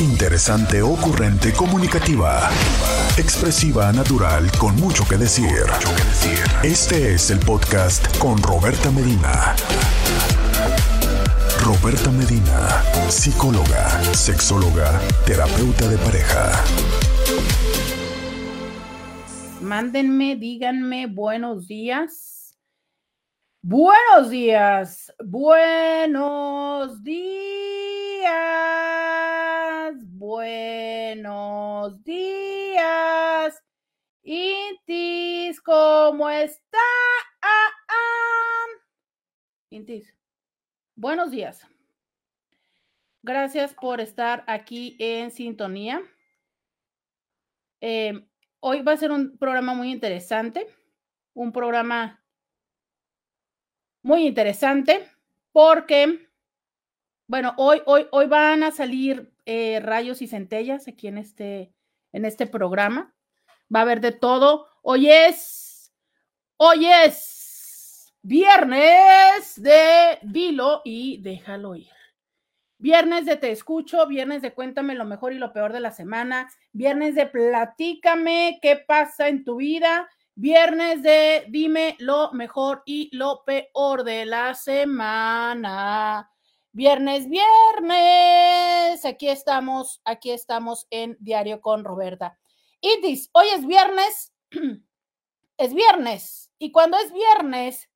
Interesante, ocurrente, comunicativa. Expresiva, natural, con mucho que decir. Este es el podcast con Roberta Medina. Roberta Medina, psicóloga, sexóloga, terapeuta de pareja. Mándenme, díganme buenos días. Buenos días, buenos días, buenos días. Intis, ¿cómo está? Intis, buenos días. Gracias por estar aquí en sintonía. Eh, hoy va a ser un programa muy interesante, un programa muy interesante porque, bueno, hoy, hoy, hoy van a salir eh, rayos y centellas aquí en este, en este programa. Va a haber de todo. Hoy es, hoy es viernes de dilo y déjalo ir. Viernes de te escucho, viernes de cuéntame lo mejor y lo peor de la semana, viernes de platícame qué pasa en tu vida Viernes de dime lo mejor y lo peor de la semana. Viernes, viernes. Aquí estamos, aquí estamos en Diario con Roberta. Itis, hoy es viernes. Es viernes. Y cuando es viernes,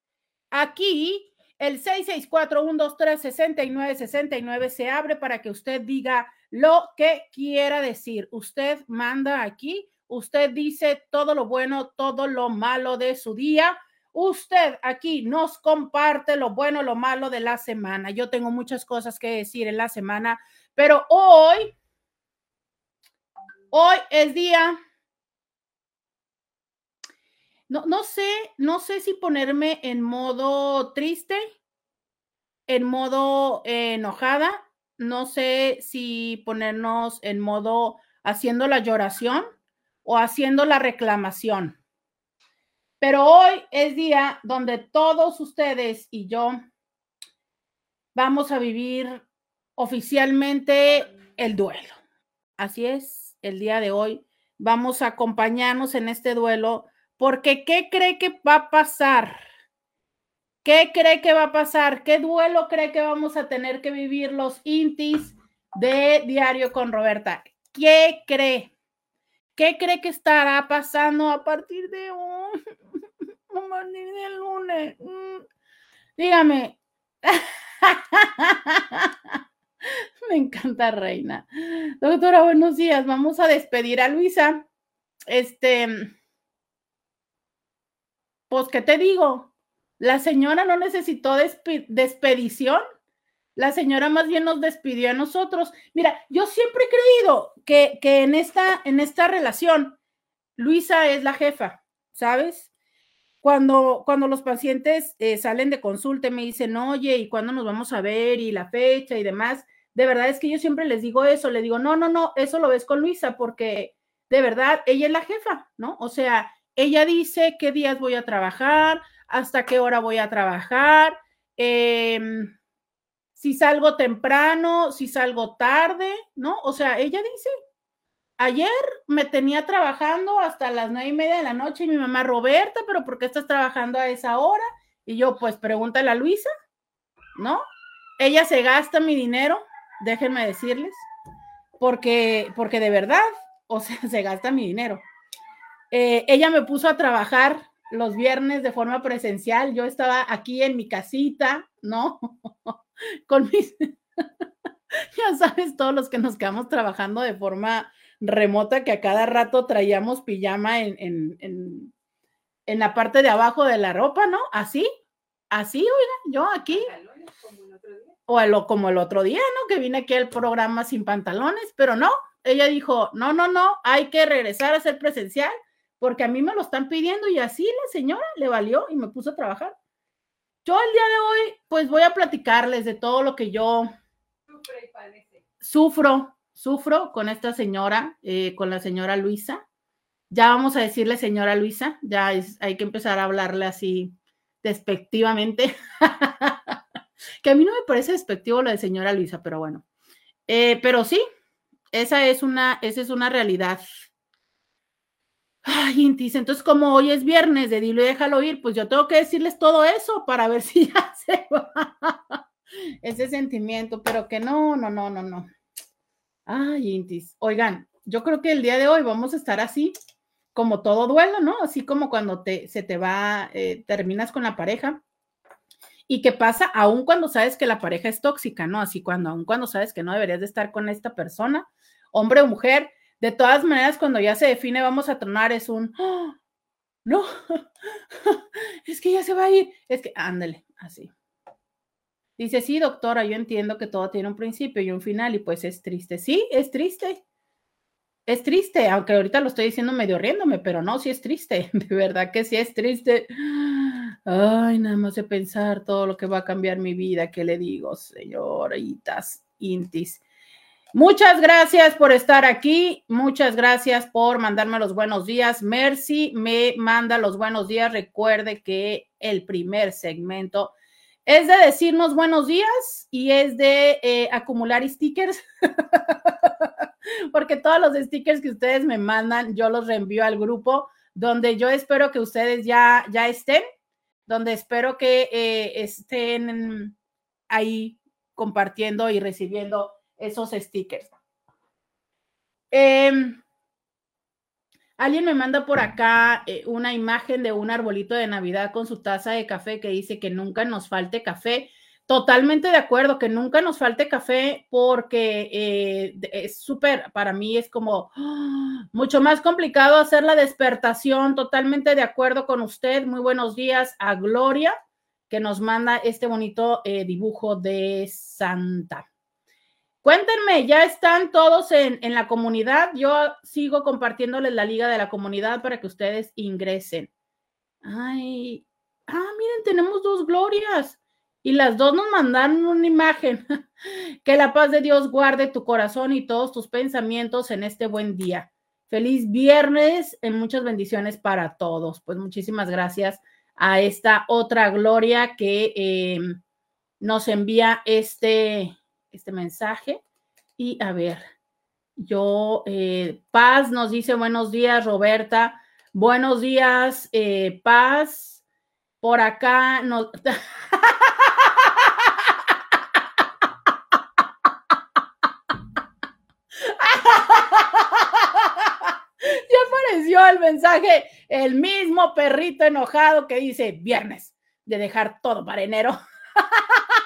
aquí el 664-123-6969 se abre para que usted diga lo que quiera decir. Usted manda aquí Usted dice todo lo bueno, todo lo malo de su día. Usted aquí nos comparte lo bueno, lo malo de la semana. Yo tengo muchas cosas que decir en la semana, pero hoy, hoy es día. No, no sé, no sé si ponerme en modo triste, en modo enojada, no sé si ponernos en modo haciendo la lloración o haciendo la reclamación. Pero hoy es día donde todos ustedes y yo vamos a vivir oficialmente el duelo. Así es, el día de hoy vamos a acompañarnos en este duelo porque ¿qué cree que va a pasar? ¿Qué cree que va a pasar? ¿Qué duelo cree que vamos a tener que vivir los intis de Diario con Roberta? ¿Qué cree? ¿Qué cree que estará pasando a partir de un, a partir del lunes? Mm, dígame. Me encanta, Reina. Doctora, buenos días. Vamos a despedir a Luisa. Este, pues, ¿qué te digo? La señora no necesitó despedición la señora más bien nos despidió a nosotros. Mira, yo siempre he creído que, que en, esta, en esta relación, Luisa es la jefa, ¿sabes? Cuando, cuando los pacientes eh, salen de consulta y me dicen, oye, ¿y cuándo nos vamos a ver? Y la fecha y demás, de verdad es que yo siempre les digo eso, le digo, no, no, no, eso lo ves con Luisa, porque de verdad ella es la jefa, ¿no? O sea, ella dice qué días voy a trabajar, hasta qué hora voy a trabajar, eh, si salgo temprano, si salgo tarde, ¿no? O sea, ella dice, ayer me tenía trabajando hasta las nueve y media de la noche y mi mamá, Roberta, pero ¿por qué estás trabajando a esa hora? Y yo, pues pregúntale a Luisa, ¿no? Ella se gasta mi dinero, déjenme decirles, porque, porque de verdad, o sea, se gasta mi dinero. Eh, ella me puso a trabajar los viernes de forma presencial, yo estaba aquí en mi casita, ¿no? con mis, ya sabes, todos los que nos quedamos trabajando de forma remota, que a cada rato traíamos pijama en, en, en, en la parte de abajo de la ropa, ¿no? Así, así, oiga, yo aquí. O lo, como el otro día, ¿no? Que vine aquí al programa sin pantalones, pero no, ella dijo, no, no, no, hay que regresar a ser presencial porque a mí me lo están pidiendo y así la señora le valió y me puso a trabajar. Yo el día de hoy, pues voy a platicarles de todo lo que yo sufro, sufro con esta señora, eh, con la señora Luisa. Ya vamos a decirle señora Luisa, ya hay que empezar a hablarle así despectivamente. que a mí no me parece despectivo lo de señora Luisa, pero bueno. Eh, pero sí, Esa es una, esa es una realidad. Ay, Intis, entonces como hoy es viernes de dilo y déjalo ir, pues yo tengo que decirles todo eso para ver si ya se va ese sentimiento, pero que no, no, no, no, no. Ay, Intis, oigan, yo creo que el día de hoy vamos a estar así, como todo duelo, ¿no? Así como cuando te, se te va, eh, terminas con la pareja. ¿Y qué pasa? Aún cuando sabes que la pareja es tóxica, ¿no? Así cuando, aún cuando sabes que no deberías de estar con esta persona, hombre o mujer, de todas maneras, cuando ya se define, vamos a tronar, es un, ¡Ah! no, es que ya se va a ir, es que, ándale, así. Dice, sí, doctora, yo entiendo que todo tiene un principio y un final y pues es triste. Sí, es triste. Es triste, aunque ahorita lo estoy diciendo medio riéndome, pero no, sí es triste. De verdad que sí es triste. Ay, nada más de pensar todo lo que va a cambiar mi vida, ¿qué le digo, señoritas, intis? Muchas gracias por estar aquí. Muchas gracias por mandarme los buenos días. Mercy me manda los buenos días. Recuerde que el primer segmento es de decirnos buenos días y es de eh, acumular stickers. Porque todos los stickers que ustedes me mandan, yo los reenvío al grupo donde yo espero que ustedes ya, ya estén, donde espero que eh, estén ahí compartiendo y recibiendo esos stickers. Em, alguien me manda por acá eh, una imagen de un arbolito de Navidad con su taza de café que dice que nunca nos falte café. Totalmente de acuerdo, que nunca nos falte café porque eh, es súper, para mí es como ¡ah! mucho más complicado hacer la despertación. Totalmente de acuerdo con usted. Muy buenos días a Gloria, que nos manda este bonito eh, dibujo de Santa. Cuéntenme, ¿ya están todos en, la comunidad? Yo sigo compartiéndoles la liga de la comunidad para que ustedes ingresen. Ay, ah, miren, tenemos dos glorias. Y las dos nos mandaron una imagen. que la paz de Dios guarde tu corazón y todos tus pensamientos en este buen día. Feliz viernes, en muchas bendiciones para todos. Pues muchísimas gracias a esta otra gloria que eh, nos envía este, este mensaje. Y a ver, yo, eh, Paz nos dice buenos días, Roberta. Buenos días, eh, Paz. Por acá nos... ya apareció el mensaje, el mismo perrito enojado que dice viernes de dejar todo para enero.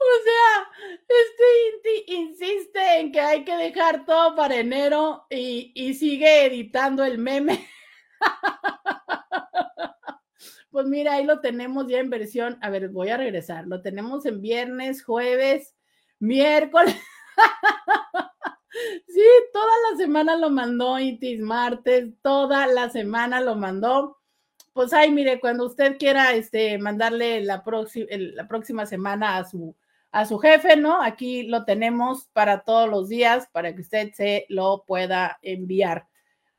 O sea, este insiste en que hay que dejar todo para enero y, sigue editando el meme. Pues mira, ahí lo tenemos ya en versión. A ver, voy a regresar. Lo tenemos en viernes, jueves, miércoles. Sí, toda la semana lo mandó Itis, martes, toda la semana lo mandó pues ay, mire, cuando usted quiera este, mandarle la, la próxima semana a su, a su jefe, ¿no? Aquí lo tenemos para todos los días para que usted se lo pueda enviar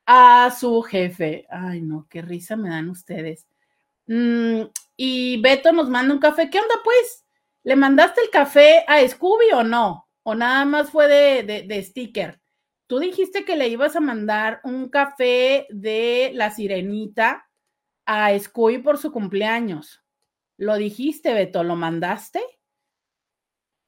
a su jefe. Ay, no, qué risa me dan ustedes. Mm, y Beto nos manda un café. ¿Qué onda, pues? ¿Le mandaste el café a Scooby o no? ¿O nada más fue de, de, de sticker? Tú dijiste que le ibas a mandar un café de la sirenita a Scooby por su cumpleaños. Lo dijiste, Beto, ¿lo mandaste?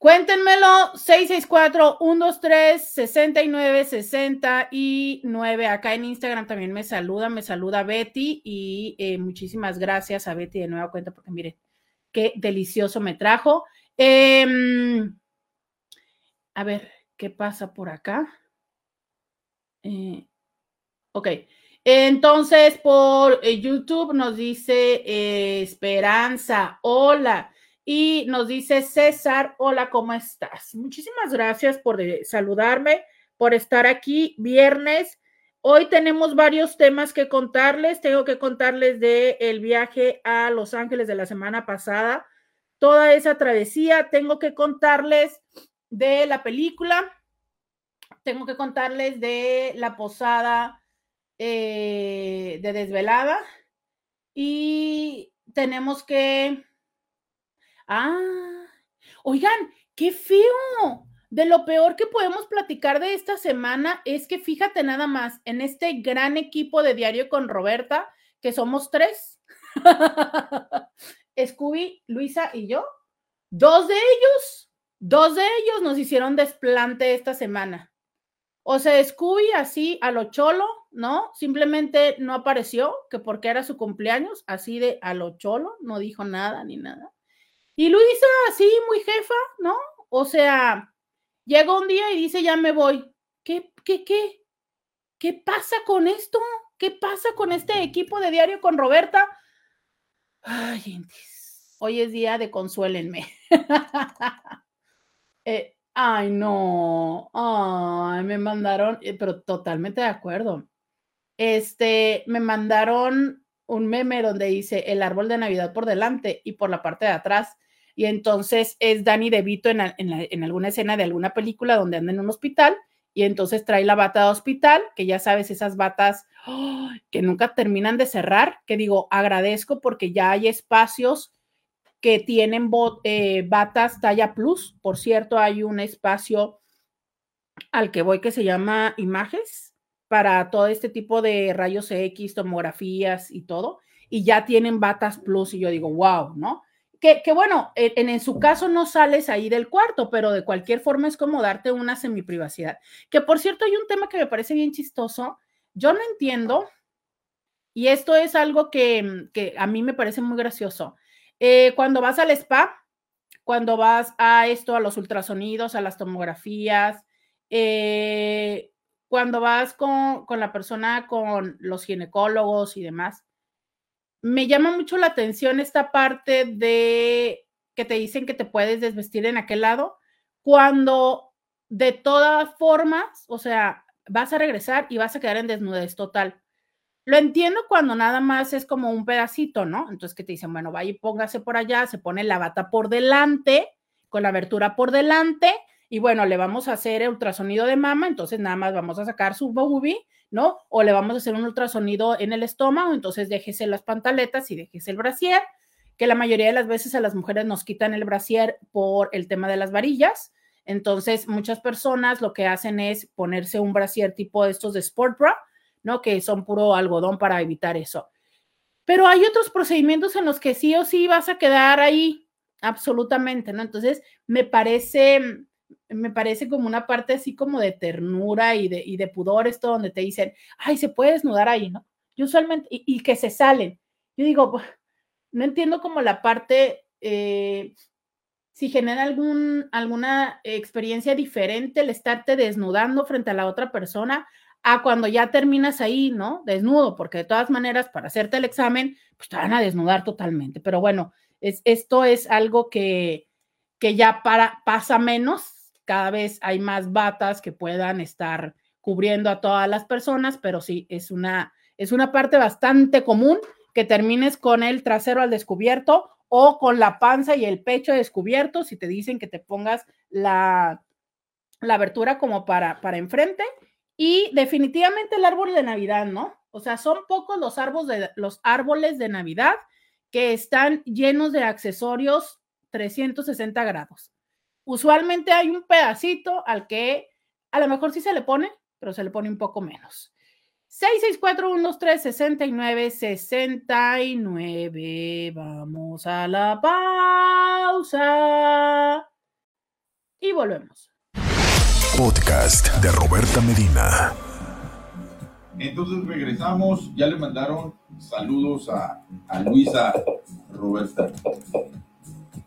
Cuéntenmelo, 664-123-6969. Acá en Instagram también me saluda, me saluda Betty y eh, muchísimas gracias a Betty de nueva cuenta porque miren, qué delicioso me trajo. Em, a ver, ¿qué pasa por acá? Eh, ok. Entonces, por eh, YouTube nos dice eh, Esperanza, hola. Y nos dice César, hola, ¿cómo estás? Muchísimas gracias por eh, saludarme, por estar aquí viernes. Hoy tenemos varios temas que contarles. Tengo que contarles de el viaje a Los Ángeles de la semana pasada, toda esa travesía. Tengo que contarles de la película. Tengo que contarles de la posada eh, de desvelada y tenemos que... Ah, Oigan, qué feo. De lo peor que podemos platicar de esta semana es que fíjate nada más, en este gran equipo de Diario con Roberta, que somos tres, Scooby, Luisa y yo, dos de ellos, dos de ellos nos hicieron desplante esta semana. O sea, Scooby así a lo cholo, ¿no? Simplemente no apareció, que porque era su cumpleaños, así de a lo cholo, no dijo nada ni nada. Y Luisa así, muy jefa, ¿no? O sea, llega un día y dice, ya me voy. ¿Qué, qué, qué? ¿Qué pasa con esto? ¿Qué pasa con este equipo de diario con Roberta? Ay, gente, hoy es día de consuélenme. Eh, ay, no. Ay, me mandaron, eh, pero totalmente de acuerdo. Este, me mandaron un meme donde dice el árbol de Navidad por delante y por la parte de atrás. Y entonces es Danny DeVito en, en alguna escena de alguna película donde anda en un hospital y entonces trae la bata de hospital, que ya sabes, esas batas que nunca terminan de cerrar, que digo, agradezco porque ya hay espacios que tienen eh, batas talla plus. Por cierto, hay un espacio al que voy que se llama Images para todo este tipo de rayos X, tomografías y todo, y ya tienen batas plus y yo digo, wow, ¿no? Que, bueno, en, en, su caso no sales ahí del cuarto, pero de cualquier forma es como darte una semiprivacidad. Que por cierto, hay un tema que me parece bien chistoso. Yo no entiendo, y esto es algo que, que a mí me parece muy gracioso. Eh, cuando vas al spa, cuando vas a esto, a los ultrasonidos, a las tomografías, eh, cuando vas con, con la persona, con los ginecólogos y demás, me llama mucho la atención esta parte de que te dicen que te puedes desvestir en aquel lado, cuando de todas formas, o sea, vas a regresar y vas a quedar en desnudez total. Lo entiendo cuando nada más es como un pedacito, ¿no? Entonces que te dicen, bueno, vaya y póngase por allá, se pone la bata por delante, con la abertura por delante, y bueno, le vamos a hacer el ultrasonido de mama, entonces nada más vamos a sacar su boobie, ¿no? O le vamos a hacer un ultrasonido en el estómago, entonces déjese las pantaletas y déjese el brasier, que la mayoría de las veces a las mujeres nos quitan el brasier por el tema de las varillas. Entonces, muchas personas lo que hacen es ponerse un brasier tipo estos de Sport Bra, ¿no? Que son puro algodón para evitar eso. Pero hay otros procedimientos en los que sí o sí vas a quedar ahí, absolutamente, ¿no? Entonces, me parece me parece como una parte así como de ternura y de, y de pudor, esto donde te dicen, ay, se puede desnudar ahí, ¿no? Usualmente, y, que se salen. Yo digo, no entiendo como la parte, eh, si genera algún, alguna experiencia diferente el estarte desnudando frente a la otra persona a cuando ya terminas ahí, ¿no? Desnudo, porque de todas maneras, para hacerte el examen, pues te van a desnudar totalmente. Pero bueno, es, esto es algo que, que ya para, pasa menos cada vez hay más batas que puedan estar cubriendo a todas las personas, pero sí, es una, es una parte bastante común que termines con el trasero al descubierto o con la panza y el pecho descubierto, si te dicen que te pongas la, la abertura como para, para enfrente. Y definitivamente el árbol de Navidad, ¿no? O sea, son pocos los árboles de, los árboles de Navidad que están llenos de accesorios 360 grados. Usualmente hay un pedacito al que a lo mejor sí se le pone, pero se le pone un poco menos. 664-123-6969. Vamos a la pausa. Y volvemos. Podcast de Roberta Medina. Entonces regresamos. Ya le mandaron saludos a, a Luisa Roberta.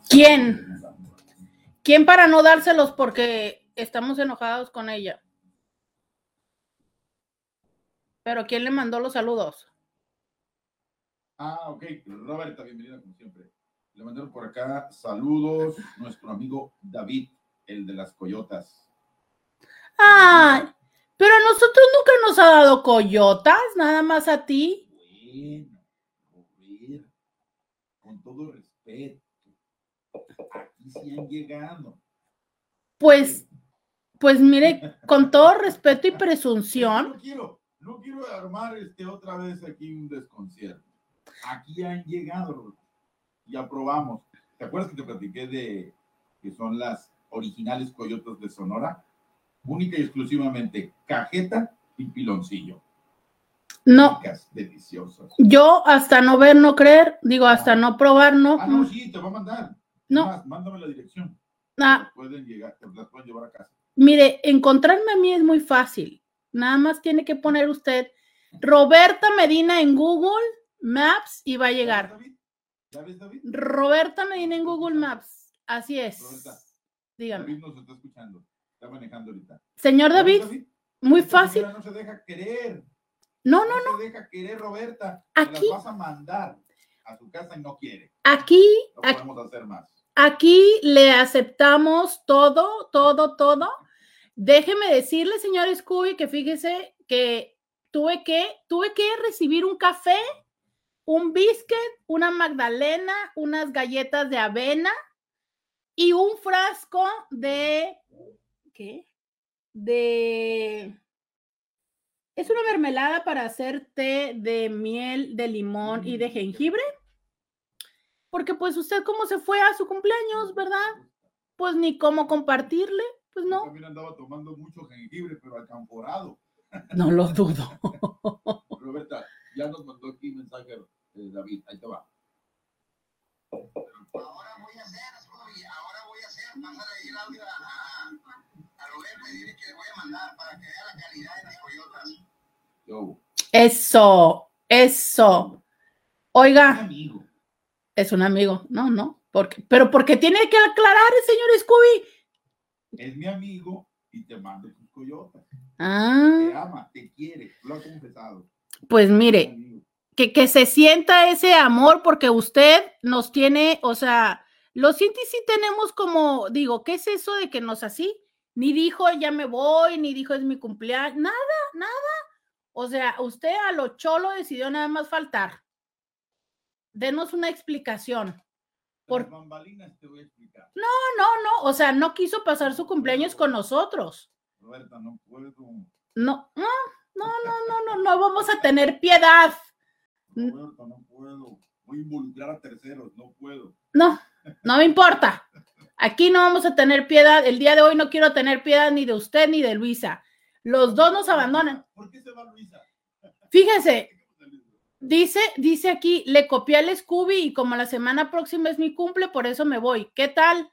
¿Quién? ¿Quién para no dárselos porque estamos enojados con ella? Pero ¿quién le mandó los saludos? Ah, ok. Roberta, bienvenida como siempre. Le mandaron por acá saludos nuestro amigo David, el de las coyotas. Ay, pero a nosotros nunca nos ha dado coyotas, nada más a ti. Bueno, con todo respeto han llegado. Pues, pues mire, con todo respeto y presunción. No quiero, no quiero armar este otra vez aquí un desconcierto. Aquí han llegado y aprobamos. ¿Te acuerdas que te platiqué de que son las originales coyotas de Sonora, única y exclusivamente cajeta y piloncillo. No, deliciosas. yo hasta no ver, no creer, digo, hasta no probar, no. Ah, no, sí, te va a mandar. No. Más, mándame la dirección. Ah, Pueden llegar, las pueden llevar a casa. mire, encontrarme a mí es muy fácil. Nada más tiene que poner usted Roberta Medina en Google Maps y va a ¿Ya llegar. ves, David? ¿Ya ves, David? Roberta Medina en Google Maps. Así es. Roberta. Dígame. David nos está escuchando. Está manejando ahorita. Señor ¿Ya ves, David, muy fácil. No se deja querer. No, no, No se deja querer, Roberta. Aquí- las vas a mandar a su casa y no quiere. aquí, No aquí, podemos hacer más. Aquí le aceptamos todo, todo, todo. Déjeme decirle, señor Scooby, que fíjese que tuve que, tuve que recibir un café, un biscuit, una magdalena, unas galletas de avena y un frasco de, ¿qué? De, es una mermelada para hacer té de miel de limón y de jengibre. Porque pues usted cómo se fue a su cumpleaños, ¿verdad? Pues ni cómo compartirle, pues Yo no. también andaba tomando mucho jengibre, pero alcanforado. No lo dudo. Roberta, ya nos mandó aquí mensaje eh, David. Ahí te va. Ahora voy a hacer, ahora voy a hacer, pasar ahí el audio a, a, a Roberto y dile que le voy a mandar para que vea la calidad de las coyotas. Yo, Eso, eso. Oiga, amigo. Es un amigo. No, no. Porque, pero porque tiene que aclarar el señor Scooby. Es mi amigo y te manda tus coyotas. Te Ah, ama, te quiere. Lo ha confesado. pues Es mi mire, que, que se sienta ese amor porque usted nos tiene, o sea, lo siente y sí tenemos como, digo, ¿qué es eso de que nos así? Ni dijo ya me voy, ni dijo es mi cumpleaños, nada, nada. O sea, usted a lo cholo decidió nada más faltar. Denos una explicación. por- Las bambalinas te voy a explicar. No, no, no, o sea, no quiso pasar su cumpleaños con nosotros. Roberta, no puedo. No, no, no, no, no, no, no vamos a tener piedad. Roberta, no puedo. Voy a involucrar a terceros, no puedo. No, no me importa. Aquí no vamos a tener piedad. El día de hoy no quiero tener piedad ni de usted ni de Luisa. Los dos nos abandonan. ¿Por qué se va Luisa? Fíjese, dice, dice aquí, le copié al Scooby y como la semana próxima es mi cumple, por eso me voy. ¿Qué tal?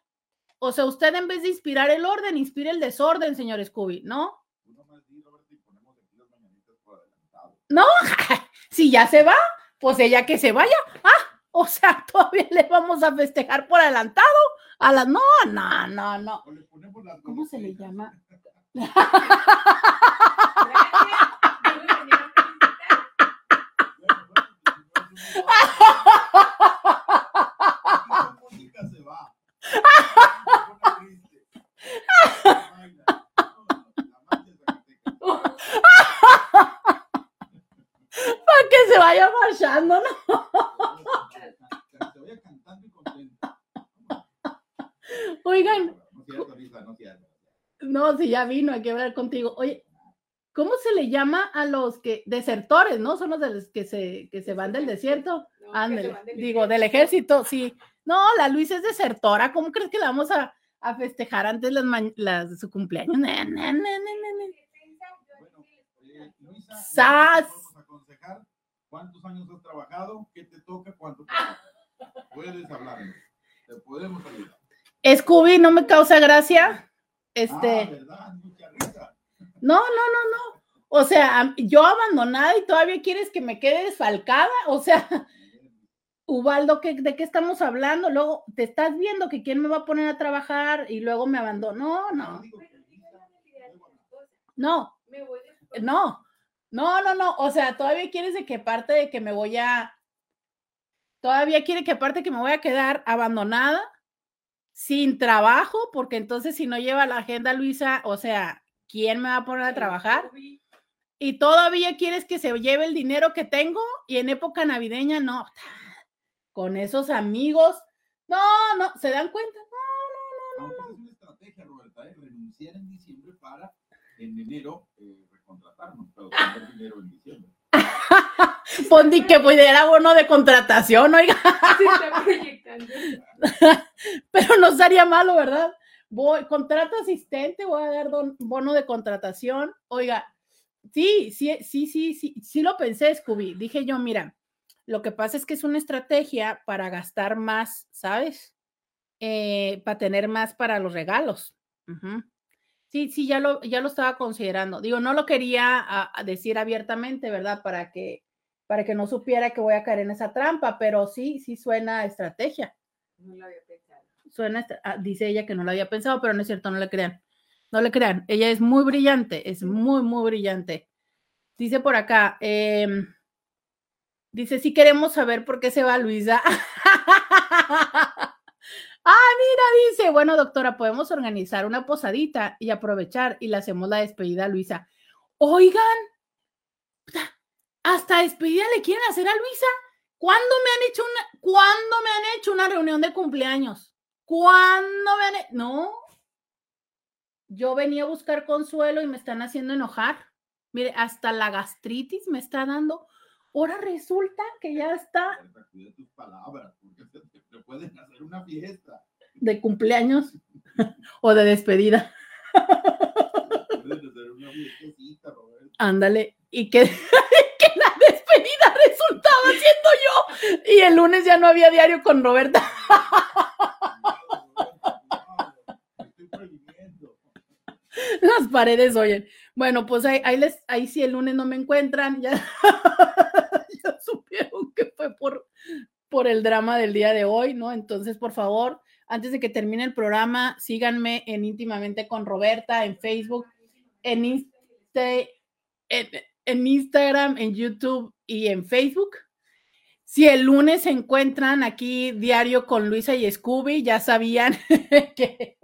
O sea, usted en vez de inspirar el orden, inspira el desorden, señor Scooby, ¿no? Tú nomás di, Roberta, y ponemos aquí las mañanitas por adelantado. Si ya se va, pues ella que se vaya. Ah, o sea, todavía le vamos a festejar por adelantado. A la no, no, no, no. ¿Cómo se le llama? Esa música se va. Se pone triste. Baila. No, no, la Para que se vaya marchando, ¿no? Oigan, No si ya vino aquí a hablar contigo. Oye, ¿cómo se le llama a los que desertores, no? Son los de los que se, que se van del desierto. Ándale, digo, del ejército, sí. No, la Luisa es desertora. ¿Cómo crees que la vamos a, a festejar antes las, las de su cumpleaños? Ne, ne, ne, ne, ne, ne. Bueno, eh, Luisa, ¡Sas! ¿qué te podemos aconsejar? ¿Cuántos años has trabajado? ¿Qué te toca? ¿Cuánto te toca? Puedes hablarnos. Te podemos ayudar. Scooby no me causa gracia. Ah, Este, ¿verdad? Mucha risa. No, no, no, no. O sea, yo abandonada y todavía quieres que me quede desfalcada. O sea, Ubaldo, ¿qué- ¿de qué estamos hablando? Luego te estás viendo que quién me va a poner a trabajar y luego me abandonó. No, hablar. no, no, no, no, no. O sea, todavía quieres de que parte de que me voy a. Todavía quiere que aparte que me voy a quedar abandonada, sin trabajo, porque entonces si no lleva la agenda Luisa, o sea, ¿quién me va a poner a trabajar? Y todavía quieres que se lleve el dinero que tengo y en época navideña no. Con esos amigos, no, no, ¿se dan cuenta? Aunque es una estrategia, Roberta, ¿eh? renunciar en diciembre para en enero eh, recontratarnos, pero tener dinero en diciembre. Pondi que pudiera bono de contratación, oiga. Se está proyectando. Pero no estaría malo, ¿verdad? Voy, contrato asistente, voy a dar bono de contratación. Oiga, sí, sí, sí, sí, sí, sí lo pensé, Scooby. Dije yo, mira, lo que pasa es que es una estrategia para gastar más, ¿sabes? Eh, para tener más para los regalos. Sí, sí, ya lo, ya lo estaba considerando. Digo, no lo quería decir abiertamente, ¿verdad? Para que, para que no supiera que voy a caer en esa trampa, pero sí, sí suena estrategia No lo. Suena, ah, dice ella que no lo había pensado, pero no es cierto, no le crean. No le crean, ella es muy brillante, es muy, muy brillante. Dice por acá, em, dice, si queremos saber por qué se va Luisa. ah, mira, dice, bueno, doctora, podemos organizar una posadita y aprovechar y le hacemos la despedida a Luisa. Oigan, hasta despedida le quieren hacer a Luisa. ¿Cuándo me han hecho una, cuándo me han hecho una reunión de cumpleaños? ¿Cuándo me han No. Yo venía a buscar consuelo y me están haciendo enojar. Mire, hasta la gastritis me está dando. Ahora resulta que ya está Cuida tus palabras, porque te, pueden hacer una fiesta. de cumpleaños o de despedida. Pueden hacer una fiestecita, Roberta. Ándale. Y que, que la despedida resultaba siendo yo. Y el lunes ya no había diario con Roberta. Me estoy previniendo. Las paredes oyen. Bueno, pues ahí, ahí, les, ahí si el lunes no me encuentran, ya, supieron que fue por, por el drama del día de hoy, ¿no? Entonces, por favor, antes de que termine el programa, síganme en íntimamente con Roberta en Facebook, en, en Instagram, en YouTube y en Facebook. Si el lunes se encuentran aquí diario con Luisa y Scooby, ya sabían que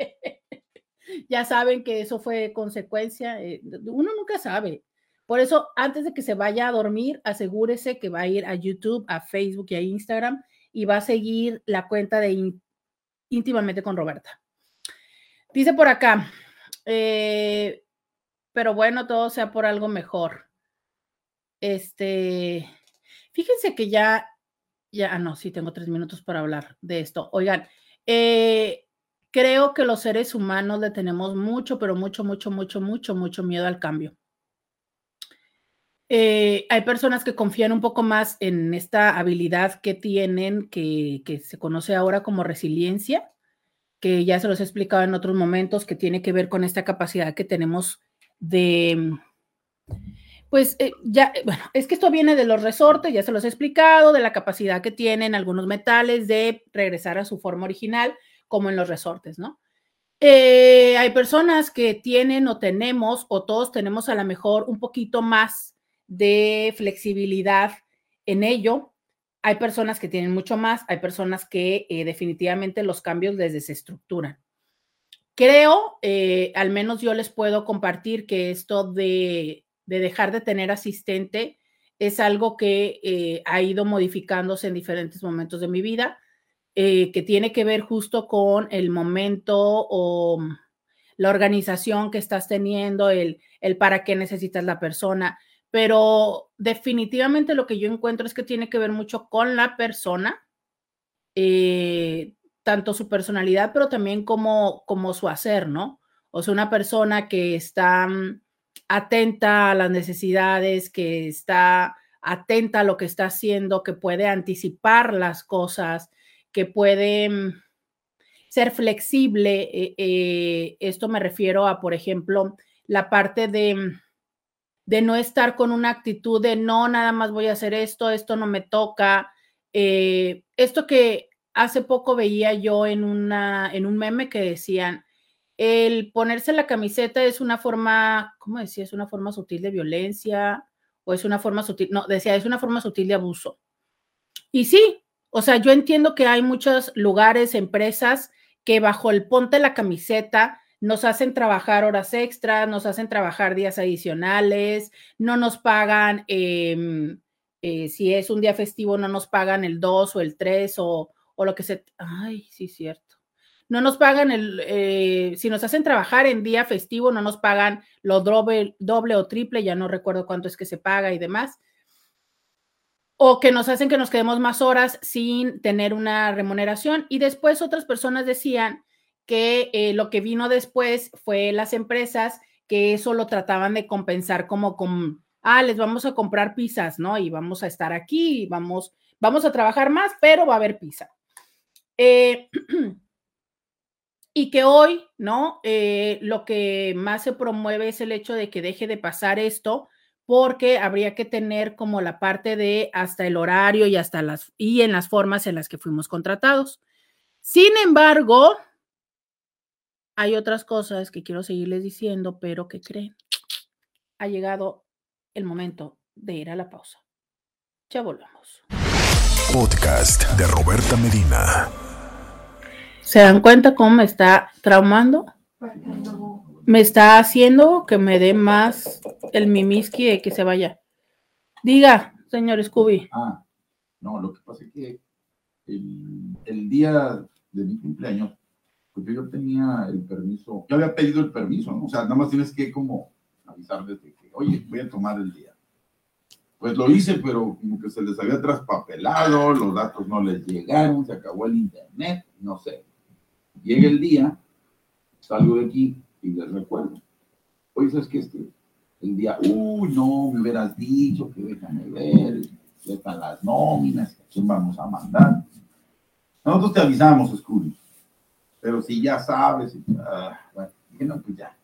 ya saben que eso fue consecuencia. eh, uno nunca sabe. Por eso, antes de que se vaya a dormir, asegúrese que va a ir a YouTube, a Facebook y a Instagram y va a seguir la cuenta de íntimamente con Roberta. Dice por acá, eh, pero bueno, todo sea por algo mejor. Este, fíjense que ya, ya, ah, no, sí, tengo tres minutos para hablar de esto. Oigan, eh, creo que los seres humanos le tenemos mucho, pero mucho, mucho, mucho, mucho, mucho miedo al cambio. Eh, hay personas que confían un poco más en esta habilidad que tienen, que, que se conoce ahora como resiliencia, que ya se los he explicado en otros momentos, que tiene que ver con esta capacidad que tenemos de, pues eh, ya, eh, bueno, es que esto viene de los resortes, ya se los he explicado, de la capacidad que tienen algunos metales de regresar a su forma original, como en los resortes, ¿no? Eh, hay personas que tienen o tenemos, o todos tenemos a lo mejor un poquito más de flexibilidad en ello. Hay personas que tienen mucho más, hay personas que eh, definitivamente los cambios les desestructuran. Creo, eh, al menos yo les puedo compartir que esto de, de dejar de tener asistente es algo que ha ido modificándose en diferentes momentos de mi vida, eh, que tiene que ver justo con el momento o mm, la organización que estás teniendo, el, el para qué necesitas la persona, pero definitivamente lo que yo encuentro es que tiene que ver mucho con la persona, eh, tanto su personalidad, pero también como, como su hacer, ¿no? O sea, una persona que está mm, atenta a las necesidades, que está atenta a lo que está haciendo, que puede anticipar las cosas, que puede mm, ser flexible. eh, eh, esto me refiero a, por ejemplo, la parte de, mm, de no estar con una actitud de no, nada más voy a hacer esto, esto no me toca. Eh, esto que hace poco veía yo en, una, en un meme que decían, el ponerse la camiseta es una forma, ¿cómo decía? Es una forma sutil de violencia o es una forma sutil, no, decía, es una forma sutil de abuso. Y sí, o sea, yo entiendo que hay muchos lugares, empresas que bajo el ponte la camiseta nos hacen trabajar horas extras, nos hacen trabajar días adicionales, no nos pagan, eh, eh, si es un día festivo, no nos pagan el 2 o el 3 o, o lo que se... Ay, sí, cierto. No nos pagan el, eh, si nos hacen trabajar en día festivo, no nos pagan lo doble, doble o triple, ya no recuerdo cuánto es que se paga y demás. O que nos hacen que nos quedemos más horas sin tener una remuneración. Y después otras personas decían que eh, lo que vino después fue las empresas que eso lo trataban de compensar como con, ah, les vamos a comprar pizzas, ¿no? Y vamos a estar aquí, vamos, vamos a trabajar más, pero va a haber pizza. Eh, y que hoy, ¿no? Eh, lo que más se promueve es el hecho de que deje de pasar esto, porque habría que tener como la parte de hasta el horario y hasta las y en las formas en las que fuimos contratados. Sin embargo, hay otras cosas que quiero seguirles diciendo, pero que creen. Ha llegado el momento de ir a la pausa. Ya volvemos. Podcast de Roberta Medina. ¿Se dan cuenta cómo me está traumando? Me está haciendo que me dé más el mimiski de que se vaya. Diga, señor Scooby. Ah, no, lo que pasa es que el, día de mi cumpleaños, porque yo tenía el permiso, yo había pedido el permiso, ¿no? O sea, nada más tienes que como avisar desde que, oye, voy a tomar el día. Pues lo hice, pero como que se les había traspapelado, los datos no les llegaron, se acabó el internet, no sé. Llega el día, salgo de aquí y les recuerdo. Oye, ¿sabes qué? Este, el día, uy, no, me hubieras dicho que déjame ver, están las nóminas, a quién vamos a mandar. Nosotros te avisamos, Scooby. Pero si ya sabes, ah, bueno, pues ya.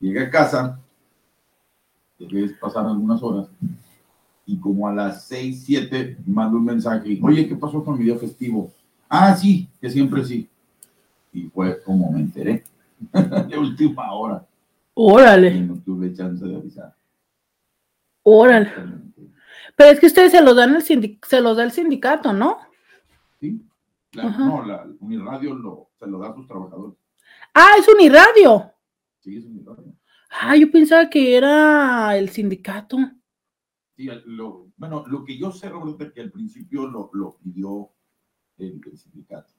Llegué a casa, dejé pasar algunas horas, y como a las 6, 7, mando un mensaje, oye, ¿qué pasó con mi día festivo? Ah, sí, que siempre sí. Y fue como me enteré, de última hora, y Órale, no tuve chance de avisar. órale. Pero es que ustedes se los dan el se los da el sindicato, ¿no? ¿Sí? La, no, la Uniradio lo, se lo da a sus trabajadores. Ah, es Uniradio. Sí, es Uniradio. Ah, yo pensaba que era el sindicato. Sí, lo, bueno, lo que yo sé, Roberto, es que al principio lo, lo pidió el, el sindicato.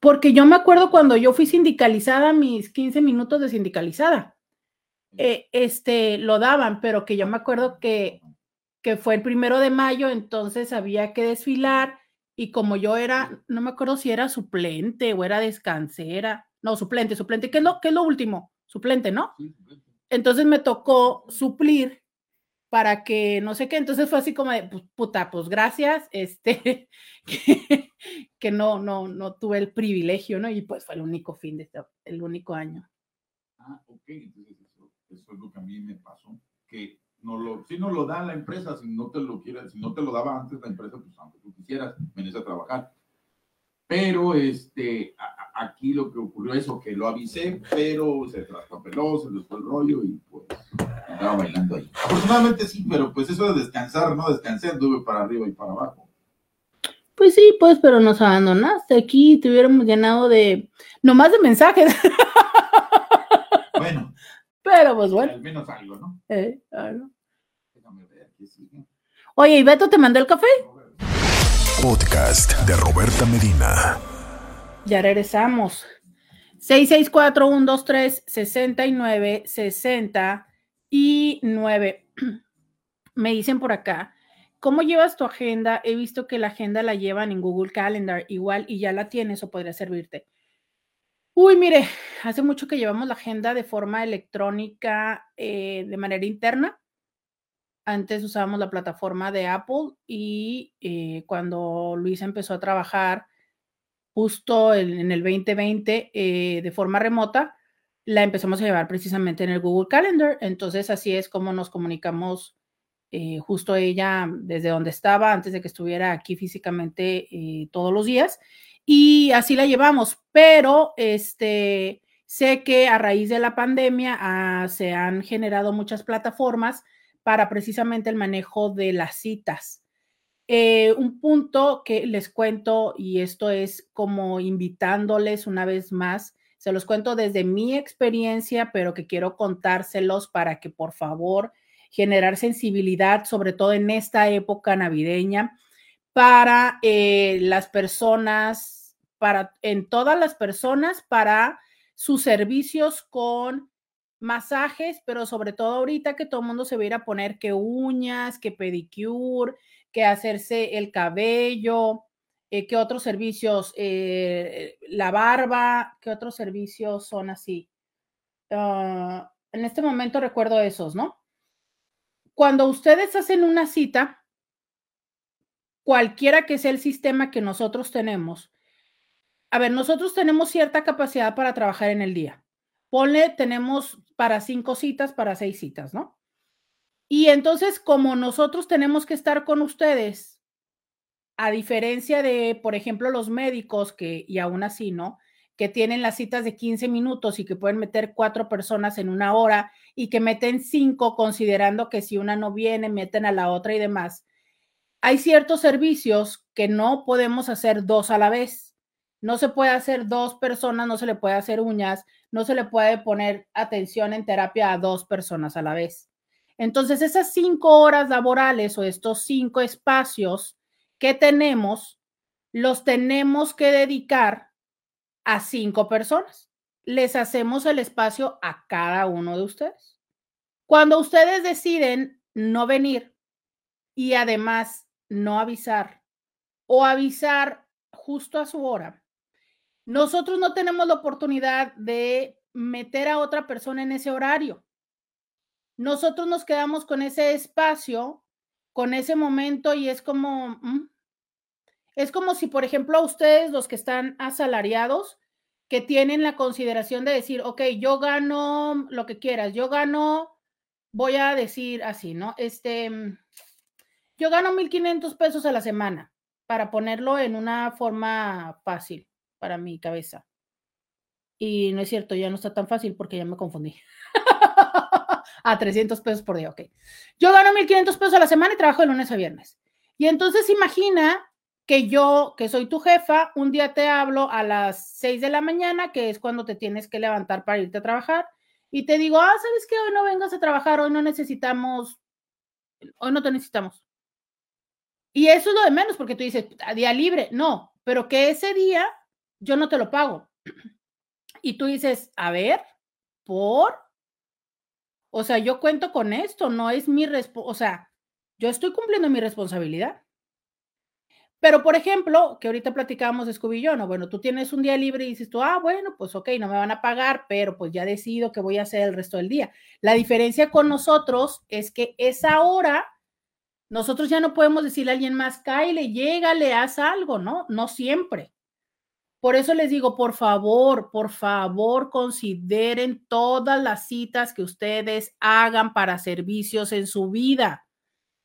Porque yo me acuerdo cuando yo fui sindicalizada, mis 15 minutos de sindicalizada, eh, este, lo daban, pero que yo me acuerdo que, que fue el primero de mayo, entonces había que desfilar y como yo era, no me acuerdo si era suplente o era descansera, no, suplente, suplente, ¿qué es lo, qué es lo último? Suplente, ¿no? Entonces me tocó suplir para que no sé qué, entonces fue así como de, puta, pues gracias, este, que, no, no, no tuve el privilegio, ¿no? Y pues fue el único fin de este, el único año. Ah, ok, entonces eso, es lo que a mí me pasó, que no lo, si no lo da la empresa, si no te lo quiere, si no te lo daba antes la empresa, pues aunque tú quisieras, venís a trabajar. Pero este, a- aquí lo que ocurrió es que lo avisé, pero se traspapeló, se les fue el rollo y pues andaba bailando ahí. Afortunadamente sí, pero pues eso de descansar, no descansé, anduve para arriba y para abajo. Pues sí, pues, pero nos abandonaste aquí, te hubiéramos llenado de, nomás de mensajes, Bueno, pero pues bueno. al menos algo, ¿no? eh, ¿no? Déjame ver, ¿qué sigue? Oye, ¿y Beto te mandó el café? Podcast de Roberta Medina. Ya regresamos. 664-123-69-69. Me dicen por acá, ¿cómo llevas tu agenda? He visto que la agenda la llevan en Google Calendar igual y ya la tienes o podría servirte. Uy, mire, hace mucho que llevamos la agenda de forma electrónica eh, de manera interna. Antes usábamos la plataforma de Apple y eh, cuando Luisa empezó a trabajar justo en, el 2020 eh, de forma remota, la empezamos a llevar precisamente en el Google Calendar. Entonces así es como nos comunicamos eh, justo ella desde donde estaba antes de que estuviera aquí físicamente todos los días. Y así la llevamos, pero este, sé que a raíz de la pandemia ah, se han generado muchas plataformas para precisamente el manejo de las citas. Eh, un punto que les cuento, y esto es como invitándoles una vez más, se los cuento desde mi experiencia, pero que quiero contárselos para que por favor generar sensibilidad, sobre todo en esta época navideña, para eh, las personas, para en todas las personas, para sus servicios con masajes, pero sobre todo ahorita que todo el mundo se va a ir a poner que uñas, que pedicure, que hacerse el cabello, eh, qué otros servicios, eh, la barba, qué otros servicios son así. Ah, en este momento recuerdo esos, ¿no? Cuando ustedes hacen una cita, cualquiera que sea el sistema que nosotros tenemos, a ver, nosotros tenemos cierta capacidad para trabajar en el día. Ponle, tenemos para cinco citas, para seis citas, ¿no? Y entonces, como nosotros tenemos que estar con ustedes, a diferencia de, por ejemplo, los médicos que, y aún así, ¿no? Que tienen las citas de 15 minutos y que pueden meter cuatro personas en una hora y que meten cinco, considerando que si una no viene, meten a la otra y demás. Hay ciertos servicios que no podemos hacer dos a la vez. No se puede hacer dos personas, no se le puede hacer uñas, no se le puede poner atención en terapia a dos personas a la vez. Entonces, esas cinco horas laborales o estos cinco espacios que tenemos, los tenemos que dedicar a cinco personas. Les hacemos el espacio a cada uno de ustedes. Cuando ustedes deciden no venir y además no avisar o avisar justo a su hora, nosotros no tenemos la oportunidad de meter a otra persona en ese horario. Nosotros nos quedamos con ese espacio, con ese momento y es como, mm, es como si, por ejemplo, a ustedes, los que están asalariados, que tienen la consideración de decir, ok, yo gano lo que quieras, yo gano, voy a decir así, ¿no? Este, mm, yo gano 1.500 pesos a la semana, para ponerlo en una forma fácil para mi cabeza. Y no es cierto, ya no está tan fácil porque ya me confundí. a 300 pesos por día, ok. Yo gano 1.500 pesos a la semana y trabajo de lunes a viernes. Y entonces imagina que yo, que soy tu jefa, un día te hablo a las 6 de la mañana, que es cuando te tienes que levantar para irte a trabajar, y te digo, ah, ¿sabes qué? Hoy no vengas a trabajar, hoy no necesitamos, hoy no te necesitamos. Y eso es lo de menos, porque tú dices, a día libre, no, pero que ese día yo no te lo pago. Y tú dices, a ver, por, o sea, yo cuento con esto, no es mi responsabilidad, o sea, yo estoy cumpliendo mi responsabilidad. Pero, por ejemplo, que ahorita platicábamos de Scooby yo, ¿no? Bueno, tú tienes un día libre y dices tú, ah, bueno, pues ok, no me van a pagar, pero pues ya decido que voy a hacer el resto del día. La diferencia con nosotros es que esa hora, nosotros ya no podemos decirle a alguien más, Kyle, llégale, haz algo, ¿no? No siempre. Por eso les digo, por favor, por favor, consideren todas las citas que ustedes hagan para servicios en su vida.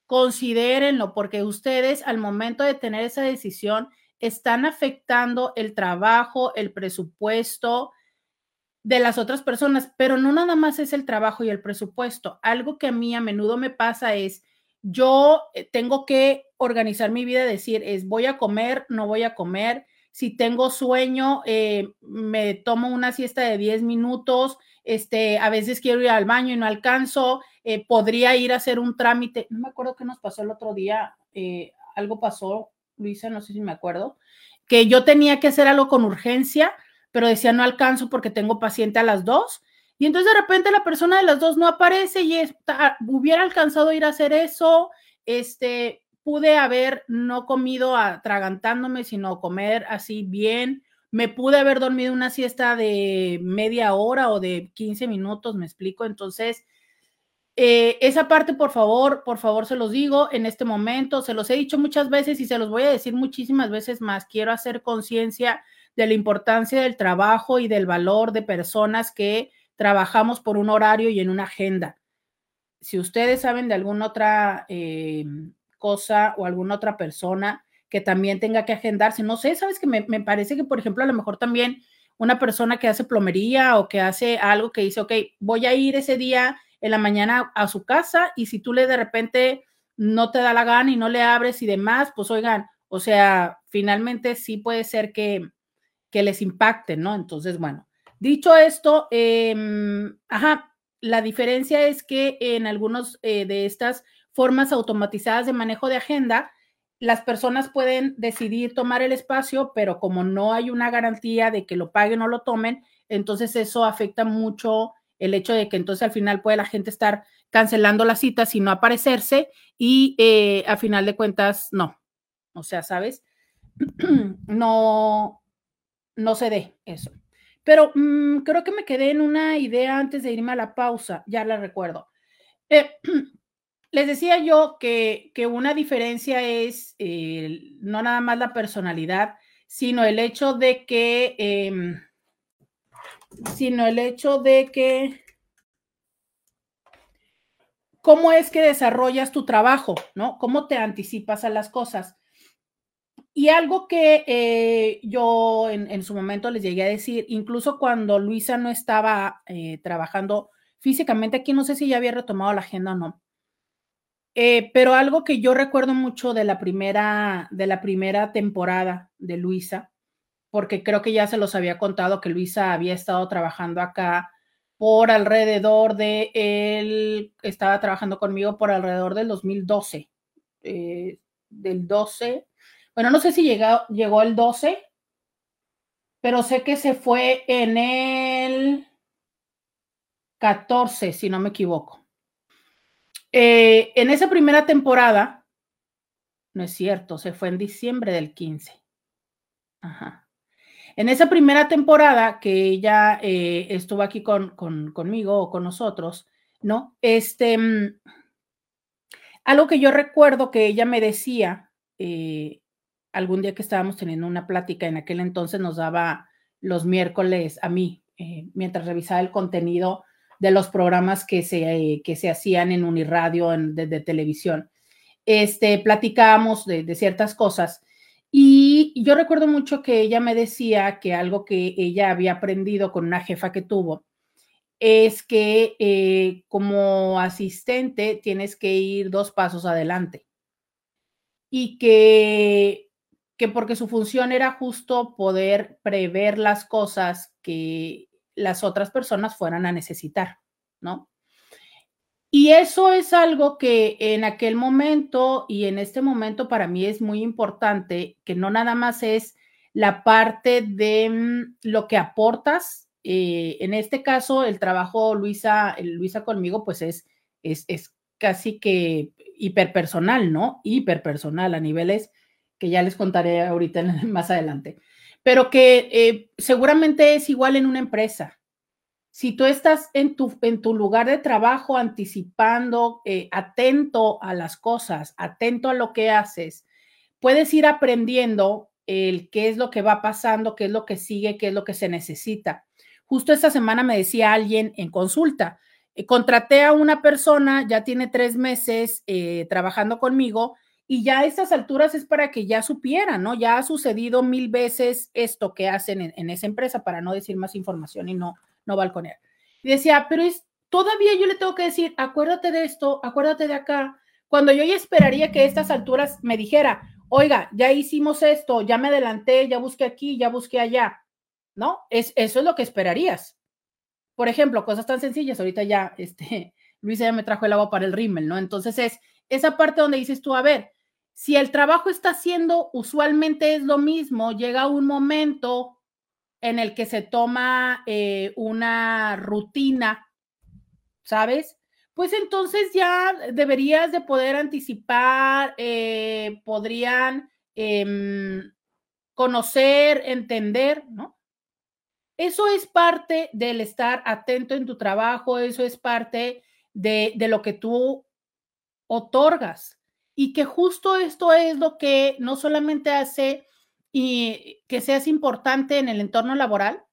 Considérenlo porque ustedes al momento de tener esa decisión están afectando el trabajo, el presupuesto de las otras personas, pero no nada más es el trabajo y el presupuesto. Algo que a mí a menudo me pasa es, yo eh, tengo que organizar mi vida, decir, es voy a comer, no voy a comer, si tengo sueño, eh, me tomo una siesta de 10 minutos, este, a veces quiero ir al baño y no alcanzo, eh, podría ir a hacer un trámite, no me acuerdo qué nos pasó el otro día, eh, algo pasó, Luisa, no sé si me acuerdo, que yo tenía que hacer algo con urgencia, pero decía no alcanzo porque tengo paciente a las dos. Y entonces de repente la persona de las dos no aparece y hubiera alcanzado a ir a hacer eso, este, pude haber no comido atragantándome, sino comer así bien. Me pude haber dormido una siesta de media hora o de 15 minutos, me explico. Entonces, eh, esa parte, por favor, por favor, se los digo en este momento, se los he dicho muchas veces y se los voy a decir muchísimas veces más. Quiero hacer conciencia de la importancia del trabajo y del valor de personas que trabajamos por un horario y en una agenda. Si ustedes saben de alguna otra eh, cosa o alguna otra persona que también tenga que agendarse. No sé, sabes que me, parece que, por ejemplo, a lo mejor también una persona que hace plomería o que hace algo que dice, ok, voy a ir ese día en la mañana a su casa y si tú le de repente no te da la gana y no le abres y demás, pues oigan, o sea, finalmente sí puede ser que, que les impacte, ¿no? Entonces, bueno, dicho esto, em, ajá, la diferencia es que en algunos eh, de estas formas automatizadas de manejo de agenda, las personas pueden decidir tomar el espacio, pero como no hay una garantía de que lo paguen o lo tomen, entonces eso afecta mucho el hecho de que entonces al final puede la gente estar cancelando las citas y no aparecerse y eh, a final de cuentas no. O sea, ¿sabes? no, no se dé eso. Pero mm, creo que me quedé en una idea antes de irme a la pausa, ya la recuerdo. Eh, les decía yo que, que una diferencia es no nada más la personalidad, sino el hecho de que, em, sino el hecho de que, cómo es que desarrollas tu trabajo, ¿no? ¿Cómo te anticipas a las cosas? Y algo que eh, yo en, su momento les llegué a decir, incluso cuando Luisa no estaba eh, trabajando físicamente aquí, no sé si ya había retomado la agenda o no, eh, pero algo que yo recuerdo mucho de la primera, de la primera temporada de Luisa, porque creo que ya se los había contado que Luisa había estado trabajando acá por alrededor de él, estaba trabajando conmigo por alrededor del 2012, del 12 bueno, no sé si llegó, llegó el 12, pero sé que se fue en el 14, si no me equivoco. Eh, en esa primera temporada, no es cierto, se fue en diciembre del 15. Ajá. En esa primera temporada que ella eh, estuvo aquí con, conmigo o con nosotros, ¿no? Este, mm, algo que yo recuerdo que ella me decía, eh, algún día que estábamos teniendo una plática, en aquel entonces nos daba los miércoles a mí, mientras revisaba el contenido de los programas que se, que se hacían en Uniradio, en, de, televisión. Este, platicábamos de, ciertas cosas y yo recuerdo mucho que ella me decía que algo que ella había aprendido con una jefa que tuvo es que eh, como asistente tienes que ir dos pasos adelante y que que porque su función era justo poder prever las cosas que las otras personas fueran a necesitar, ¿no? Y eso es algo que en aquel momento y en este momento para mí es muy importante, que no nada más es la parte de mm, lo que aportas. Eh, en este caso, el trabajo Luisa, Luisa conmigo, pues es, es, es casi que hiperpersonal, ¿no? Hiperpersonal a niveles que ya les contaré ahorita más adelante, pero que eh, seguramente es igual en una empresa. Si tú estás en tu, lugar de trabajo anticipando, eh, atento a las cosas, atento a lo que haces, puedes ir aprendiendo el qué es lo que va pasando, qué es lo que sigue, qué es lo que se necesita. Justo esta semana me decía alguien en consulta, eh, contraté a una persona, ya tiene tres meses trabajando conmigo y ya a estas alturas es para que ya supieran, ¿no? Ya ha sucedido mil veces esto que hacen en, esa empresa, para no decir más información y no, no balconear. Y decía, pero es, todavía yo le tengo que decir, acuérdate de esto, acuérdate de acá, cuando yo ya esperaría que a estas alturas me dijera, oiga, ya hicimos esto, ya me adelanté, ya busqué aquí, ya busqué allá, ¿no? Es, eso es lo que esperarías. Por ejemplo, cosas tan sencillas, ahorita ya, este, Luisa ya me trajo el agua para el rímel, ¿no? Entonces es esa parte donde dices tú, a ver, si el trabajo está haciendo usualmente es lo mismo, llega un momento en el que se toma eh, una rutina, ¿sabes? Pues entonces ya deberías de poder anticipar, eh, podrían em, conocer, entender, ¿no? Eso es parte del estar atento en tu trabajo, eso es parte de, de lo que tú otorgas y que justo esto es lo que no solamente hace y que seas importante en el entorno laboral,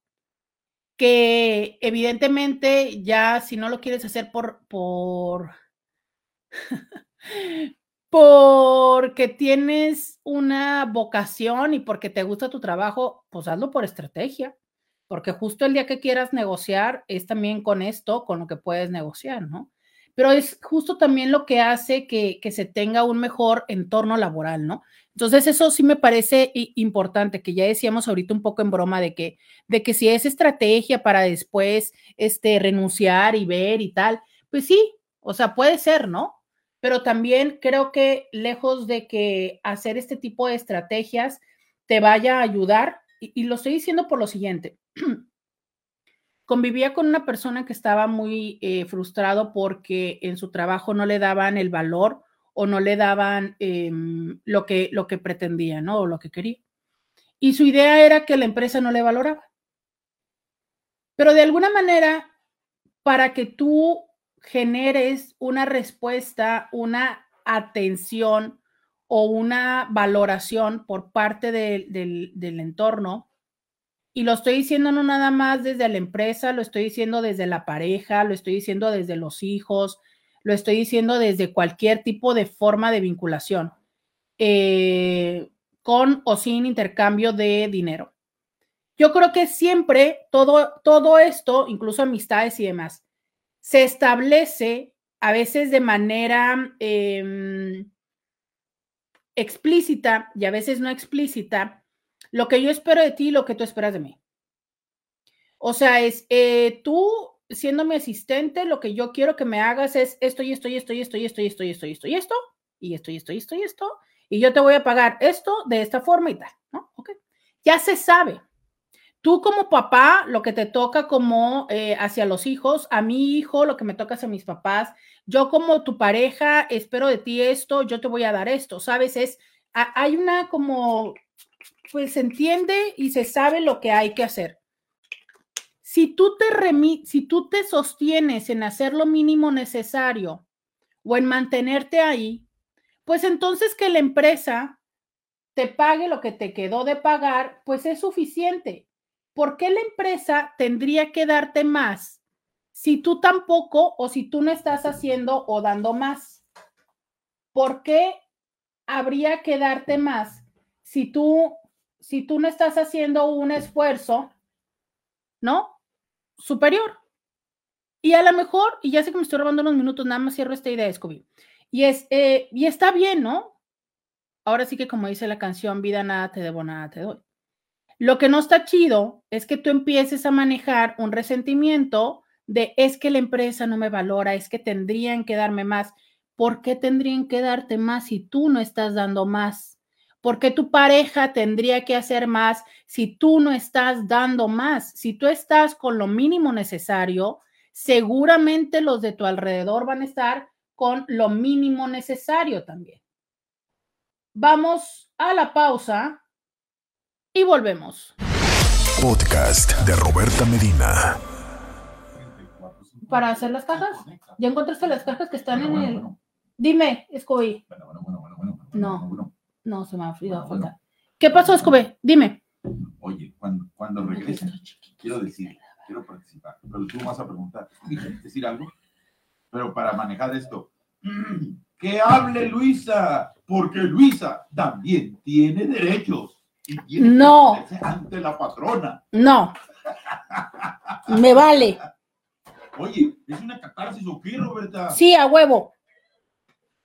que evidentemente ya si no lo quieres hacer por, por, porque tienes una vocación y porque te gusta tu trabajo, pues hazlo por estrategia, porque justo el día que quieras negociar es también con esto, con lo que puedes negociar, ¿no? Pero es justo también lo que hace que, se tenga un mejor entorno laboral, ¿no? Entonces, eso sí me parece importante, que ya decíamos ahorita un poco en broma de que, de que si es estrategia para después este, renunciar y ver y tal, pues sí, o sea, puede ser, ¿no? Pero también creo que lejos de que hacer este tipo de estrategias te vaya a ayudar, y lo estoy diciendo por lo siguiente, convivía con una persona que estaba muy eh, frustrado porque en su trabajo no le daban el valor o no le daban em, lo, que, lo que pretendía, ¿no? O lo que quería. Y su idea era que la empresa no le valoraba. Pero de alguna manera, para que tú generes una respuesta, una atención o una valoración por parte del, del entorno, y lo estoy diciendo no nada más desde la empresa, lo estoy diciendo desde la pareja, lo estoy diciendo desde los hijos, lo estoy diciendo desde cualquier tipo de forma de vinculación, eh, con o sin intercambio de dinero. Yo creo que siempre todo, todo esto, incluso amistades y demás, se establece a veces de manera em, explícita y a veces no explícita lo que yo espero de ti y lo que tú esperas de mí. O sea, es eh, tú siendo mi asistente, lo que yo quiero que me hagas es esto y esto y esto y esto y esto y esto y esto y esto y esto y esto y esto y esto y esto y yo te voy a pagar esto de esta forma y tal, ¿no? Ok. Ya se sabe. Tú como papá, lo que te toca como eh, hacia los hijos, a mi hijo, lo que me toca hacia mis papás, yo como tu pareja, espero de ti esto, yo te voy a dar esto, ¿sabes? Es, hay una como, pues se entiende y se sabe lo que hay que hacer. Si tú te remi si tú te sostienes en hacer lo mínimo necesario o en mantenerte ahí, pues entonces que la empresa te pague lo que te quedó de pagar, pues es suficiente. ¿Por qué la empresa tendría que darte más si tú tampoco o si tú no estás haciendo o dando más? ¿Por qué habría que darte más si tú si tú no estás haciendo un esfuerzo, ¿no? Superior. Y a lo mejor, y ya sé que me estoy robando unos minutos, nada más cierro esta idea, Scooby. Y, es, eh, y está bien, ¿no? Ahora sí que como dice la canción, vida nada te debo, nada te doy. Lo que no está chido es que tú empieces a manejar un resentimiento de es que la empresa no me valora, es que tendrían que darme más. ¿Por qué tendrían que darte más si tú no estás dando más? ¿Por qué tu pareja tendría que hacer más si tú no estás dando más? Si tú estás con lo mínimo necesario, seguramente los de tu alrededor van a estar con lo mínimo necesario también. Vamos a la pausa y volvemos. Podcast de Roberta Medina. Para hacer las cajas. ¿Ya encontraste las cajas que están Bueno, en bueno, el... bueno. Dime, Scooby. Bueno, bueno, bueno, bueno, bueno, bueno, No. Bueno, bueno. No, se me ha olvidado Bueno, falta. ¿Qué pasó, Scooby? Dime. Oye, cuando, cuando regresen, quiero decir, quiero participar, pero tú vas a preguntar, decir algo, pero para manejar esto, que hable Luisa, porque Luisa también tiene derechos. Y tiene No. ante la patrona. No. Me vale. Oye, ¿es una catarsis o qué, Roberta? Sí, a huevo.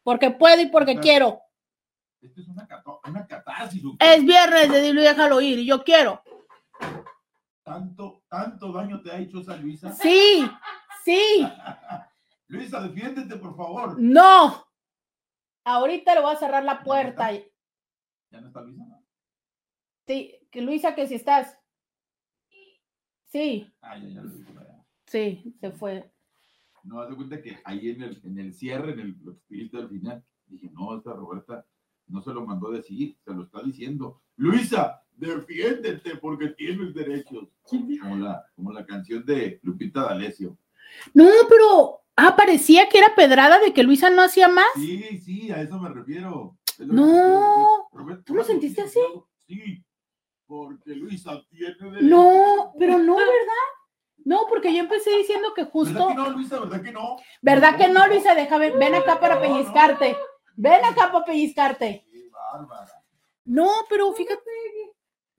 Porque puedo y porque quiero. Esto es una, cato- una. Es viernes de dilo y déjalo ir y yo quiero. ¿Tanto, tanto daño te ha hecho esa Luisa? Sí, sí, Luisa, defiéndete, por favor. no. Ahorita le voy a cerrar la puerta. ¿Ya no está Luisa? Sí, que Luisa, que si estás. Sí, Ah, ya, ya lo sí, se fue. No, haz de cuenta que ahí en el, en el cierre, en el lo que al final, dije, no, esta Roberta no se lo mandó a decir, se lo está diciendo. Luisa, defiéndete porque tienes derechos. Como la, como la canción de Lupita D'Alessio. No, pero. Ah, parecía que era pedrada de que Luisa no hacía más. Sí, sí, a eso me refiero. Es No, ¿tú lo ¿algo sentiste así? Sí, porque Luisa tiene derechos. No, pero no, ¿verdad? No, porque yo empecé diciendo que ¿Verdad justo. que no, Luisa? ¿Verdad que no? ¿Verdad que no, Luisa? Déjame, ven acá para pellizcarte. Ven acá para pellizcarte. Qué bárbara. No, pero fíjate.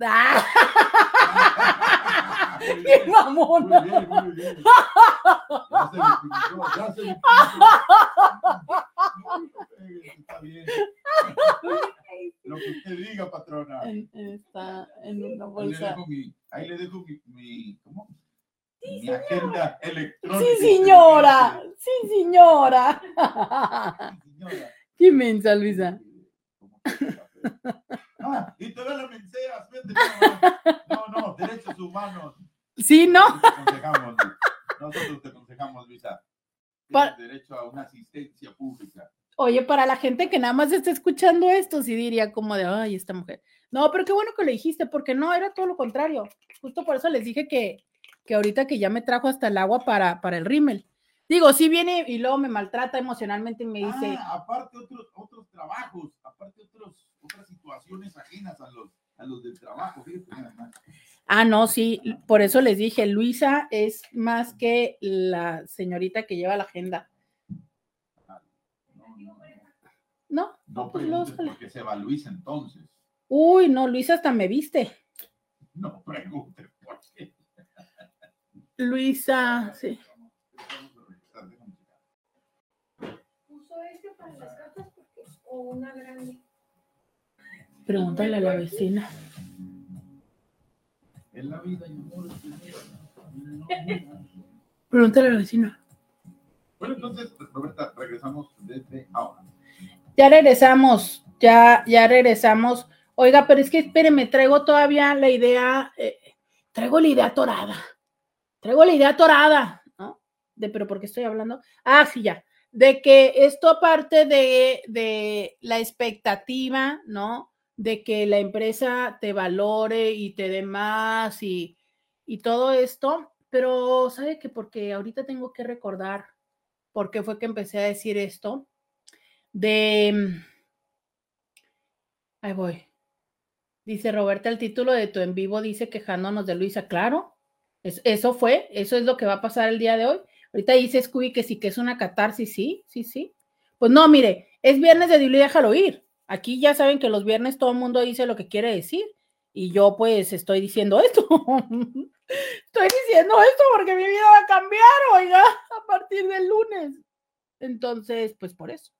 Ah, ¡Qué mamona! Muy bien, muy bien. Ya se victimizó, ya se victimizó. Está bien. Lo que usted diga, patrona. Ahí En- Está en una le bolsa. dejo mi, ahí le dejo mi, mi, ¿cómo? mi agenda electrónica. Sí, señora. Sí, señora. Sí, señora. Qué mensa, Luisa. ¿Cómo que Ah, y te la menseas, vete. No, no, derechos humanos. Sí, ¿no? Aconsejamos, dejamos, Luisa. Pa- Tienes derecho a una asistencia pública. Oye, para la gente que nada más está escuchando esto, sí diría como de, ay, esta mujer. No, pero qué bueno que lo dijiste, porque no, era todo lo contrario. Justo por eso les dije que, que ahorita que ya me trajo hasta el agua para, para el rímel. Digo, sí viene y luego me maltrata emocionalmente y me dice, Ah, aparte otros, otros trabajos, aparte otros, otras situaciones ajenas a los, a los del trabajo. fíjate ah, no, sí, por eso les dije, Luisa es más que la señorita que lleva la agenda. No, no, no. ¿No? No pues preguntes lúzale. por qué se va Luis entonces. Uy, no, Luisa hasta me viste. No preguntes por qué. Luisa, sí. ¿Puso ese para las cartas porque, o una grande? Pregúntale a la vecina. En la vida, mi amor, es primero. Pregúntale a la vecina. Bueno, entonces, Roberta, regresamos desde ahora. Ya regresamos, ya, ya regresamos. Oiga, pero es que espéreme, traigo todavía la idea, eh, traigo la idea torada. Traigo la idea torada, ¿no? De, pero ¿por qué estoy hablando? Ah, sí, ya. De que esto aparte de, de la expectativa, ¿no? De que la empresa te valore y te dé más y, y todo esto, pero ¿sabe que Porque ahorita tengo que recordar por qué fue que empecé a decir esto de... Ahí voy. Dice Roberta, el título de tu en vivo dice quejándonos de Luisa. Claro, es- eso fue, eso es lo que va a pasar el día de hoy. Ahorita dice Scooby que sí, que es una catarsis, sí, sí, sí. Pues no, mire, es viernes de Dilo y déjalo ir. Aquí ya saben que los viernes todo el mundo dice lo que quiere decir. Y yo pues estoy diciendo esto. estoy diciendo esto porque mi vida va a cambiar, oiga, a partir del lunes. Entonces, pues por eso.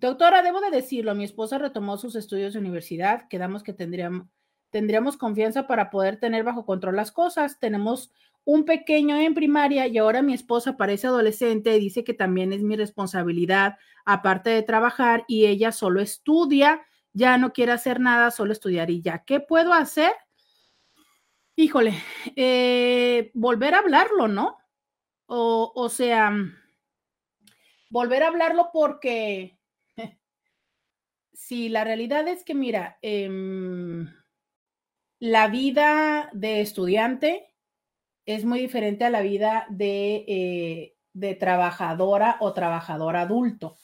Doctora, debo de decirlo, mi esposa retomó sus estudios de universidad, quedamos que tendríamos, tendríamos confianza para poder tener bajo control las cosas. Tenemos un pequeño en primaria y ahora mi esposa parece adolescente dice que también es mi responsabilidad, aparte de trabajar, y ella solo estudia, ya no quiere hacer nada, solo estudiar y ya. ¿Qué puedo hacer? Híjole, eh, volver a hablarlo, ¿no? O, o sea, volver a hablarlo porque si la realidad es que, mira, em, la vida de estudiante es muy diferente a la vida de, eh, de trabajadora o trabajador adulto.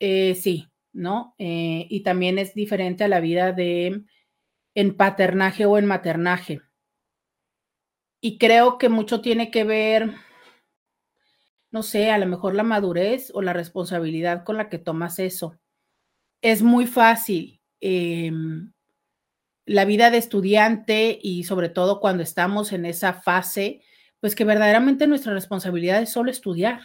Eh, sí, ¿no? Eh, y también es diferente a la vida de en paternaje o en maternaje. Y creo que mucho tiene que ver, no sé, a lo mejor la madurez o la responsabilidad con la que tomas eso. Es muy fácil. em, la vida de estudiante y sobre todo cuando estamos en esa fase, pues que verdaderamente nuestra responsabilidad es solo estudiar.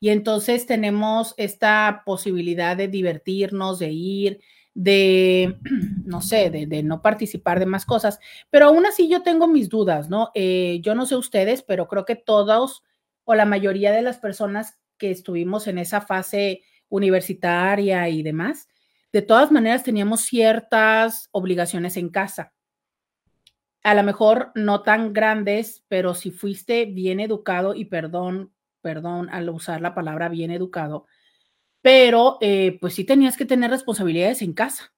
Y entonces tenemos esta posibilidad de divertirnos, de ir, de, no sé, de, no participar de más cosas. Pero aún así yo tengo mis dudas, ¿no? Eh, yo no sé ustedes, pero creo que todos o la mayoría de las personas que estuvimos en esa fase universitaria y demás, de todas maneras teníamos ciertas obligaciones en casa. A lo mejor no tan grandes, pero si fuiste bien educado, y perdón, perdón al usar la palabra bien educado, pero eh, pues sí tenías que tener responsabilidades en casa.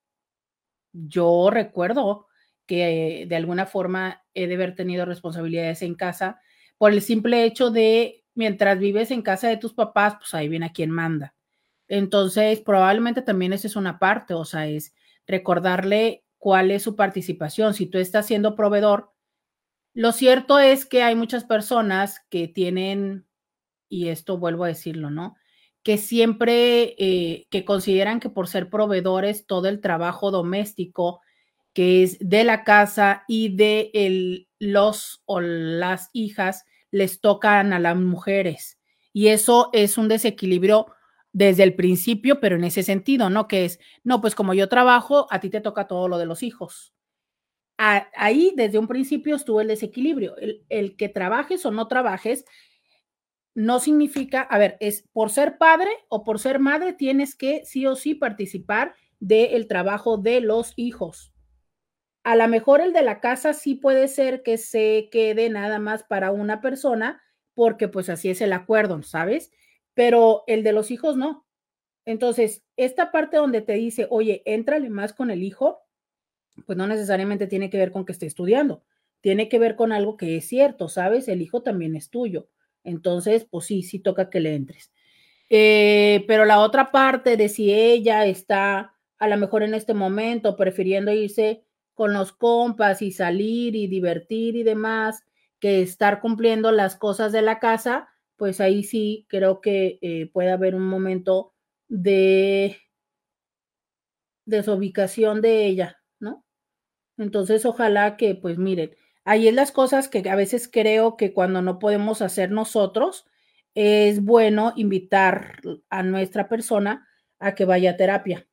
Yo recuerdo que eh, de alguna forma he de haber tenido responsabilidades en casa por el simple hecho de mientras vives en casa de tus papás, pues ahí viene a quien manda. Entonces, probablemente también esa es una parte, o sea, es recordarle cuál es su participación. Si tú estás siendo proveedor, lo cierto es que hay muchas personas que tienen, y esto vuelvo a decirlo, ¿no? Que siempre, eh, que consideran que por ser proveedores, todo el trabajo doméstico que es de la casa y de el, los o las hijas les tocan a las mujeres. Y eso es un desequilibrio desde el principio, pero en ese sentido, ¿no? Que es, no, pues como yo trabajo, a ti te toca todo lo de los hijos. A, ahí desde un principio estuvo el desequilibrio. El, que trabajes o no trabajes no significa, a ver, es por ser padre o por ser madre tienes que sí o sí participar del trabajo de los hijos. A lo mejor el de la casa sí puede ser que se quede nada más para una persona, porque pues así es el acuerdo, ¿sabes? Pero el de los hijos no. Entonces, esta parte donde te dice, oye, éntrale más con el hijo, pues no necesariamente tiene que ver con que esté estudiando, tiene que ver con algo que es cierto, ¿sabes? El hijo también es tuyo. Entonces, pues sí, sí toca que le entres. Eh, pero la otra parte de si ella está a lo mejor en este momento prefiriendo irse con los compas y salir y divertir y demás, que estar cumpliendo las cosas de la casa, pues ahí sí creo que eh, puede haber un momento de desubicación de ella, ¿no? Entonces, ojalá que, pues miren, ahí es las cosas que a veces creo que cuando no podemos hacer nosotros, es bueno invitar a nuestra persona a que vaya a terapia.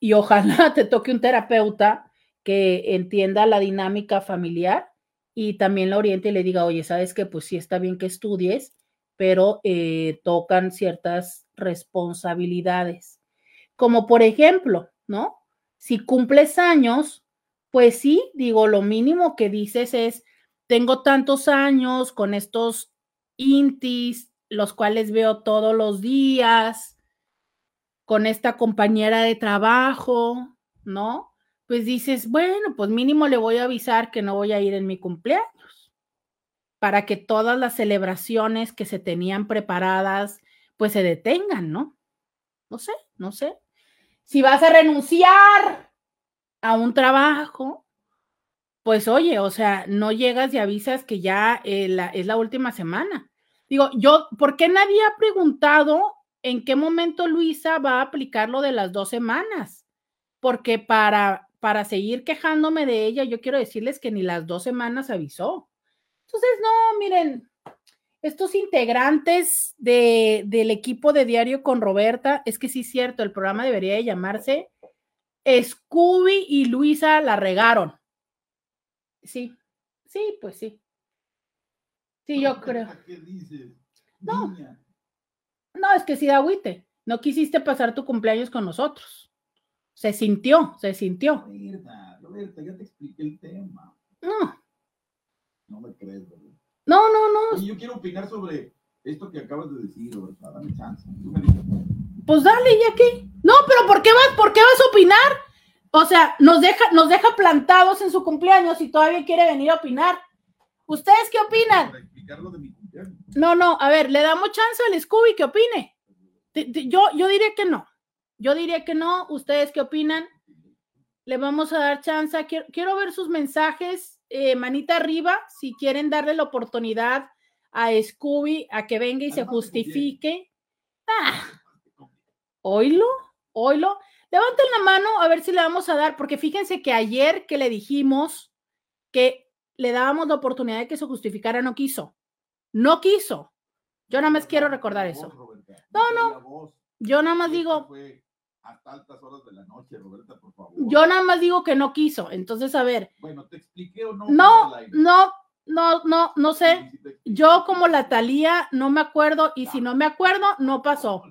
Y ojalá te toque un terapeuta que entienda la dinámica familiar y también la oriente y le diga, oye, sabes que pues sí está bien que estudies, pero eh, tocan ciertas responsabilidades. Como por ejemplo, ¿no? Si cumples años, pues sí, digo, lo mínimo que dices es, tengo tantos años con estos intis, los cuales veo todos los días, con esta compañera de trabajo, ¿no? Pues dices, bueno, pues mínimo le voy a avisar que no voy a ir en mi cumpleaños, para que todas las celebraciones que se tenían preparadas, pues se detengan, ¿no? No sé, no sé. Si vas a renunciar a un trabajo, pues oye, o sea, no llegas y avisas que ya eh, la, es la última semana. Digo, yo, ¿por qué nadie ha preguntado en qué momento Luisa va a aplicar lo de las dos semanas? Porque para, para seguir quejándome de ella, yo quiero decirles que ni las dos semanas avisó. Entonces, no, miren, estos integrantes de, del equipo de Diario con Roberta, es que sí es cierto, el programa debería de llamarse Scooby y Luisa la regaron. Sí, sí, pues sí. Sí, yo creo. ¿Qué dices? No. Niña. No, es que sí da agüite. No quisiste pasar tu cumpleaños con nosotros. Se sintió, se sintió. Roberta, Roberta, ya te expliqué el tema. No, No crees, no, no, no. Oye, yo quiero opinar sobre esto que acabas de decir, Roberta. Dame chance. Tú me dices. Pues dale, ya que. No, pero ¿por qué vas, por qué vas a opinar? O sea, nos deja, nos deja plantados en su cumpleaños y todavía quiere venir a opinar. ¿Ustedes qué opinan? Para explicar lo de mi cumpleaños. No, no, a ver, le damos chance al Scooby que opine. Yo, yo diría que no. Yo diría que no. ¿Ustedes qué opinan? Le vamos a dar chance. Quiero, quiero ver sus mensajes. Eh, manita arriba, si quieren darle la oportunidad a Scooby a que venga y se Además, te conviene. justifique. Ah, oílo, oílo. Levanten la mano a ver si le vamos a dar, porque fíjense que ayer que le dijimos que le dábamos la oportunidad de que se justificara, no quiso. No quiso. Yo nada más quiero recordar eso. No, no. Yo nada más digo, hasta altas horas de la noche, Roberta, por favor. yo nada más digo que no quiso. Entonces, a ver, Bueno, ¿te expliqué o no? no, no, no, no, no sé. Yo como la Talía no me acuerdo y si no me acuerdo, no pasó.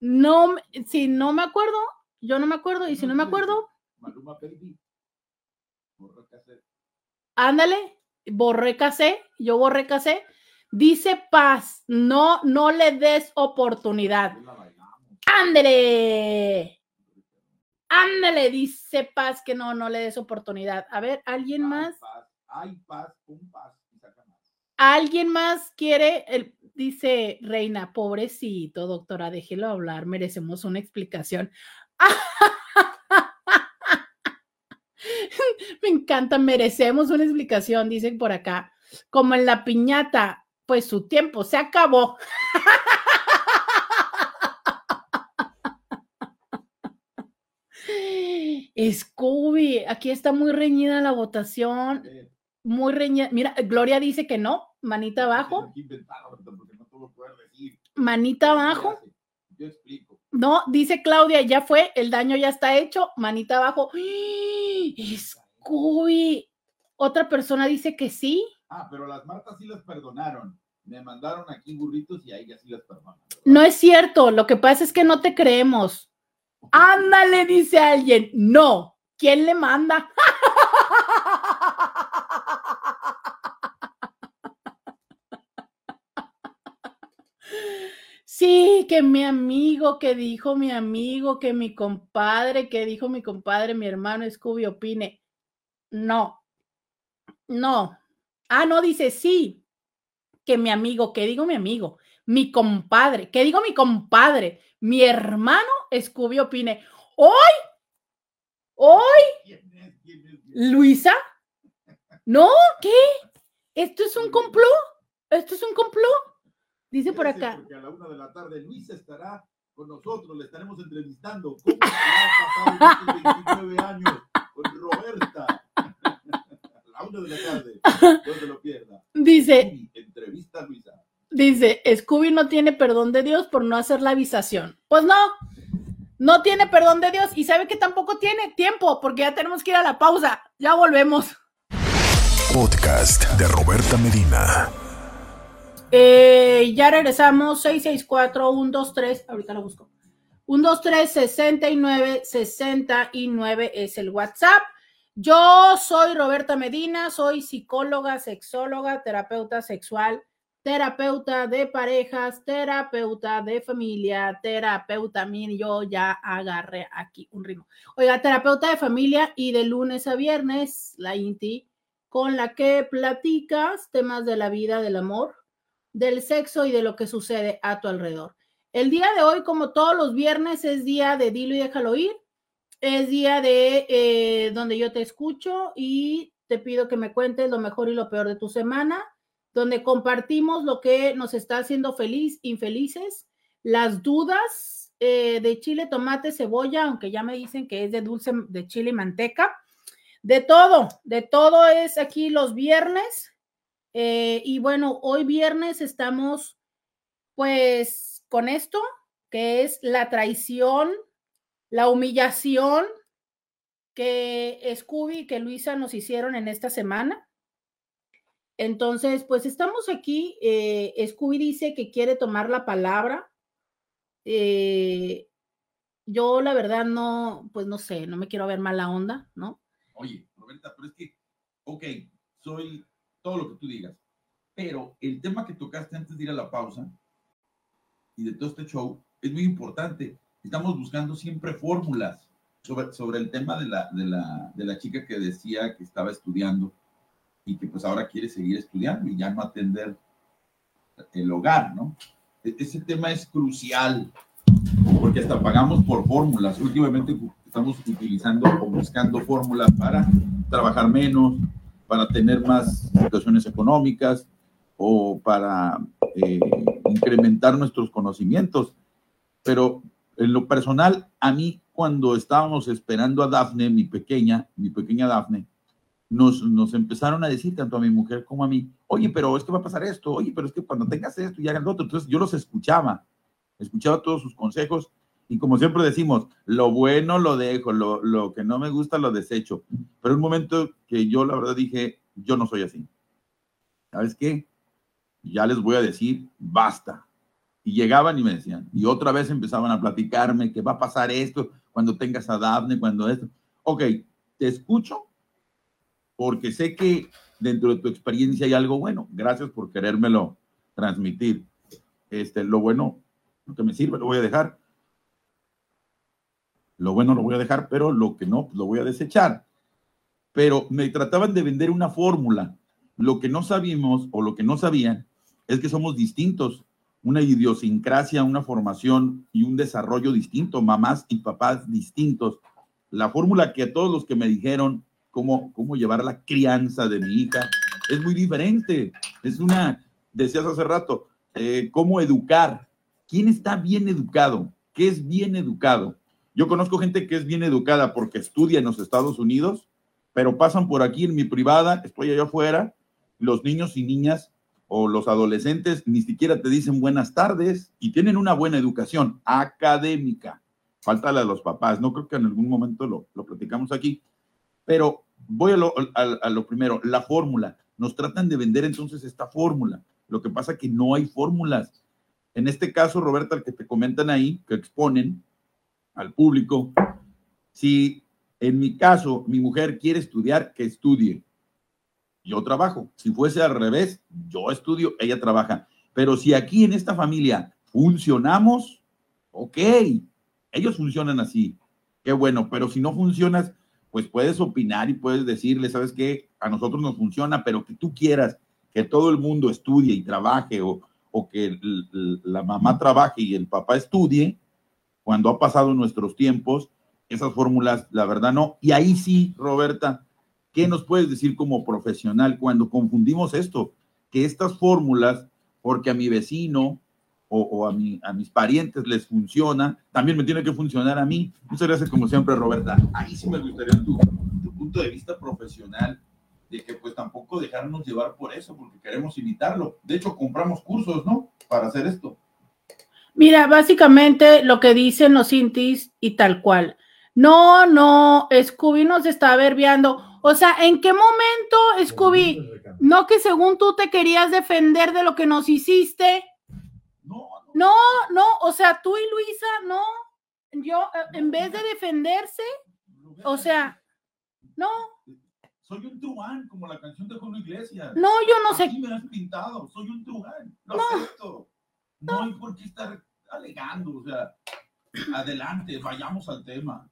No, si no me acuerdo, yo no me acuerdo y si no me acuerdo, Maluma Baby. Borra cassette. ándale, borré casé, yo borré casé. Dice Paz, no, no le des oportunidad. Bailamos. Ándale, dice Paz que no, no le des oportunidad. A ver, ¿alguien más? paz, Hay paz, con paz. y saca más. ¿Alguien más quiere? El, dice Reina, pobrecito, doctora, déjelo hablar, merecemos una explicación. Me encanta, merecemos una explicación, dicen por acá. Como en la piñata, pues su tiempo se acabó. Scooby, aquí está muy reñida la votación, muy reñida. Mira, Gloria dice que no, manita abajo, manita abajo. Yo explico. No, dice Claudia, ya fue, el daño ya está hecho, manita abajo. Scooby. Otra persona dice que sí. Ah, pero las Martas sí las perdonaron. Me mandaron aquí burritos y a ellas sí las perdonan. ¿verdad? No es cierto, lo que pasa es que no te creemos. Ándale, dice alguien. No, ¿quién le manda? Sí, que mi amigo, que dijo mi amigo, que mi compadre, que dijo mi compadre, mi hermano Scooby opine. No, no. Ah, no, dice sí, que mi amigo, que digo mi amigo, mi compadre, que digo mi compadre, mi hermano Scooby opine. Hoy, hoy. Luisa. No, ¿qué? ¿Esto es un complot? ¿Esto es un complot? Dice por acá. Porque a la una de la tarde Luisa estará con nosotros, le estaremos entrevistando. ¿Cómo se ha pasado estos 29 años con Roberta? A la una de la tarde, no se lo pierda. Dice, Uy, Entrevista a Luisa. Dice, Scooby no tiene perdón de Dios por no hacer la avisación. Pues no, no tiene perdón de Dios y sabe que tampoco tiene tiempo porque ya tenemos que ir a la pausa. Ya volvemos. Podcast de Roberta Medina. Eh, ya regresamos, 664-123, ahorita lo busco. 123-69-69 es el WhatsApp. Yo soy Roberta Medina, soy psicóloga, sexóloga, terapeuta sexual, terapeuta de parejas, terapeuta de familia, terapeuta, miren, yo ya agarré aquí un ritmo. Oiga, terapeuta de familia y de lunes a viernes, la INTI, con la que platicas temas de la vida, del amor, del sexo y de lo que sucede a tu alrededor. El día de hoy, como todos los viernes, es día de dilo y déjalo ir. Es día de eh, donde yo te escucho y te pido que me cuentes lo mejor y lo peor de tu semana, donde compartimos lo que nos está haciendo feliz, infelices, las dudas eh, de chile, tomate, cebolla, aunque ya me dicen que es de dulce de chile y manteca. De todo, de todo es aquí los viernes. Eh, y bueno, hoy viernes estamos pues con esto, que es la traición, la humillación que Scooby y que Luisa nos hicieron en esta semana. Entonces, pues estamos aquí. Eh, Scooby dice que quiere tomar la palabra. Eh, yo la verdad no, pues no sé, no me quiero ver mala onda, ¿no? Oye, Roberta, pero es que, ok, soy todo lo que tú digas, pero el tema que tocaste antes de ir a la pausa y de todo este show es muy importante. Estamos buscando siempre fórmulas sobre, sobre el tema de la, de, la, de la chica que decía que estaba estudiando y que pues ahora quiere seguir estudiando y ya no atender el hogar, ¿no? E- Ese tema es crucial porque hasta pagamos por fórmulas. Últimamente estamos utilizando o buscando fórmulas para trabajar menos, para tener más situaciones económicas o para eh, incrementar nuestros conocimientos. Pero en lo personal, a mí cuando estábamos esperando a Dafne, mi pequeña, mi pequeña Dafne, nos, nos empezaron a decir, tanto a mi mujer como a mí, oye, pero es que va a pasar esto, oye, pero es que cuando tengas esto y hagan lo otro. Entonces yo los escuchaba, escuchaba todos sus consejos y como siempre decimos, lo bueno lo dejo, lo, lo que no me gusta lo desecho. Pero un momento que yo la verdad dije, yo no soy así. ¿Sabes qué? Ya les voy a decir, basta. Y llegaban y me decían, y otra vez empezaban a platicarme que va a pasar esto cuando tengas a Daphne, cuando esto. Ok, te escucho porque sé que dentro de tu experiencia hay algo bueno. Gracias por querérmelo transmitir. Este, lo bueno, lo que me sirve, lo voy a dejar. Lo bueno lo voy a dejar, pero lo que no, lo voy a desechar. Pero me trataban de vender una fórmula. Lo que no sabíamos o lo que no sabían es que somos distintos, una idiosincrasia, una formación y un desarrollo distinto, mamás y papás distintos. La fórmula que a todos los que me dijeron cómo, cómo llevar la crianza de mi hija es muy diferente. Es una, decías hace rato, eh, cómo educar. ¿Quién está bien educado? ¿Qué es bien educado? Yo conozco gente que es bien educada porque estudia en los Estados Unidos, pero pasan por aquí en mi privada, estoy allá afuera, los niños y niñas o los adolescentes ni siquiera te dicen buenas tardes y tienen una buena educación académica. Falta la de los papás, no creo que en algún momento lo, lo platicamos aquí, pero voy a lo, primero, la fórmula. Nos tratan de vender entonces esta fórmula. Lo que pasa que no hay fórmulas. En este caso, Roberta, el que te comentan ahí, que exponen al público, si en mi caso mi mujer quiere estudiar, que estudie. Yo trabajo. Si fuese al revés, yo estudio, ella trabaja. Pero si aquí en esta familia funcionamos, ok, ellos funcionan así, qué bueno, pero si no funcionas, pues puedes opinar y puedes decirle, sabes qué, a nosotros nos funciona, pero que tú quieras que todo el mundo estudie y trabaje o, o que la mamá trabaje y el papá estudie, cuando ha pasado nuestros tiempos, esas fórmulas, la verdad no. Y ahí sí, Roberta, ¿qué nos puedes decir como profesional cuando confundimos esto? Que estas fórmulas, porque a mi vecino o, a, mi, a mis parientes les funciona, también me tiene que funcionar a mí. Muchas gracias, como siempre, Roberta. Ahí sí me gustaría tu, tu punto de vista profesional de que pues tampoco dejarnos llevar por eso, porque queremos imitarlo. De hecho, compramos cursos, ¿no? Para hacer esto. Mira, básicamente lo que dicen los intis y tal cual. No, no, Scooby nos está verbiando. O sea, ¿en qué momento, Scooby? No que según tú te querías defender de lo que nos hiciste. No, No, o sea, tú y Luisa, no. Yo, eh, en vez de defenderse, o sea, no, soy un truán, como la canción de Julio Iglesias. no, yo no sé. Me has pintado, soy un truán. Lo No. acepto. No hay por qué estar alegando, o sea, adelante, vayamos al tema.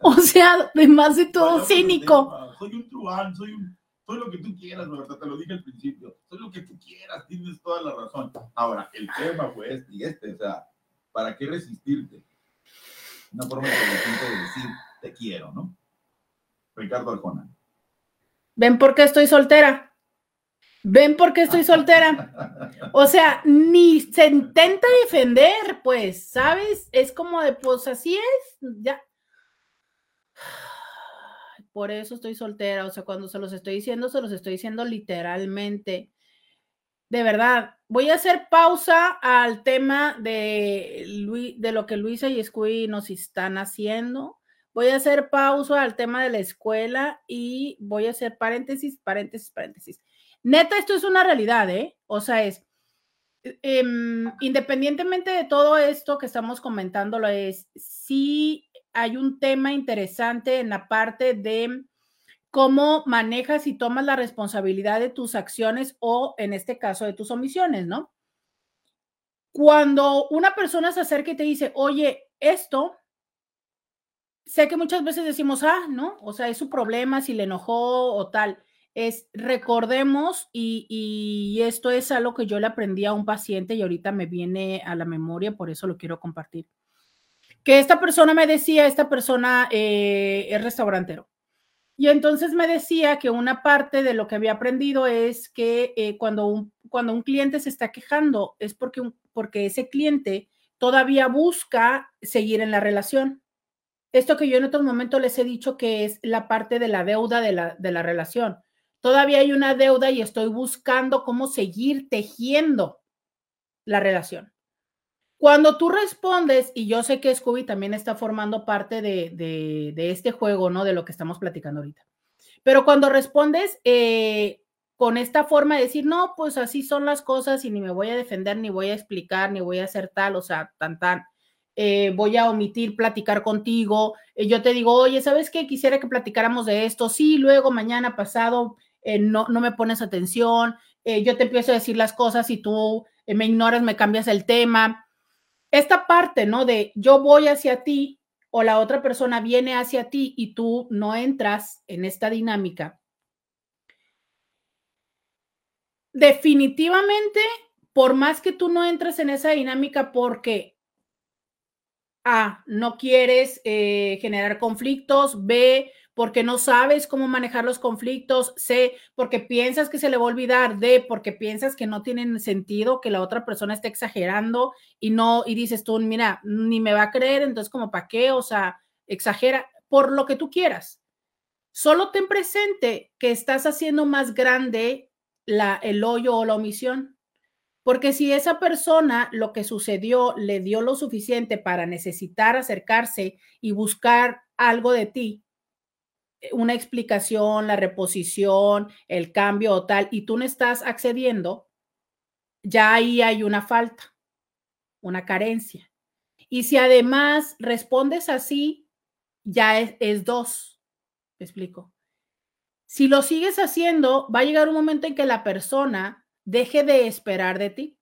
O sea, además de todo Vayamos cínico. Soy un truán, soy un soy lo que tú quieras, Roberta, te lo dije al principio. Soy lo que tú quieras, tienes toda la razón. Ahora, el tema fue este y este, o sea, ¿para qué resistirte? Una forma de decir, te quiero, ¿no? Ricardo Arjona. ¿Ven por qué estoy soltera? ¿Ven por qué estoy soltera? O sea, ni se intenta defender, pues, ¿sabes? Es como de, pues así es, ya. Por eso estoy soltera, o sea, cuando se los estoy diciendo, se los estoy diciendo literalmente. De verdad, voy a hacer pausa al tema de, Lui- de lo que Luisa y Scooby nos están haciendo. Voy a hacer pausa al tema de la escuela y voy a hacer paréntesis, paréntesis, paréntesis. Neta, esto es una realidad, ¿eh? O sea, es, em, independientemente de todo esto que estamos comentándolo, es, sí hay un tema interesante en la parte de cómo manejas y tomas la responsabilidad de tus acciones o, en este caso, de tus omisiones, ¿no? Cuando una persona se acerca y te dice, oye, esto, sé que muchas veces decimos, ah, ¿no? O sea, es su problema, si le enojó o tal. Es, recordemos, y, y esto es algo que yo le aprendí a un paciente y ahorita me viene a la memoria, por eso lo quiero compartir. Que esta persona me decía, esta persona eh, es restaurantero. Y entonces me decía que una parte de lo que había aprendido es que eh, cuando, un, cuando un cliente se está quejando es porque, porque ese cliente todavía busca seguir en la relación. Esto que yo en otros momentos les he dicho que es la parte de la deuda de la, de la relación. Todavía hay una deuda y estoy buscando cómo seguir tejiendo la relación. Cuando tú respondes, y yo sé que Scooby también está formando parte de, este juego, ¿no? De lo que estamos platicando ahorita. Pero cuando respondes eh, con esta forma de decir, no, pues así son las cosas y ni me voy a defender, ni voy a explicar, ni voy a hacer tal, o sea, tan, tan, eh, voy a omitir platicar contigo. eh, yo te digo, oye, ¿sabes qué? Quisiera que platicáramos de esto. Sí, luego, mañana, pasado, no, no me pones atención. yo te empiezo a decir las cosas y tú me ignoras, me cambias el tema esta parte, ¿no? De yo voy hacia ti o la otra persona viene hacia ti y tú no entras en esta dinámica. Definitivamente, por más que tú no entres en esa dinámica porque A, no quieres eh, generar conflictos, B, porque no sabes cómo manejar los conflictos, C, porque piensas que se le va a olvidar, D, porque piensas que no tienen sentido, que la otra persona esté exagerando y no, y dices tú, mira, ni me va a creer, entonces como para qué, o sea, exagera, por lo que tú quieras. Solo ten presente que estás haciendo más grande la, el hoyo o la omisión. Porque si esa persona lo que sucedió le dio lo suficiente para necesitar acercarse y buscar algo de ti, una explicación, la reposición, el cambio o tal, y tú no estás accediendo, ya ahí hay una falta, una carencia. Y si además respondes así, ya es, es dos. ¿Me explico? Si lo sigues haciendo, va a llegar un momento en que la persona deje de esperar de ti.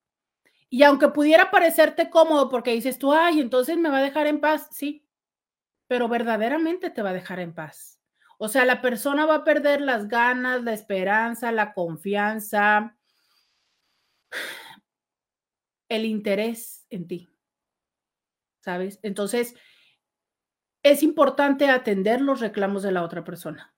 Y aunque pudiera parecerte cómodo porque dices tú, ay, entonces me va a dejar en paz, sí, pero verdaderamente te va a dejar en paz. O sea, la persona va a perder las ganas, la esperanza, la confianza, el interés en ti. ¿Sabes? Entonces, es importante atender los reclamos de la otra persona.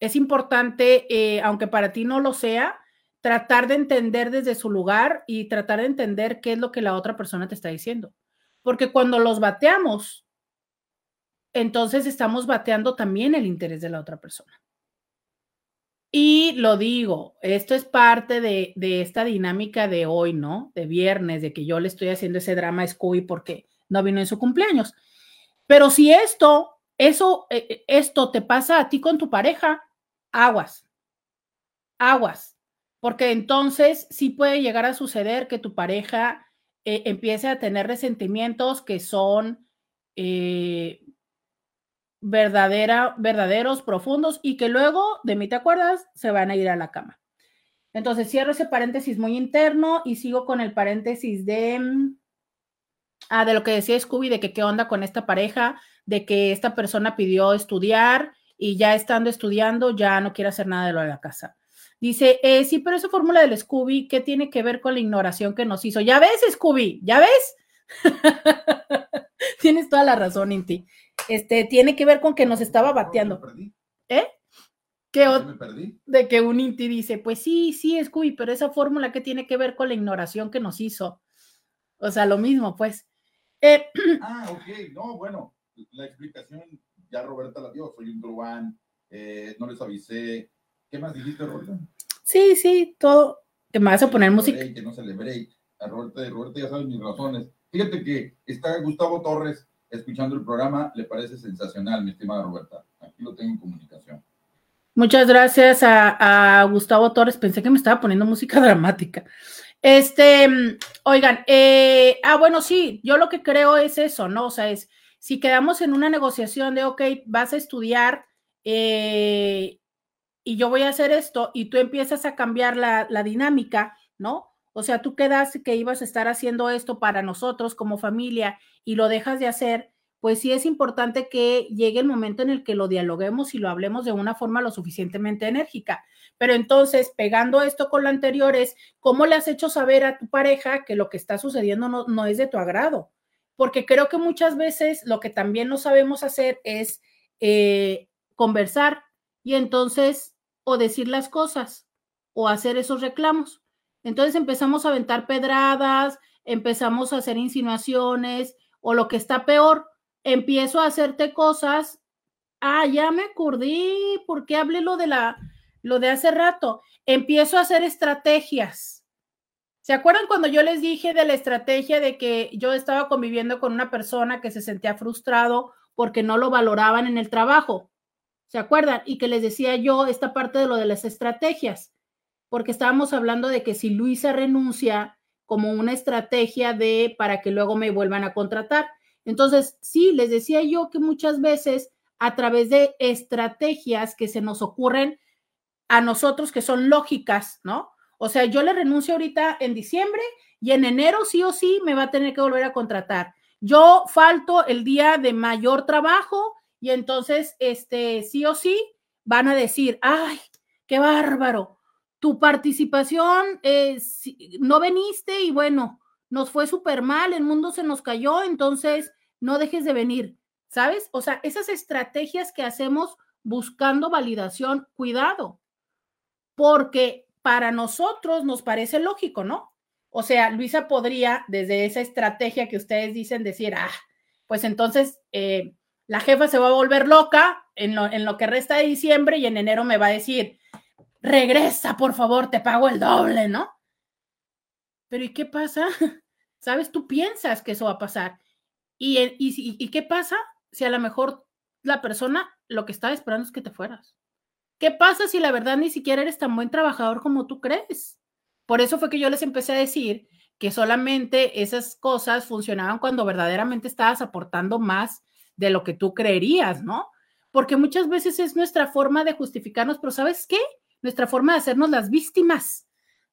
Es importante, eh, aunque para ti no lo sea, tratar de entender desde su lugar y tratar de entender qué es lo que la otra persona te está diciendo. Porque cuando los bateamos, entonces estamos bateando también el interés de la otra persona. Y lo digo, esto es parte de, esta dinámica de hoy, ¿no? De viernes, de que yo le estoy haciendo ese drama a Scooby porque no vino en su cumpleaños. Pero si esto, eso, eh, eh, esto te pasa a ti con tu pareja, aguas, aguas, porque entonces sí puede llegar a suceder que tu pareja eh, empiece a tener resentimientos que son verdadera, verdaderos, profundos y que luego, de mí te acuerdas, se van a ir a la cama. Entonces cierro ese paréntesis muy interno y sigo con el paréntesis de, mm, ah, de lo que decía Scooby, de que qué onda con esta pareja, de que esta persona pidió estudiar y ya estando estudiando ya no quiere hacer nada de lo de la casa. Dice, eh, sí, pero esa fórmula del Scooby, ¿qué tiene que ver con la ignoración que nos hizo? Ya ves, Scooby, ya ves. Tienes toda la razón, Inti este, tiene que ver con que nos estaba bateando. ¿Eh? ¿Qué me perdí? De que un Inti dice, pues sí, sí, Scooby, pero esa fórmula que tiene que ver con la ignoración que nos hizo. O sea, lo mismo, pues. Eh, ah, ok, no, bueno, la explicación ya Roberta la dio, soy un truán, eh, no les avisé. ¿Qué más dijiste, Roberta? Sí, sí, todo. Que me vas a poner música. Que no celebré. A Roberta, Roberta ya sabes mis razones. Fíjate que está Gustavo Torres escuchando el programa. Le parece sensacional, mi estimada Roberta. Aquí lo tengo en comunicación. Muchas gracias a, Gustavo Torres. Pensé que me estaba poniendo música dramática. Este, oigan, eh, ah, bueno, sí, yo lo que creo es eso, ¿no? O sea, es si quedamos en una negociación de, ok, vas a estudiar eh, y yo voy a hacer esto y tú empiezas a cambiar la dinámica, ¿no? O sea, tú quedaste que ibas a estar haciendo esto para nosotros como familia y lo dejas de hacer, pues sí es importante que llegue el momento en el que lo dialoguemos y lo hablemos de una forma lo suficientemente enérgica. Pero entonces, pegando esto con lo anterior, es cómo le has hecho saber a tu pareja que lo que está sucediendo no, es de tu agrado. Porque creo que muchas veces lo que también no sabemos hacer es eh, conversar y entonces o decir las cosas o hacer esos reclamos. Entonces empezamos a aventar pedradas, empezamos a hacer insinuaciones o lo que está peor, empiezo a hacerte cosas. Ah, ya me acordé, ¿por qué hablé lo de la lo de hace rato? Empiezo a hacer estrategias. ¿Se acuerdan cuando yo les dije de la estrategia de que yo estaba conviviendo con una persona que se sentía frustrado porque no lo valoraban en el trabajo? ¿Se acuerdan? Y que les decía yo esta parte de lo de las estrategias porque estábamos hablando de que si Luisa renuncia como una estrategia de para que luego me vuelvan a contratar. Entonces, sí, les decía yo que muchas veces a través de estrategias que se nos ocurren a nosotros que son lógicas, ¿no? O sea, yo le renuncio ahorita en diciembre y en enero sí o sí me va a tener que volver a contratar. Yo falto el día de mayor trabajo y entonces, este, sí o sí, van a decir, ay, qué bárbaro, tu participación, eh, no veniste y bueno, nos fue súper mal, el mundo se nos cayó, entonces no dejes de venir, ¿sabes? O sea, esas estrategias que hacemos buscando validación, cuidado, porque para nosotros nos parece lógico, ¿no? O sea, Luisa podría, desde esa estrategia que ustedes dicen, decir, ah, pues entonces eh, la jefa se va a volver loca en lo, en lo que resta de diciembre y en enero me va a decir, regresa, por favor, te pago el doble, ¿no? Pero ¿y qué pasa? ¿Sabes? Tú piensas que eso va a pasar. ¿Y, y, y qué pasa si a lo mejor la persona lo que estaba esperando es que te fueras? ¿Qué pasa si la verdad ni siquiera eres tan buen trabajador como tú crees? Por eso fue que yo les empecé a decir que solamente esas cosas funcionaban cuando verdaderamente estabas aportando más de lo que tú creerías, ¿no? Porque muchas veces es nuestra forma de justificarnos, pero ¿sabes qué? Nuestra forma de hacernos las víctimas.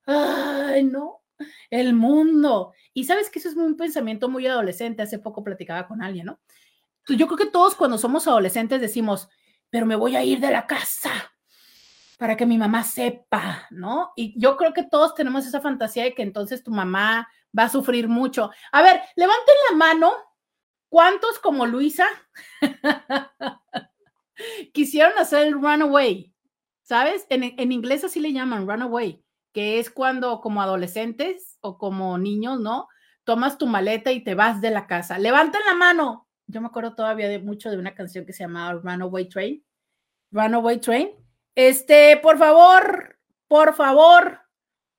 Ay, no. el mundo. Y sabes que eso es un pensamiento muy adolescente. Hace poco platicaba con alguien, ¿no? Yo creo que todos cuando somos adolescentes decimos, pero me voy a ir de la casa para que mi mamá sepa, ¿no? Y yo creo que todos tenemos esa fantasía de que entonces tu mamá va a sufrir mucho. A ver, levanten la mano. ¿Cuántos como Luisa quisieron hacer el runaway? ¿Sabes? En, en, inglés así le llaman runaway, que es cuando como adolescentes o como niños, ¿no? Tomas tu maleta y te vas de la casa. Levanten la mano. Yo me acuerdo todavía de mucho de una canción que se llamaba Runaway Train. Runaway Train. Este, por favor, por favor,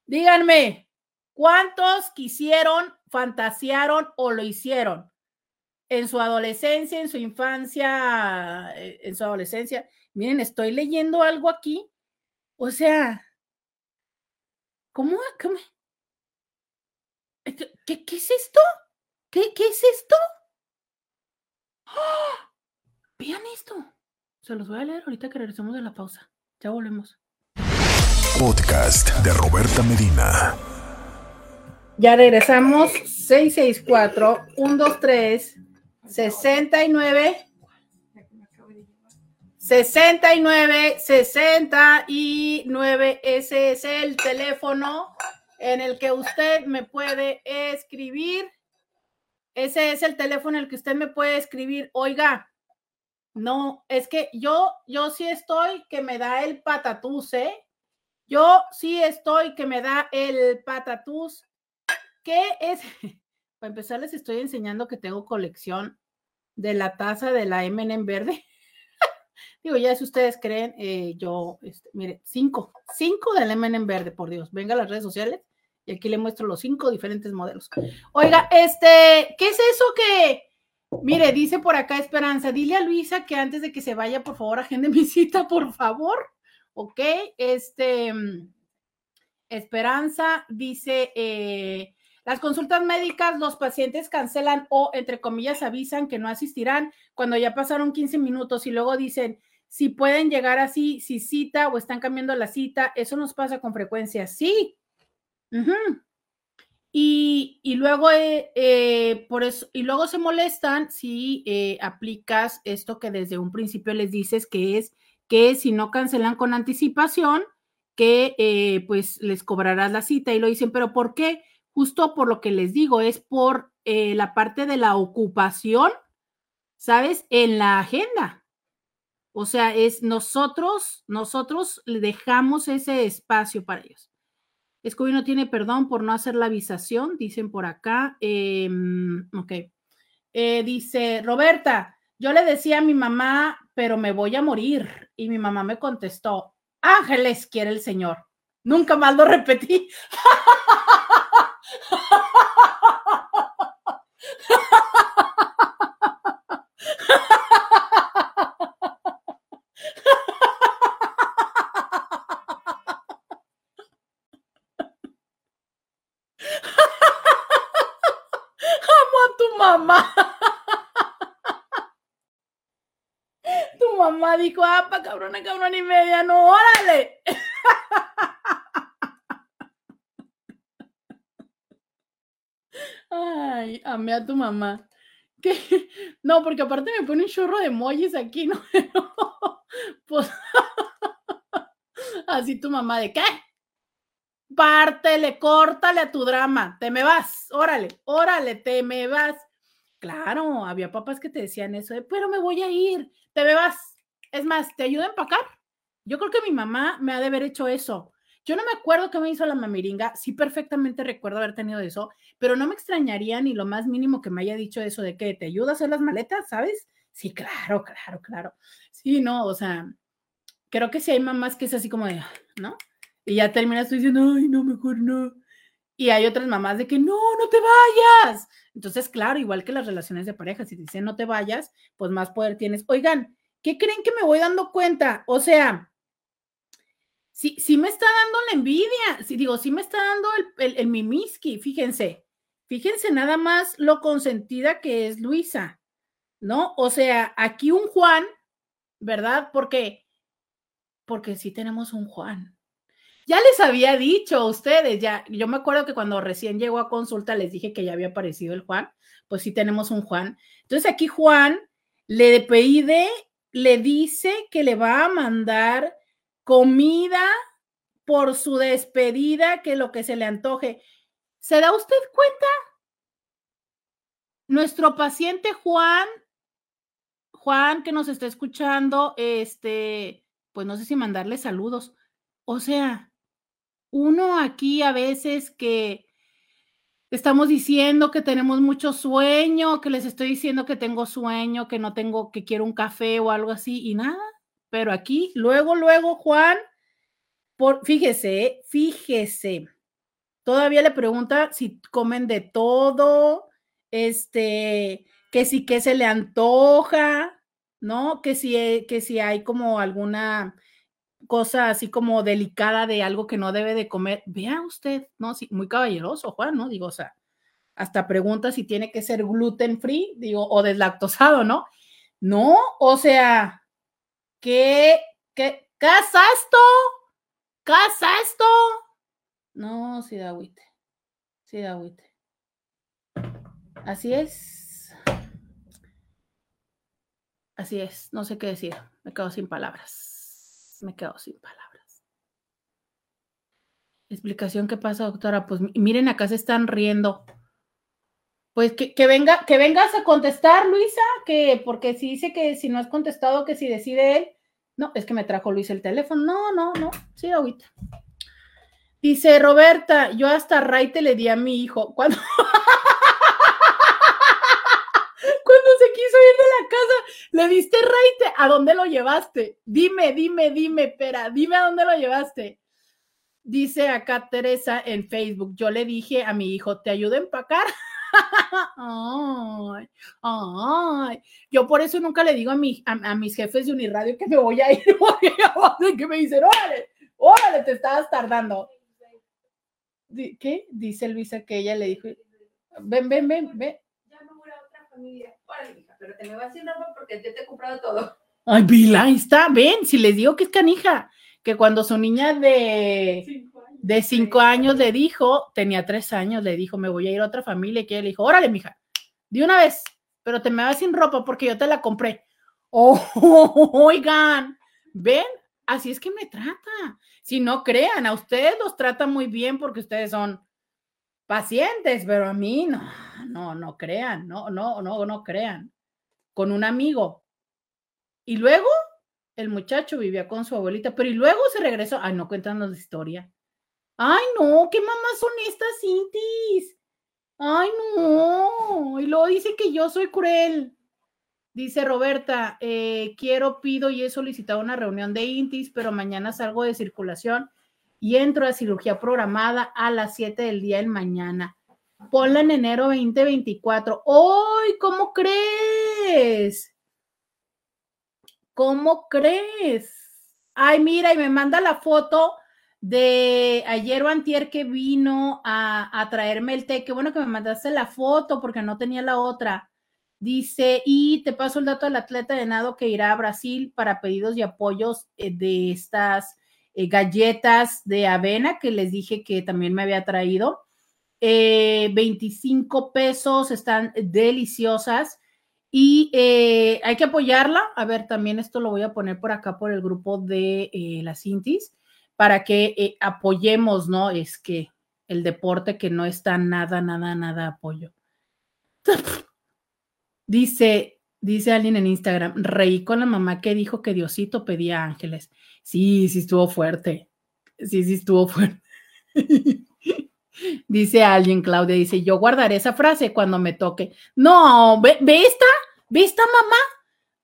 díganme, ¿cuántos quisieron, fantasearon o lo hicieron? En su adolescencia, en su infancia, eh, en su adolescencia. Miren, estoy leyendo algo aquí. O sea, ¿cómo? cómo ¿Qué, qué es esto? ¿Qué, qué es esto? ¡Ah! Vean esto. Se los voy a leer ahorita que regresemos de la pausa. Ya volvemos. Podcast de Roberta Medina. Ya regresamos. 664 123 69 69 69. Ese es el teléfono en el que usted me puede escribir. Ese es el teléfono en el que usted me puede escribir. Oiga, no, es que yo, yo sí estoy que me da el patatús, ¿eh? Yo sí estoy que me da el patatús. ¿Qué es? Para empezar, les estoy enseñando que tengo colección de la taza de la M&M verde. Digo, ya si ustedes creen, eh, yo, este, mire, cinco, cinco del M&M verde, por Dios. Venga a las redes sociales y aquí le muestro los cinco diferentes modelos. Oiga, este, ¿qué es eso que Mire, dice por acá Esperanza, dile a Luisa que antes de que se vaya, por favor, agende mi cita, por favor. Ok, este, mm, Esperanza dice, eh, las consultas médicas, los pacientes cancelan o, entre comillas, avisan que no asistirán cuando ya pasaron 15 minutos y luego dicen si pueden llegar así, si cita o están cambiando la cita. Eso nos pasa con frecuencia. Sí. Y, luego, eh, eh, por eso, y luego se molestan si eh, aplicas esto que desde un principio les dices que es que si no cancelan con anticipación, que pues les cobrarás la cita y lo dicen, pero ¿por qué? Justo por lo que les digo, es por la parte de la ocupación, ¿sabes? En la agenda. O sea, es nosotros, nosotros le dejamos ese espacio para ellos. Scooby no tiene perdón por no hacer la avisación, dicen por acá. Em, ok. Eh, dice Roberta, yo le decía a mi mamá, pero me voy a morir. Y mi mamá me contestó, Ángeles quiere el Señor. Nunca más lo repetí. mamá. Tu mamá dijo, ah, pa cabrona, cabrón y media, no, órale. Ay, amé a tu mamá. ¿Qué? No, porque aparte me pone un chorro de emojis aquí, ¿no? Pues, así tu mamá de qué? Pártele, córtale a tu drama, te me vas, órale, órale, te me vas. Claro, había papás que te decían eso, pero me voy a ir, te me vas. Es más, ¿te ayudo a empacar? Yo creo que mi mamá me ha de haber hecho eso. Yo no me acuerdo qué me hizo la mamiringa, sí perfectamente recuerdo haber tenido eso, pero no me extrañaría ni lo más mínimo que me haya dicho eso de que te ayuda a hacer las maletas, ¿sabes? Sí, claro, claro, claro. Sí, no, o sea, creo que sí hay mamás que es así como de, ¿no? Y ya terminas tú diciendo, ay, no, mejor no. Y hay otras mamás de que no, no te vayas. Entonces, claro, igual que las relaciones de pareja, si te dicen no te vayas, pues más poder tienes. Oigan, ¿qué creen que me voy dando cuenta? O sea, sí, sí me está dando la envidia, sí, digo, sí me está dando el, el, mimiski, fíjense, fíjense nada más lo consentida que es Luisa, ¿no? O sea, aquí un Juan, ¿verdad? Porque, porque sí tenemos un Juan. Ya les había dicho a ustedes, ya, yo me acuerdo que cuando recién llegó a consulta les dije que ya había aparecido el Juan, pues sí tenemos un Juan. Entonces aquí Juan le pide, le dice que le va a mandar comida por su despedida, que lo que se le antoje. ¿Se da usted cuenta? Nuestro paciente Juan, Juan que nos está escuchando, este, pues no sé si mandarle saludos. O sea, uno aquí a veces que estamos diciendo que tenemos mucho sueño, que les estoy diciendo que tengo sueño, que no tengo, que quiero un café o algo así y nada. Pero aquí, luego, luego, Juan, por, fíjese, fíjese, todavía le pregunta si comen de todo, este, que si que se le antoja, ¿no? Que si, que si hay como alguna cosa así como delicada de algo que no debe de comer. Vea usted, ¿no? Sí, muy caballeroso, Juan, ¿no? Digo, o sea, hasta pregunta si tiene que ser gluten free, digo, o deslactosado, ¿no? No, o sea, ¿qué, qué, qué es esto? ¿Qué es esto? No, sí da agüite. Sí da agüite. Así es. Así es, no sé qué decir. Me quedo sin palabras. Me quedo sin palabras. Explicación, ¿qué pasa, doctora? Pues miren, acá se están riendo. Pues que, venga, que vengas a contestar, Luisa, que porque si dice que si no has contestado, que si decide él. No, es que me trajo Luis el teléfono. No, no, no. Sí, ahorita. Dice Roberta, yo hasta Raite le di a mi hijo. Cuando, Cuando se quiso ir de la casa, le diste Raite. ¿A dónde lo llevaste? Dime, dime, dime, espera, dime a dónde lo llevaste. Dice acá Teresa en Facebook, yo le dije a mi hijo, ¿te ayudo a empacar? ay, ay. Yo por eso nunca le digo a, mi, a, a, mis jefes de Uniradio que me voy a ir, porque que me dicen, órale, órale, te estabas tardando. ¿Qué? Dice Luisa que ella le dijo, ven, ven, ven, ven. Ya me voy a otra familia. Órale, hija, pero te me vas sin ropa porque yo te he comprado todo. Ay, Vila, ahí está, ven, si les digo que es canija, que cuando su niña de... de cinco años le dijo, tenía tres años, le dijo, me voy a ir a otra familia, y que ella le dijo, órale, mija, de una vez, pero te me vas sin ropa porque yo te la compré. Oh, oigan, ven, así es que me trata. Si no crean, a ustedes los trata muy bien porque ustedes son pacientes, pero a mí no, no, no crean, no, no, no, no crean. Con un amigo. Y luego el muchacho vivía con su abuelita, pero y luego se regresó. Ay, no cuéntanos la historia. Ay, no, qué mamás son estas Cintis. Ay, no. Y luego dice que yo soy cruel. Dice Roberta, eh, quiero, pido y he solicitado una reunión de Intis, pero mañana salgo de circulación y entro a cirugía programada a las 7 del día del mañana. Ponla en enero 2024. ¡Ay, cómo crees! ¿Cómo crees? Ay, mira, y me manda la foto de ayer o que vino a, a, traerme el té. Qué bueno que me mandaste la foto porque no tenía la otra. Dice, y te paso el dato del atleta de nado que irá a Brasil para pedidos y apoyos eh, de estas eh, galletas de avena que les dije que también me había traído. Eh, 25 pesos, están deliciosas y eh, hay que apoyarla. A ver, también esto lo voy a poner por acá por el grupo de eh, las Cintis para que eh, apoyemos, ¿no? Es que el deporte que no está nada, nada, nada apoyo. dice, dice alguien en Instagram, reí con la mamá que dijo que Diosito pedía ángeles. Sí, sí estuvo fuerte. Sí, sí estuvo fuerte. dice alguien, Claudia, dice, yo guardaré esa frase cuando me toque. No, ve, ve esta, ve esta mamá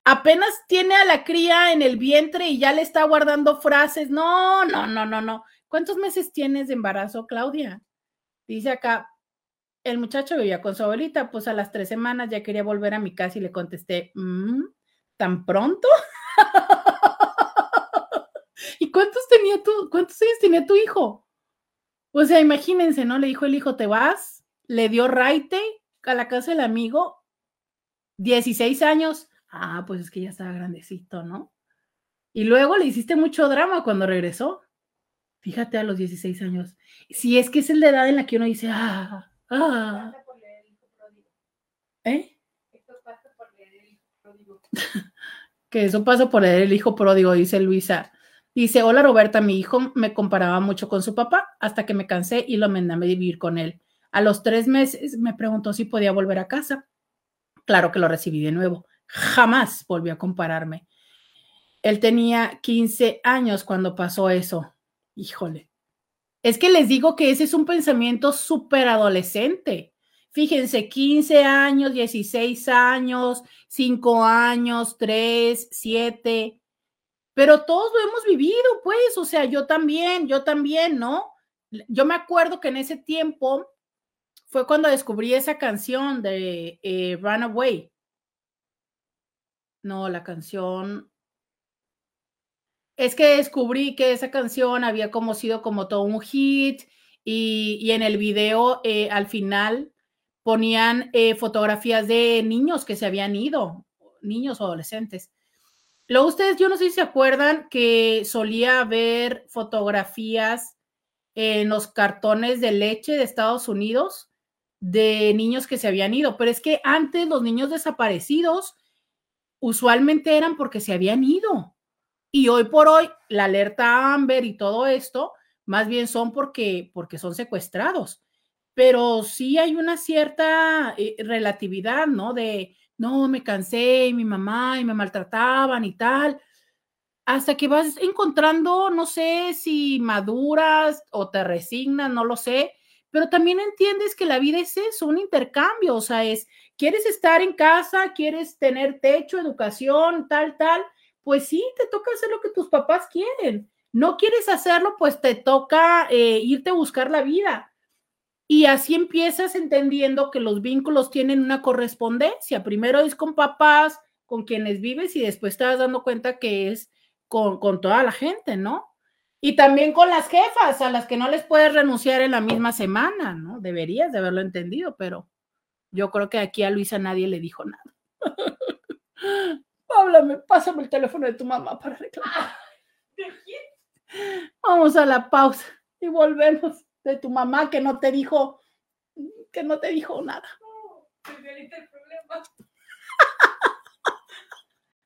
apenas tiene a la cría en el vientre y ya le está guardando frases. No, no, no, no, no. ¿Cuántos meses tienes de embarazo, Claudia? Dice acá, el muchacho vivía con su abuelita, pues a las tres semanas ya quería volver a mi casa y le contesté, mmm, ¿tan pronto? ¿Y cuántos tenía tú, cuántos años tenía tu hijo? O sea, imagínense, ¿no? Le dijo el hijo, ¿te vas? Le dio raite a la casa del amigo, 16 años Ah, pues es que ya estaba grandecito, ¿no? Y luego le hiciste mucho drama cuando regresó. Fíjate a los 16 años. Si es que es la edad en la que uno dice, ah, ah, Pasa por leer el hijo pródigo. ¿eh? Esto pasa por leer el hijo pródigo. Que eso pasa por leer el hijo pródigo, dice Luisa. Dice, hola Roberta, mi hijo me comparaba mucho con su papá hasta que me cansé y lo mandé a vivir con él. A los tres meses me preguntó si podía volver a casa. Claro que lo recibí de nuevo. Jamás volvió a compararme. Él tenía 15 años cuando pasó eso. Híjole. Es que les digo que ese es un pensamiento súper adolescente. Fíjense, 15 años, 16 años, 5 años, 3, 7. Pero todos lo hemos vivido, pues, o sea, yo también, yo también, ¿no? Yo me acuerdo que en ese tiempo fue cuando descubrí esa canción de eh, Runaway. No, la canción. Es que descubrí que esa canción había como sido como todo un hit y, y en el video eh, al final ponían eh, fotografías de niños que se habían ido, niños o adolescentes. Luego ustedes, yo no sé si se acuerdan que solía haber fotografías en los cartones de leche de Estados Unidos de niños que se habían ido, pero es que antes los niños desaparecidos usualmente eran porque se habían ido. Y hoy por hoy la alerta Amber y todo esto más bien son porque porque son secuestrados. Pero sí hay una cierta eh, relatividad, ¿no? De no, me cansé, y mi mamá y me maltrataban y tal, hasta que vas encontrando, no sé si maduras o te resignas, no lo sé, pero también entiendes que la vida es eso, un intercambio, o sea, es, quieres estar en casa, quieres tener techo, educación, tal, tal, pues sí, te toca hacer lo que tus papás quieren. No quieres hacerlo, pues te toca eh, irte a buscar la vida. Y así empiezas entendiendo que los vínculos tienen una correspondencia. Primero es con papás, con quienes vives y después te vas dando cuenta que es con, con toda la gente, ¿no? Y también con las jefas, a las que no les puedes renunciar en la misma semana, ¿no? Deberías de haberlo entendido, pero yo creo que aquí a Luisa nadie le dijo nada. Háblame, pásame el teléfono de tu mamá para reclamar. Vamos a la pausa y volvemos de tu mamá que no te dijo, que no te dijo nada. Ahorita el problema.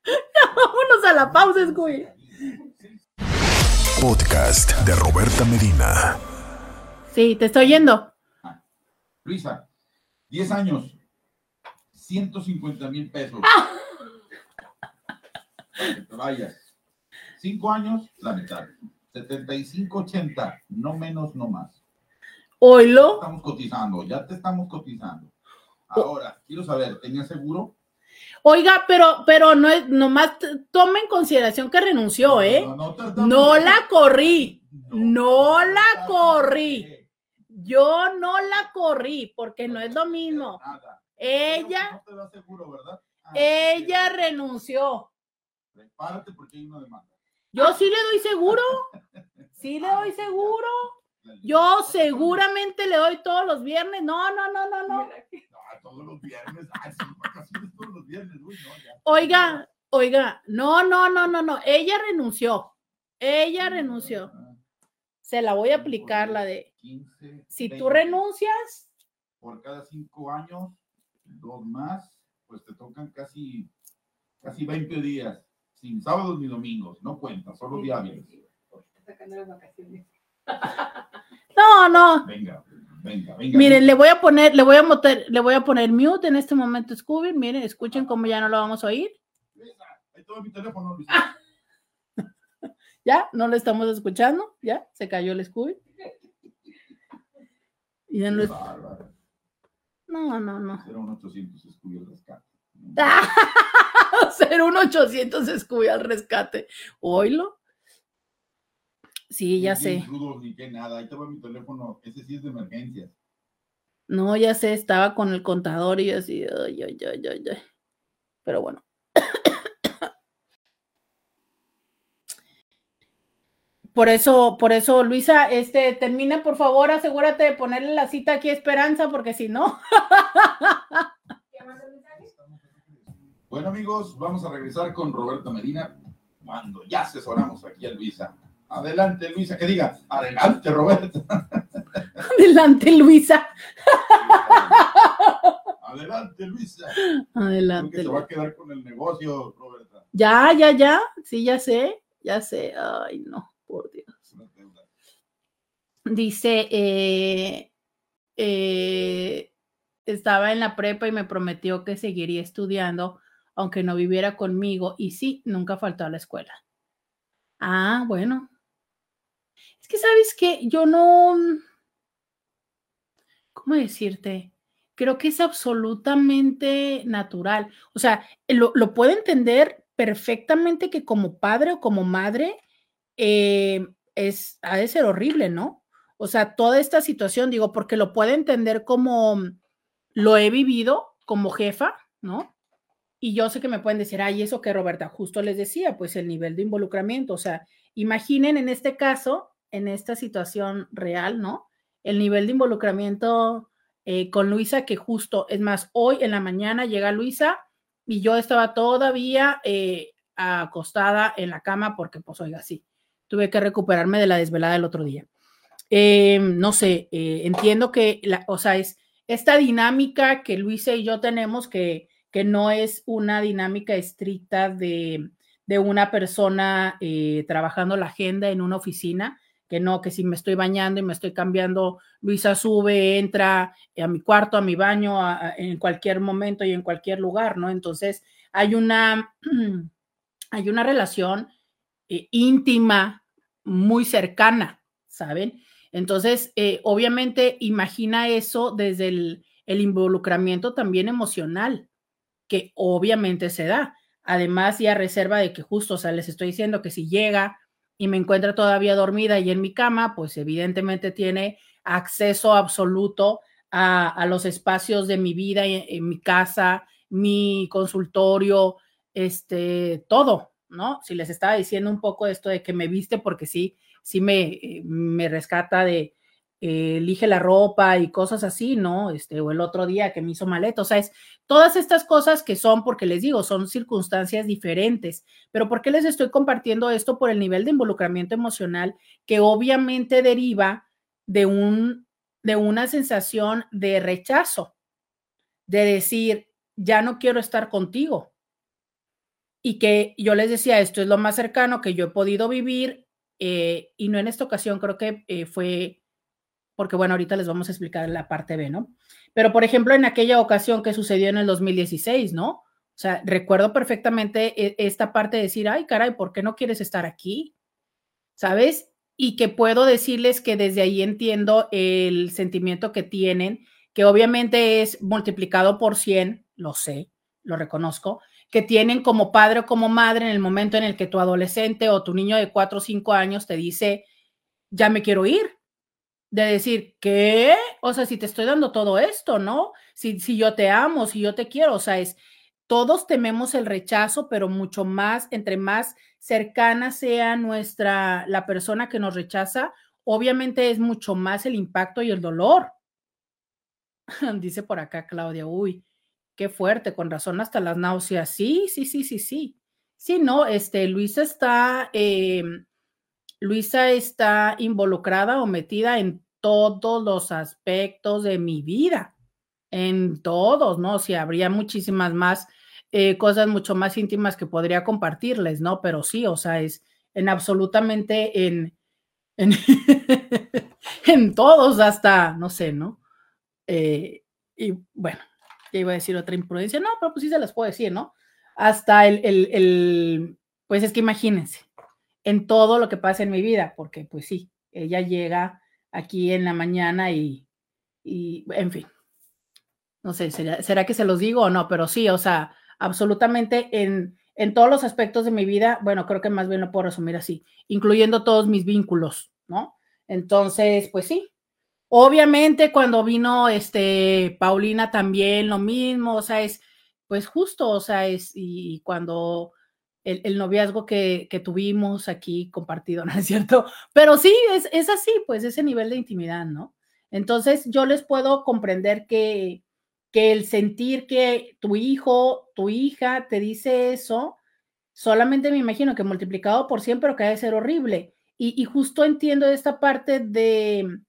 Vámonos a la pausa, Scooby. Podcast de Roberta Medina. Sí, te estoy oyendo. Luisa, 10 años, 150 mil pesos. Para que te vayas. 5 años, la mitad. 75, 80, no menos, no más. Oilo. Estamos cotizando, ya te estamos cotizando. Ahora, quiero saber, ¿tenía seguro? Oiga, pero, pero no es, nomás t- toma en consideración que renunció, ¿eh? No, no, no, No la corrí. No la corrí. Yo no la corrí porque no es lo mismo. Nada. Ella, No. Ah, ella renunció. Prepárate porque hay una demanda. Yo sí le doy seguro. Sí le doy seguro. Yo seguramente le doy todos los viernes. No, no, no, no, no. Todos los viernes. Todos los viernes. Oiga, oiga, no, no, no, no, no. Ella renunció. Ella renunció. Se la voy a aplicar la de, 15, si tú 20. renuncias, Por cada cinco años, dos más, pues te tocan casi, casi 20 días. Sin sábados ni domingos. No cuenta, solo día hábiles. No, no. Venga, venga, venga. Miren, le voy a poner, le voy a moter, le voy a poner mute en este momento, Scooby. Miren, escuchen cómo ya no lo vamos a oír. Ahí tengo mi teléfono, Luisa. Ya, no lo estamos escuchando. Ya, se cayó el Scooby. Y ya no, es- no, no, no. Era un 800 Scooby el rescate. Ser un 800 Scooby al rescate. Oílo. Sí, ya Ni sé. ni nada. Ahí te mi teléfono. Ese sí es de emergencias. No, ya sé, estaba con el contador y así, ay, ay, ay, ay, ay. Pero bueno. Por eso, por eso, Luisa, este, termina, por favor, asegúrate de ponerle la cita aquí a Esperanza, porque si no. Bueno, amigos, vamos a regresar con Roberto Medina cuando ya asesoramos aquí a Luisa. Adelante, Luisa, que diga, adelante, Roberto. Adelante, Luisa. Adelante, Luisa. Adelante. Porque se va a quedar con el negocio, Roberta. Ya, ya, ya. Sí, ya sé. Ya sé. Ay, no, por Dios. Dice, eh, eh, estaba en la prepa y me prometió que seguiría estudiando, aunque no viviera conmigo. Y sí, nunca faltó a la escuela. Ah, bueno. Es que, ¿sabes qué? Yo no... ¿Cómo decirte? Creo que es absolutamente natural. O sea, lo, lo puedo entender perfectamente que como padre o como madre eh, es, ha de ser horrible, ¿no? O sea, toda esta situación, digo, porque lo puedo entender como lo he vivido como jefa, ¿no? Y yo sé que me pueden decir, ay, eso que Roberta justo les decía, pues el nivel de involucramiento, o sea, imaginen en este caso, en esta situación real, ¿no? El nivel de involucramiento eh, con Luisa, que justo, es más, hoy en la mañana llega Luisa y yo estaba todavía eh, acostada en la cama porque, pues, oiga, sí, tuve que recuperarme de la desvelada del otro día. Eh, no sé, eh, entiendo que, la, o sea, es esta dinámica que Luisa y yo tenemos que, que no es una dinámica estricta de, de una persona eh, trabajando la agenda en una oficina, que no, que si me estoy bañando y me estoy cambiando, Luisa sube, entra a mi cuarto, a mi baño, a, a, en cualquier momento y en cualquier lugar, ¿no? Entonces, hay una, hay una relación eh, íntima, muy cercana, ¿saben? Entonces, eh, obviamente, imagina eso desde el, involucramiento también emocional, que obviamente se da. Además, ya reserva de que justo, o sea, les estoy diciendo que si llega y me encuentra todavía dormida y en mi cama, pues evidentemente tiene acceso absoluto a, a los espacios de mi vida, en, en, mi casa, mi consultorio, este, todo, ¿no? Si les estaba diciendo un poco esto de que me viste porque sí, sí me, eh, me rescata de eh, elige la ropa y cosas así, ¿no? Este, o el otro día que me hizo maleta, o sea, es todas estas cosas que son, porque les digo, son circunstancias diferentes, pero ¿por qué les estoy compartiendo esto? Por el nivel de involucramiento emocional que obviamente deriva de un, de una sensación de rechazo, de decir, ya no quiero estar contigo. Y que yo les decía, esto es lo más cercano que yo he podido vivir eh, y no en esta ocasión, creo que eh, fue, porque bueno, ahorita les vamos a explicar la parte B, ¿no? Pero por ejemplo, en aquella ocasión que sucedió en el 2016, ¿no? O sea, recuerdo perfectamente e, esta parte de decir, ay, caray, ¿por qué no quieres estar aquí? ¿Sabes? Y que puedo decirles que desde ahí entiendo el sentimiento que tienen, que obviamente es multiplicado por 100, lo sé, lo reconozco, que tienen como padre o como madre en el momento en el que tu adolescente o tu niño de 4 o 5 años te dice, ya me quiero ir. De decir, ¿qué? O sea, si te estoy dando todo esto, ¿no? Si, si yo te amo, si yo te quiero, o sea, es, todos tememos el rechazo, pero mucho más, entre más cercana sea nuestra, la persona que nos rechaza, obviamente es mucho más el impacto y el dolor. Dice por acá Claudia, uy, qué fuerte, con razón hasta las náuseas. Sí, sí, sí, sí, sí. Sí, no, este, Luisa está, eh, Luisa está involucrada o metida en todos los aspectos de mi vida, en todos, ¿no? O habría muchísimas más eh, cosas mucho más íntimas que podría compartirles, ¿no? Pero sí, o sea, es en absolutamente en, en, en todos, hasta, no sé, ¿no? Eh, y bueno, ya iba a decir otra imprudencia, no, pero pues sí se las puedo decir, ¿no? Hasta el, el, el, pues es que imagínense, en todo lo que pasa en mi vida, porque pues sí, ella llega aquí en la mañana y, y en fin, no sé, ¿será, ¿será, que se los digo o no? Pero sí, o sea, absolutamente en, en todos los aspectos de mi vida, bueno, creo que más bien lo puedo resumir así, incluyendo todos mis vínculos, ¿no? Entonces, pues sí, Obviamente cuando vino este Paulina también lo mismo, o sea, es pues justo, o sea, es y cuando el, noviazgo que, que, tuvimos aquí compartido, ¿no es cierto? Pero sí, es, es así, pues ese nivel de intimidad, ¿no? Entonces yo les puedo comprender que, que el sentir que tu hijo, tu hija te dice eso, solamente me imagino que multiplicado por 100, pero que debe ser horrible. y, y justo entiendo esta parte de,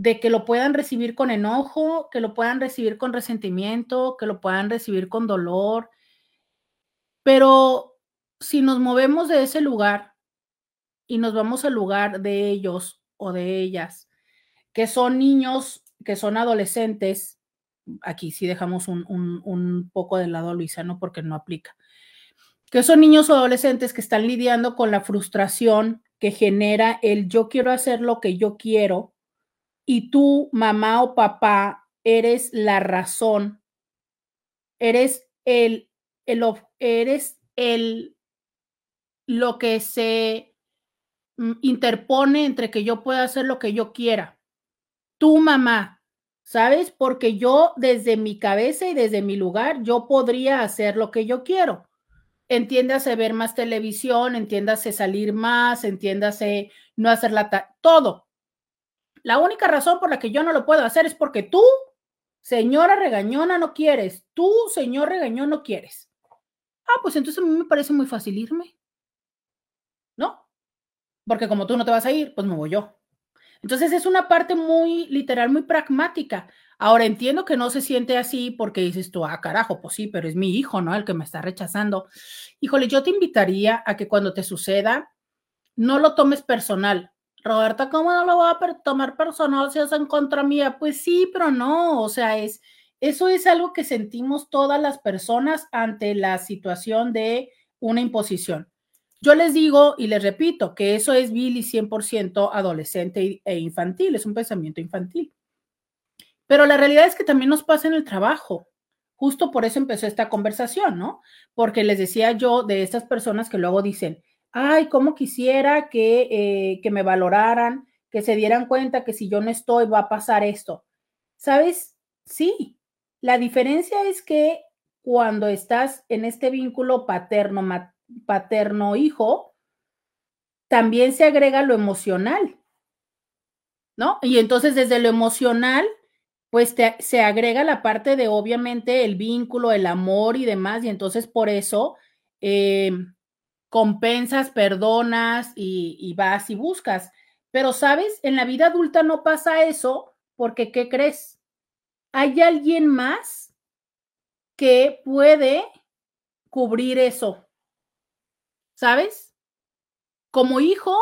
de que lo puedan recibir con enojo, que lo puedan recibir con resentimiento, que lo puedan recibir con dolor. Pero si nos movemos de ese lugar y nos vamos al lugar de ellos o de ellas, que son niños, que son adolescentes, aquí sí dejamos un, un, poco de lado a Luisano porque no aplica, que son niños o adolescentes que están lidiando con la frustración que genera el yo quiero hacer lo que yo quiero y tú, mamá o papá, eres la razón, eres el, el eres el lo que se mm, interpone entre que yo pueda hacer lo que yo quiera. Tu mamá, ¿sabes? Porque yo desde mi cabeza y desde mi lugar, yo podría hacer lo que yo quiero. Entiéndase ver más televisión, entiéndase salir más, entiéndase no hacer la... Todo. La única razón por la que yo no lo puedo hacer es porque tú, señora regañona, no quieres. Tú, señor regañón, no quieres. Ah, pues entonces a mí me parece muy fácil irme. ¿No? Porque como tú no te vas a ir, pues me voy yo. Entonces es una parte muy literal, muy pragmática. Ahora entiendo que no se siente así porque dices tú, ah, carajo, pues sí, pero es mi hijo, ¿no? El que me está rechazando. Híjole, yo te invitaría a que cuando te suceda, no lo tomes personal. Roberta, ¿cómo no lo voy a tomar personal si es en contra mía? Pues sí, pero no, o sea, es, eso es algo que sentimos todas las personas ante la situación de una imposición. Yo les digo y les repito que eso es Billy 100% adolescente e infantil, es un pensamiento infantil. Pero la realidad es que también nos pasa en el trabajo. Justo por eso empezó esta conversación, ¿no? Porque les decía yo de estas personas que luego dicen, ay, cómo quisiera que, eh, que me valoraran, que se dieran cuenta que si yo no estoy va a pasar esto. ¿Sabes? Sí, la diferencia es que cuando estás en este vínculo paterno, paterno-hijo, también se agrega lo emocional, ¿no? Y entonces desde lo emocional, pues se agrega la parte de obviamente el vínculo, el amor y demás, y entonces por eso eh, compensas, perdonas y, vas y buscas. Pero, ¿sabes? En la vida adulta no pasa eso porque, ¿qué crees? Hay alguien más que puede cubrir eso. ¿sabes? Como hijo,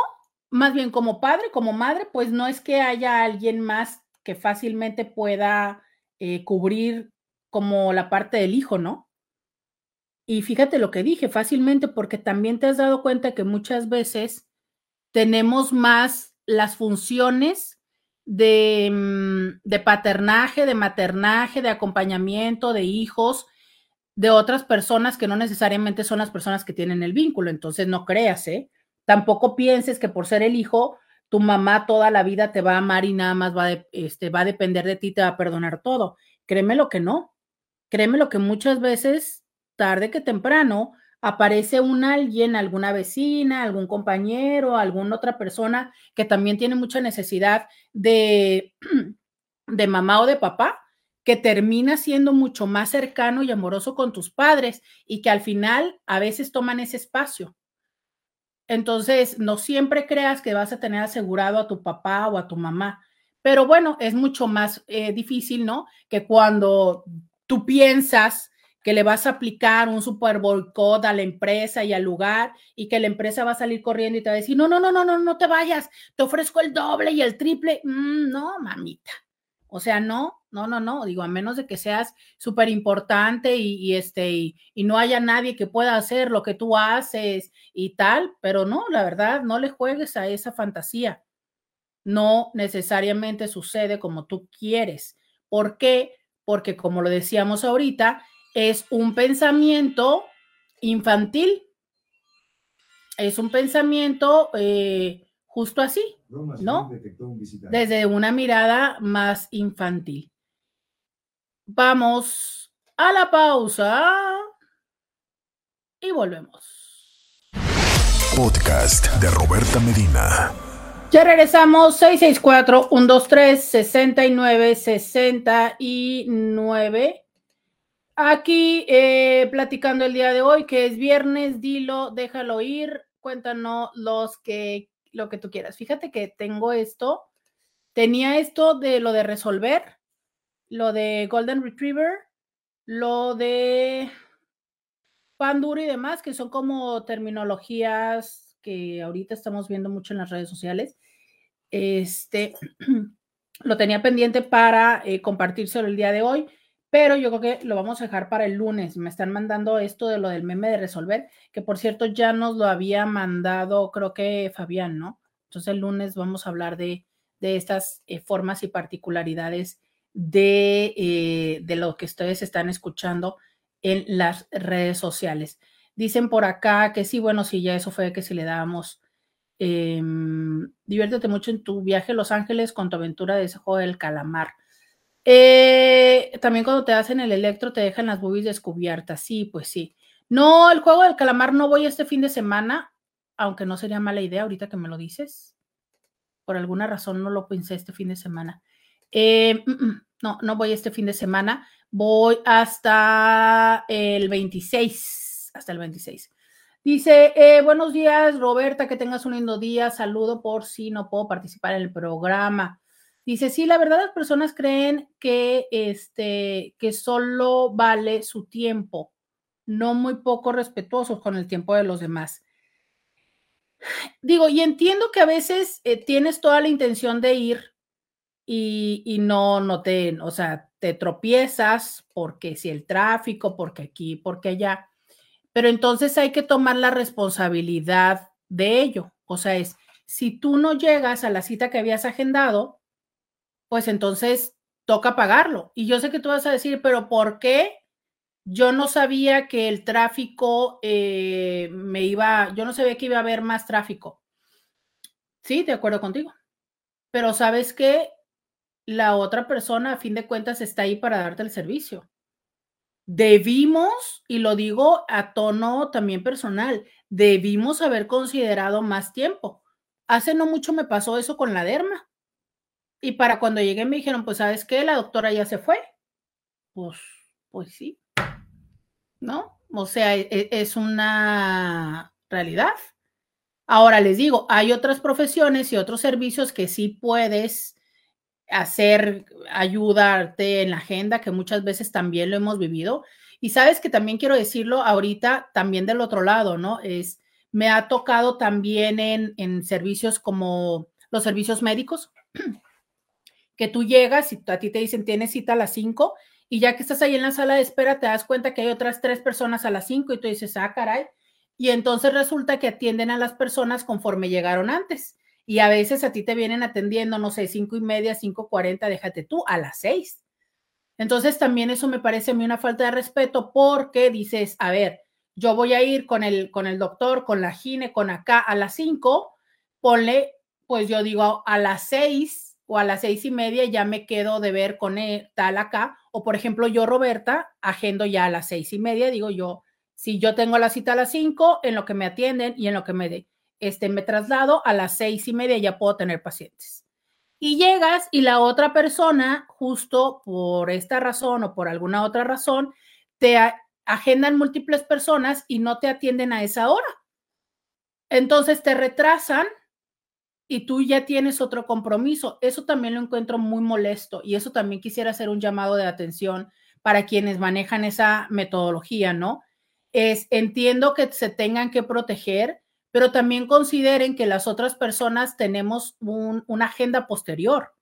más bien como padre, como madre, pues no es que haya alguien más que fácilmente pueda eh, cubrir como la parte del hijo, ¿no? Y fíjate lo que dije, fácilmente, porque también te has dado cuenta que muchas veces tenemos más las funciones de, mm, de paternaje, de maternaje, de acompañamiento de hijos, de otras personas que no necesariamente son las personas que tienen el vínculo. Entonces, no creas, ¿eh? Tampoco pienses que por ser el hijo, tu mamá toda la vida te va a amar y nada más va, este, va a depender de ti, te va a perdonar todo. Créeme lo que no. Créeme lo que muchas veces, tarde que temprano, aparece un alguien, alguna vecina, algún compañero, alguna otra persona que también tiene mucha necesidad de, de mamá o de papá que termina siendo mucho más cercano y amoroso con tus padres y que al final a veces toman ese espacio. Entonces, no siempre creas que vas a tener asegurado a tu papá o a tu mamá, pero bueno, es mucho más eh, difícil, ¿no? Que cuando tú piensas que le vas a aplicar un super boicot a la empresa y al lugar y que la empresa va a salir corriendo y te va a decir, no, no, no, no, no, no te vayas, te ofrezco el doble y el triple. Mm, no, mamita. O sea, no, no, no, no, digo, a menos de que seas súper importante y, este, y, y, no haya nadie que pueda hacer lo que tú haces y tal, pero no, la verdad, no le juegues a esa fantasía. No necesariamente sucede como tú quieres. ¿Por qué? Porque como lo decíamos ahorita, es un pensamiento infantil. Es un pensamiento eh, justo así, ¿no? Desde una mirada más infantil. Vamos a la pausa y volvemos. Podcast de Roberta Medina. Ya regresamos 664-123-6969. Aquí eh, platicando el día de hoy, que es viernes, dilo, déjalo ir. Cuéntanos los que lo que tú quieras. Fíjate que tengo esto, tenía esto de lo de resolver, lo de Golden Retriever, lo de Panduro y demás, que son como terminologías que ahorita estamos viendo mucho en las redes sociales. Este lo tenía pendiente para eh, compartírselo el día de hoy, pero yo creo que lo vamos a dejar para el lunes. Me están mandando esto de lo del meme de resolver, que por cierto ya nos lo había mandado, creo que Fabián, ¿no? Entonces el lunes vamos a hablar de, de estas eh, formas y particularidades de, eh, de lo que ustedes están escuchando en las redes sociales. Dicen por acá que sí, bueno, sí, ya eso fue que si le dábamos eh, diviértete mucho en tu viaje a Los Ángeles con tu aventura de ese juego del calamar. Eh, también cuando te hacen el electro te dejan las boobies descubiertas. Sí, pues sí. No, el juego del calamar no voy este fin de semana, aunque no sería mala idea ahorita que me lo dices. Por alguna razón no lo pensé este fin de semana. Eh, mm, mm, no, no voy este fin de semana. Voy hasta el 26. Hasta el 26. Dice, eh, buenos días, Roberta, que tengas un lindo día. Saludo por si no puedo participar en el programa. Dice, sí, la verdad las personas creen que, este, que solo vale su tiempo, no muy poco respetuosos con el tiempo de los demás. Digo, y entiendo que a veces eh, tienes toda la intención de ir y, y, no, no te, o sea, te tropiezas porque si el tráfico, porque aquí, porque allá pero entonces hay que tomar la responsabilidad de ello. O sea, es, si tú no llegas a la cita que habías agendado, pues entonces toca pagarlo. Y yo sé que tú vas a decir, pero ¿por qué? Yo no sabía que el tráfico eh, me iba, yo no sabía que iba a haber más tráfico. Sí, de acuerdo contigo. Pero sabes que la otra persona, a fin de cuentas, está ahí para darte el servicio debimos, y lo digo a tono también personal, debimos haber considerado más tiempo. Hace no mucho me pasó eso con la derma. Y para cuando llegué me dijeron, pues sabes qué, la doctora ya se fue. Pues, pues sí. ¿No? O sea, e, e, es una realidad. Ahora les digo, hay otras profesiones y otros servicios que sí puedes hacer, ayudarte en la agenda, que muchas veces también lo hemos vivido. Y sabes que también quiero decirlo ahorita, también del otro lado, ¿no? Es, me ha tocado también en, en servicios como los servicios médicos, que tú llegas y a ti te dicen tienes cita a las 5 y ya que estás ahí en la sala de espera te das cuenta que hay otras tres personas a las 5 y tú dices, ah, caray. Y entonces resulta que atienden a las personas conforme llegaron antes y a veces a ti te vienen atendiendo, no sé, cinco y media, cinco cuarenta, déjate tú, a las seis. Entonces también eso me parece a mí una falta de respeto porque dices, a ver, yo voy a ir con el, con el doctor, con la gine, con acá a las cinco, ponle, pues yo digo a las seis o a las seis y media ya me quedo de ver con él, tal acá, o por ejemplo yo, Roberta, agendo ya a las seis y media, digo yo, si yo tengo la cita a las cinco, en lo que me atienden y en lo que me de, este, me traslado a las seis y media, ya puedo tener pacientes. Y llegas y la otra persona, justo por esta razón o por alguna otra razón, te agendan múltiples personas y no te atienden a esa hora. Entonces te retrasan y tú ya tienes otro compromiso. Eso también lo encuentro muy molesto y eso también quisiera hacer un llamado de atención para quienes manejan esa metodología, ¿no? Es, entiendo que se tengan que proteger, pero también consideren que las otras personas tenemos una agenda posterior.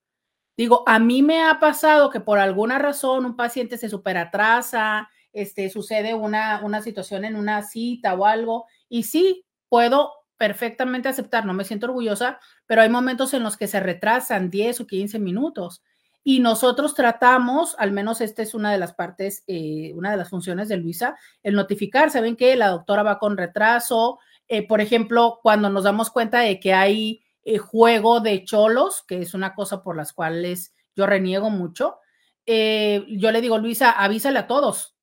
Digo, a mí me ha pasado que por alguna razón un paciente se superatrasa, este, sucede una, una situación en una cita o algo, y sí, puedo perfectamente aceptar, no me siento orgullosa, pero hay momentos en los que se retrasan 10 o 15 minutos. Y nosotros tratamos, al menos esta es una de las partes, eh, una de las funciones de Luisa, el notificar, saben que la doctora va con retraso, eh, por ejemplo, cuando nos damos cuenta de que hay eh, juego de cholos, que es una cosa por las cuales yo reniego mucho, yo le digo, Luisa, avísale a todos.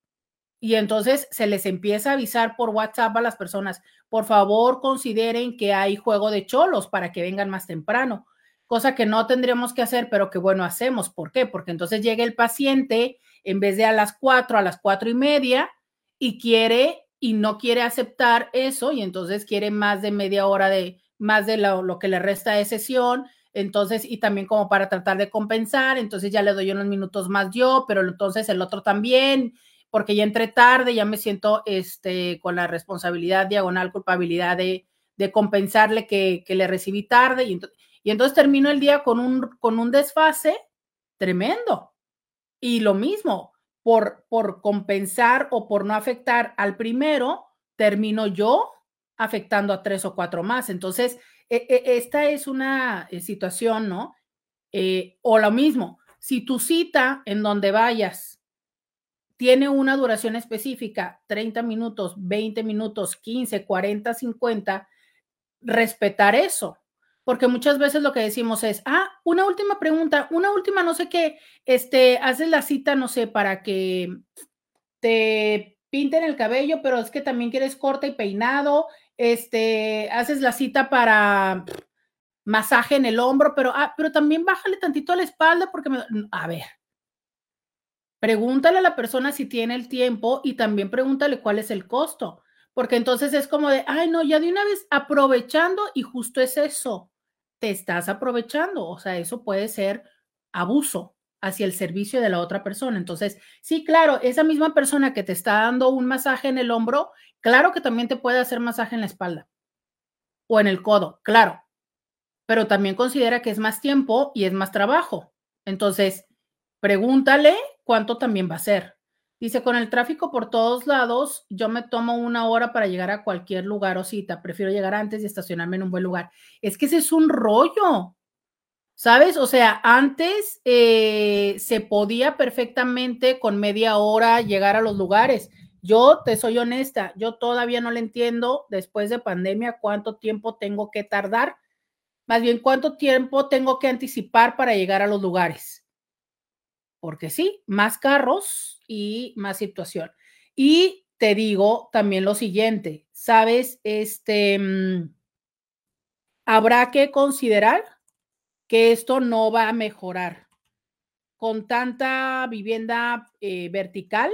Y entonces se les empieza a avisar por WhatsApp a las personas, por favor consideren que hay juego de cholos para que vengan más temprano, cosa que no tendríamos que hacer, pero que bueno, hacemos. ¿Por qué? Porque entonces llega el paciente en vez de a las cuatro, a las cuatro y media y quiere y no quiere aceptar eso y entonces quiere más de media hora de más de lo, lo que le resta de sesión, entonces, y también como para tratar de compensar, entonces ya le doy unos minutos más yo, pero entonces el otro también, porque ya entré tarde, ya me siento este, con la responsabilidad, diagonal, culpabilidad de, de compensarle que, que, le recibí tarde, y, y entonces termino el día con un, con un desfase tremendo. Y lo mismo, por, por compensar o por no afectar al primero, termino yo afectando a tres o cuatro más. Entonces, e, e, esta es una eh, situación, ¿no? Eh, o lo mismo, si tu cita en donde vayas tiene una duración específica, 30 minutos, 20 minutos, 15, 40, 50, respetar eso. Porque muchas veces lo que decimos es, ah, una última pregunta, una última, no sé qué, este, haces la cita, no sé, para que te pinten el cabello, pero es que también quieres corte y peinado, este, haces la cita para masaje en el hombro, pero, ah, pero también bájale tantito a la espalda porque me... A ver, pregúntale a la persona si tiene el tiempo y también pregúntale cuál es el costo, porque entonces es como de, ay, no, ya de una vez aprovechando y justo es eso, te estás aprovechando, o sea, eso puede ser abuso hacia el servicio de la otra persona. Entonces, sí, claro, esa misma persona que te está dando un masaje en el hombro, claro que también te puede hacer masaje en la espalda o en el codo, claro, pero también considera que es más tiempo y es más trabajo. Entonces, pregúntale cuánto también va a ser. Dice, con el tráfico por todos lados, yo me tomo una hora para llegar a cualquier lugar o cita. Prefiero llegar antes y estacionarme en un buen lugar. Es que ese es un rollo. ¿Sabes? O sea, antes eh, se podía perfectamente con media hora llegar a los lugares. Yo te soy honesta, yo todavía no le entiendo después de pandemia cuánto tiempo tengo que tardar, más bien cuánto tiempo tengo que anticipar para llegar a los lugares. Porque sí, más carros y más situación. Y te digo también lo siguiente, ¿sabes? Este, mm, habrá que considerar que esto no va a mejorar. Con tanta vivienda eh, vertical,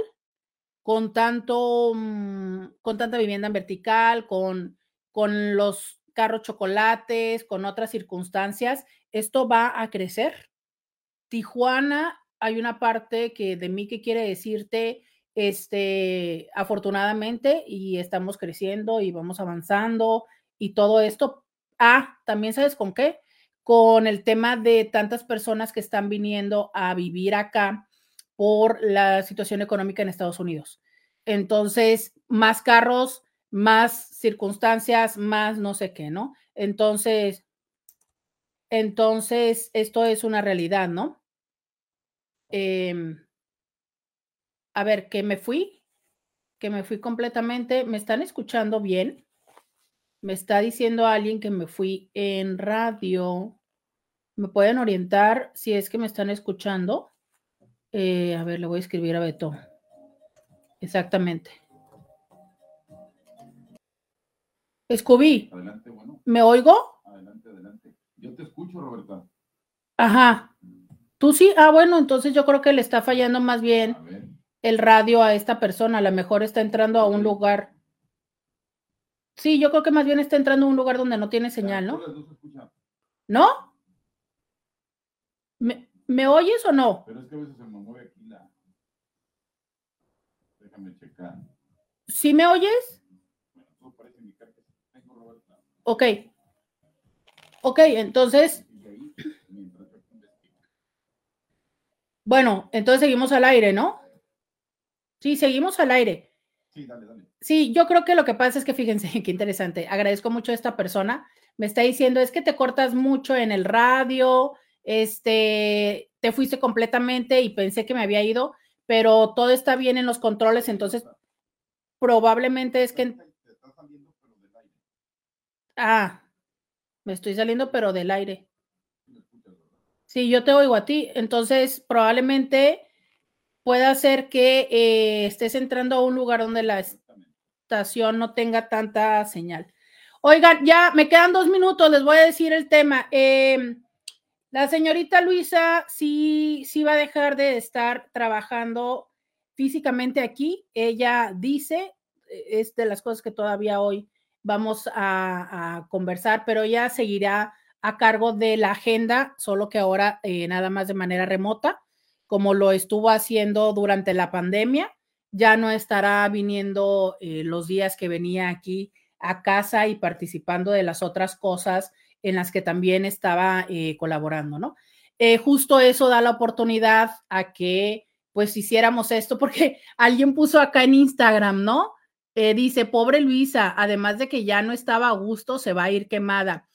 con tanto, mm, con tanta vivienda en vertical, con, con los carros chocolates, con otras circunstancias, esto va a crecer. Tijuana, hay una parte que de mí que quiere decirte, este, afortunadamente, y estamos creciendo y vamos avanzando y todo esto. Ah, también sabes con qué? con el tema de tantas personas que están viniendo a vivir acá por la situación económica en Estados Unidos. Entonces, más carros, más circunstancias, más no sé qué, ¿no? Entonces, entonces, esto es una realidad, ¿no? Eh, a ver, que me fui, que me fui completamente. ¿Me están escuchando bien? Me está diciendo alguien que me fui en radio. ¿Me pueden orientar si es que me están escuchando? Eh, a ver, le voy a escribir a Beto. Exactamente. Scooby. Adelante, bueno. ¿Me oigo? Adelante, adelante. Yo te escucho, Roberta. Ajá. ¿Tú sí? Ah, bueno, entonces yo creo que le está fallando más bien el radio a esta persona. A lo mejor está entrando a un lugar. Sí, yo creo que más bien está entrando a un lugar donde no tiene señal, ¿no? ¿No? ¿Me, ¿Me, oyes o no? Pero es que a veces se me mueve aquí la. Déjame checar. ¿Sí me oyes? Bueno, todo parece indicar que tengo Roberta. Ok. Ok, entonces. Bueno, entonces seguimos al aire, ¿no? Sí, seguimos al aire. Sí, dale, dale. Sí, yo creo que lo que pasa es que fíjense, qué interesante. Agradezco mucho a esta persona. Me está diciendo, es que te cortas mucho en el radio, este, te fuiste completamente y pensé que me había ido, pero todo está bien en los controles, entonces probablemente es que... Ah, me estoy saliendo, pero del aire. Sí, yo te oigo a ti, entonces probablemente pueda ser que eh, estés entrando a un lugar donde la estación no tenga tanta señal. Oigan, ya me quedan dos minutos, les voy a decir el tema. Eh, la señorita Luisa sí, sí va a dejar de estar trabajando físicamente aquí. Ella dice, es de las cosas que todavía hoy vamos a, a conversar, pero ella seguirá a cargo de la agenda, solo que ahora eh, nada más de manera remota, como lo estuvo haciendo durante la pandemia. Ya no estará viniendo eh, los días que venía aquí a casa y participando de las otras cosas en las que también estaba eh, colaborando, ¿no? Justo eso da la oportunidad a que pues hiciéramos esto, porque alguien puso acá en Instagram, ¿no? Dice, pobre Luisa, además de que ya no estaba a gusto, se va a ir quemada.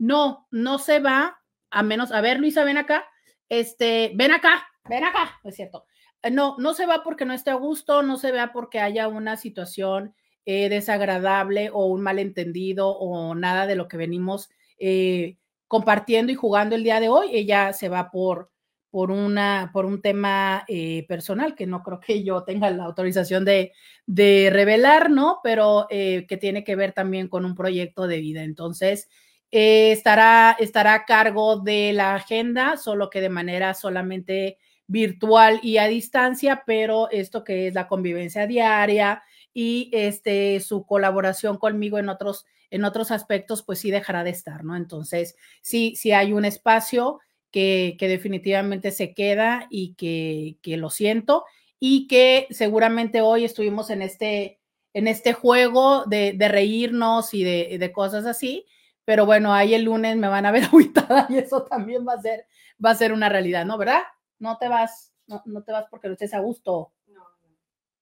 No, no se va, a menos, a ver, Luisa, ven acá, este, ven acá, ven acá, es cierto. No, no se va porque no esté a gusto, no se va porque haya una situación eh, desagradable o un malentendido o nada de lo que venimos eh, compartiendo y jugando el día de hoy. Ella se va por, por, una, por un tema eh, personal que no creo que yo tenga la autorización de, de revelar, ¿no? Pero que tiene que ver también con un proyecto de vida. Entonces, eh, estará, estará a cargo de la agenda, solo que de manera solamente virtual y a distancia, pero esto que es la convivencia diaria y este su colaboración conmigo en otros en otros aspectos, pues sí dejará de estar, ¿no? Entonces, sí, sí hay un espacio que, que definitivamente se queda y que, que lo siento y que seguramente hoy estuvimos en este, en este juego de, de reírnos y de, de, cosas así, pero bueno, ahí el lunes me van a ver aguitada y eso también va a ser, va a ser una realidad, ¿no? ¿Verdad? No te vas, no, no te vas porque no estés a gusto. No,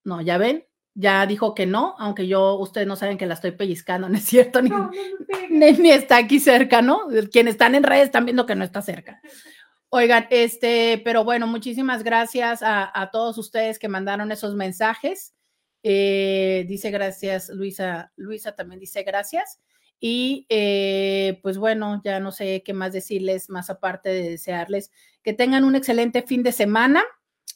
No, ya ven, ya dijo que no, aunque yo, ustedes no saben que la estoy pellizcando, ¿no es cierto? Ni, no, ni, ni está aquí cerca, ¿no? Quienes están en redes están viendo que no está cerca. Oigan, este, pero bueno, muchísimas gracias a, a todos ustedes que mandaron esos mensajes. Eh, dice gracias, Luisa. Luisa también dice gracias. Y eh, pues bueno, ya no sé qué más decirles, más aparte de desearles que tengan un excelente fin de semana.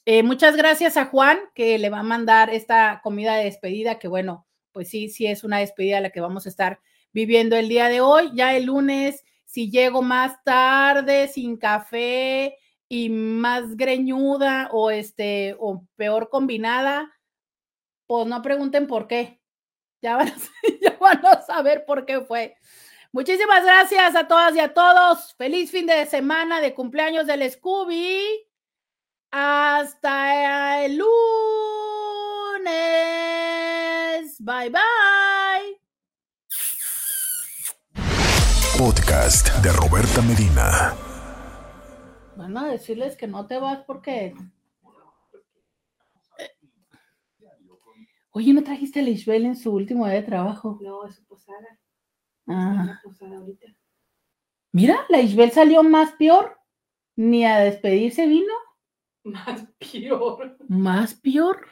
Eh, muchas gracias a Juan que le va a mandar esta comida de despedida, que bueno, pues sí, sí es una despedida la que vamos a estar viviendo el día de hoy. Ya el lunes, si llego más tarde, sin café y más greñuda o este, o peor combinada, pues no pregunten por qué. Ya van, a, ya van a saber por qué fue. Muchísimas gracias a todas y a todos. Feliz fin de semana de cumpleaños del Scooby. Hasta el lunes. Bye bye. Podcast de Roberta Medina. Van a decirles que no te vas porque. Oye, ¿no trajiste a Lisbel en su último día de trabajo? No, es su posada. Ah. Posada ahorita. Mira, la Isbel salió más peor. Ni a despedirse vino. Más peor. Más peor.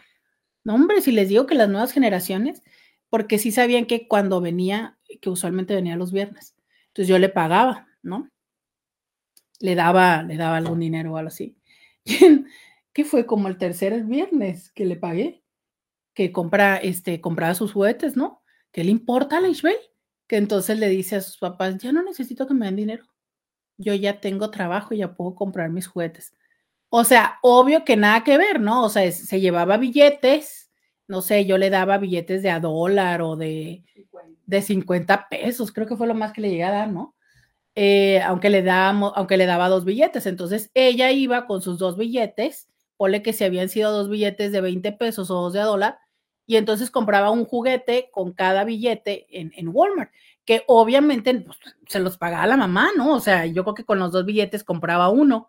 No, hombre, si les digo que las nuevas generaciones, porque sí sabían que cuando venía, que usualmente venía los viernes, entonces yo le pagaba, ¿no? Le daba, le daba algún dinero o algo así. que fue como el tercer viernes que le pagué, que compra, este, compraba sus juguetes, ¿no? ¿Qué le importa a la? Que entonces le dice a sus papás, ya no necesito que me den dinero. Yo ya tengo trabajo y ya puedo comprar mis juguetes. O sea, obvio que nada que ver, ¿no? O sea, es- se llevaba billetes, no sé, yo le daba billetes de a dólar o de, de 50 pesos, creo que fue lo más que le llegué a dar, ¿no? Eh, aunque, le damos, aunque le daba dos billetes. Entonces ella iba con sus dos billetes, ponle que si habían sido dos billetes de 20 pesos o dos de a dólar, y entonces compraba un juguete con cada billete en, en Walmart, que obviamente pues, se los pagaba la mamá, ¿no? O sea, yo creo que con los dos billetes compraba uno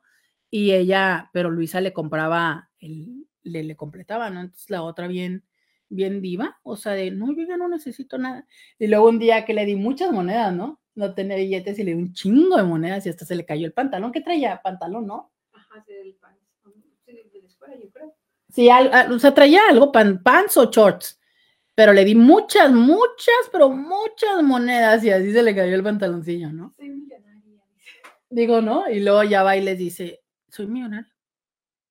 y ella, pero Luisa le compraba, el, le, le completaba, ¿no? Entonces la otra bien, bien diva, o sea, de, no, yo ya no necesito nada. Y luego un día que le di muchas monedas, ¿no? No tenía billetes y le di un chingo de monedas y hasta se le cayó el pantalón, que traía pantalón, ¿no? Ajá, sí, del escuela, yo creo. Sí, al- al- o sea, traía algo, pan, pants o shorts, pero le di muchas, muchas, pero muchas monedas y así se le cayó el pantaloncillo, ¿no? Soy millonaria. Digo, ¿no? Y luego ya va y les dice, soy millonario.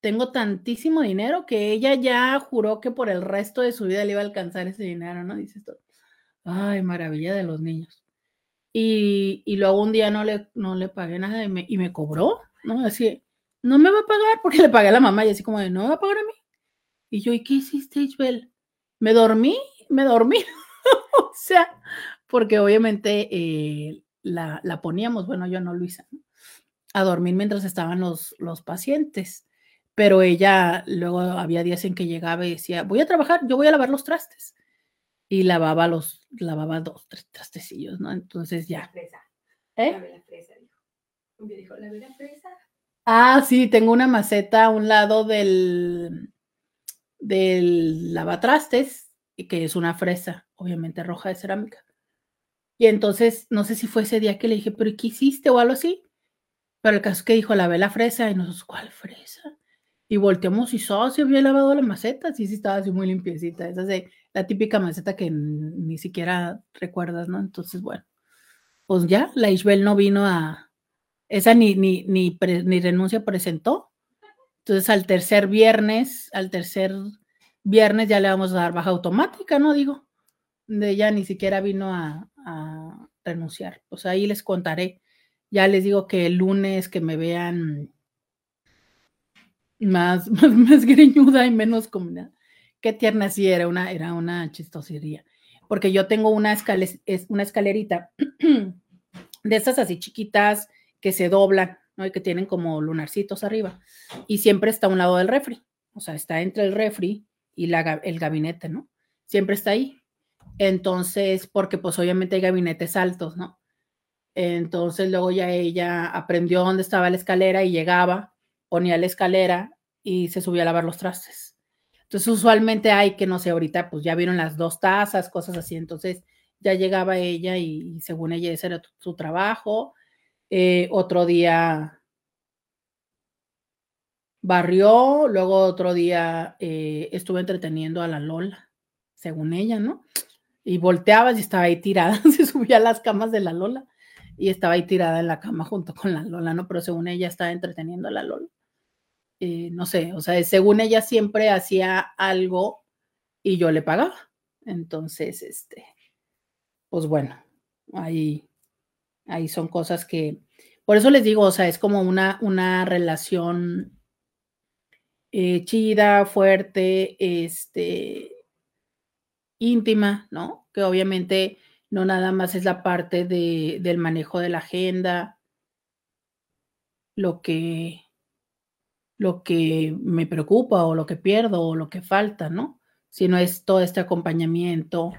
Tengo tantísimo dinero que ella ya juró que por el resto de su vida le iba a alcanzar ese dinero, ¿no? Dices tú. Ay, maravilla de los niños. Y, y luego un día no le, no le pagué nada y me, y me cobró, ¿no? Así, no me va a pagar porque le pagué a la mamá y así como de, no me va a pagar a mí. Y yo, ¿y qué hiciste, Isabel? Me dormí, me dormí. o sea, porque obviamente eh, la, la poníamos, bueno, yo no, Luisa, ¿no? a dormir mientras estaban los, los pacientes. Pero ella luego había días en que llegaba y decía, voy a trabajar, yo voy a lavar los trastes. Y lavaba los, lavaba dos, tres trastecillos, ¿no? Entonces La ya. fresa. ¿Eh? La fresa, dijo. Dijo, la fresa. Ah, sí, tengo una maceta a un lado del, del lavatrastes, que es una fresa, obviamente roja de cerámica. Y entonces, no sé si fue ese día que le dije, pero ¿y ¿qué hiciste o algo así? Pero el caso es que dijo, lavé la fresa, y nosotros, ¿cuál fresa? Y volteamos y solo se había lavado la maceta, sí, sí estaba así muy limpiecita. Esa es la típica maceta que ni siquiera recuerdas, ¿no? Entonces, bueno, pues ya, la Isabel no vino a, esa ni, ni, ni, pre- ni renuncia presentó. Entonces al tercer viernes, al tercer viernes ya le vamos a dar baja automática, ¿no? Digo, de ella ni siquiera vino a, a renunciar. Pues ahí les contaré. Ya les digo que el lunes que me vean más, más, más greñuda y menos como qué tierna sí era una, era una chistosería. Porque yo tengo una, escale- es una escalerita de esas así chiquitas que se doblan, ¿no? Y que tienen como lunarcitos arriba. Y siempre está a un lado del refri. O sea, está entre el refri y el gabinete, ¿no? Siempre está ahí. Entonces, porque pues obviamente hay gabinetes altos, ¿no? Entonces luego ya ella aprendió dónde estaba la escalera y llegaba, ponía la escalera y se subía a lavar los trastes. Entonces usualmente hay que, no sé, ahorita pues ya vieron las dos tazas, cosas así. Entonces ya llegaba ella y, según ella ese era su trabajo. Eh, otro día barrió, luego otro día eh, estuve entreteniendo a la Lola, según ella, ¿no? Y volteaba y estaba ahí tirada, se subía a las camas de la Lola y estaba ahí tirada en la cama junto con la Lola, ¿no? Pero según ella estaba entreteniendo a la Lola. Eh, no sé, o sea, según ella siempre hacía algo y yo le pagaba. Entonces, este, pues bueno, ahí, ahí son cosas que, por eso les digo, o sea, es como una, una relación eh, chida, fuerte, este, íntima, ¿no? Que obviamente no nada más es la parte de, del manejo de la agenda, lo que, lo que me preocupa o lo que pierdo o lo que falta, ¿no? Sino es todo este acompañamiento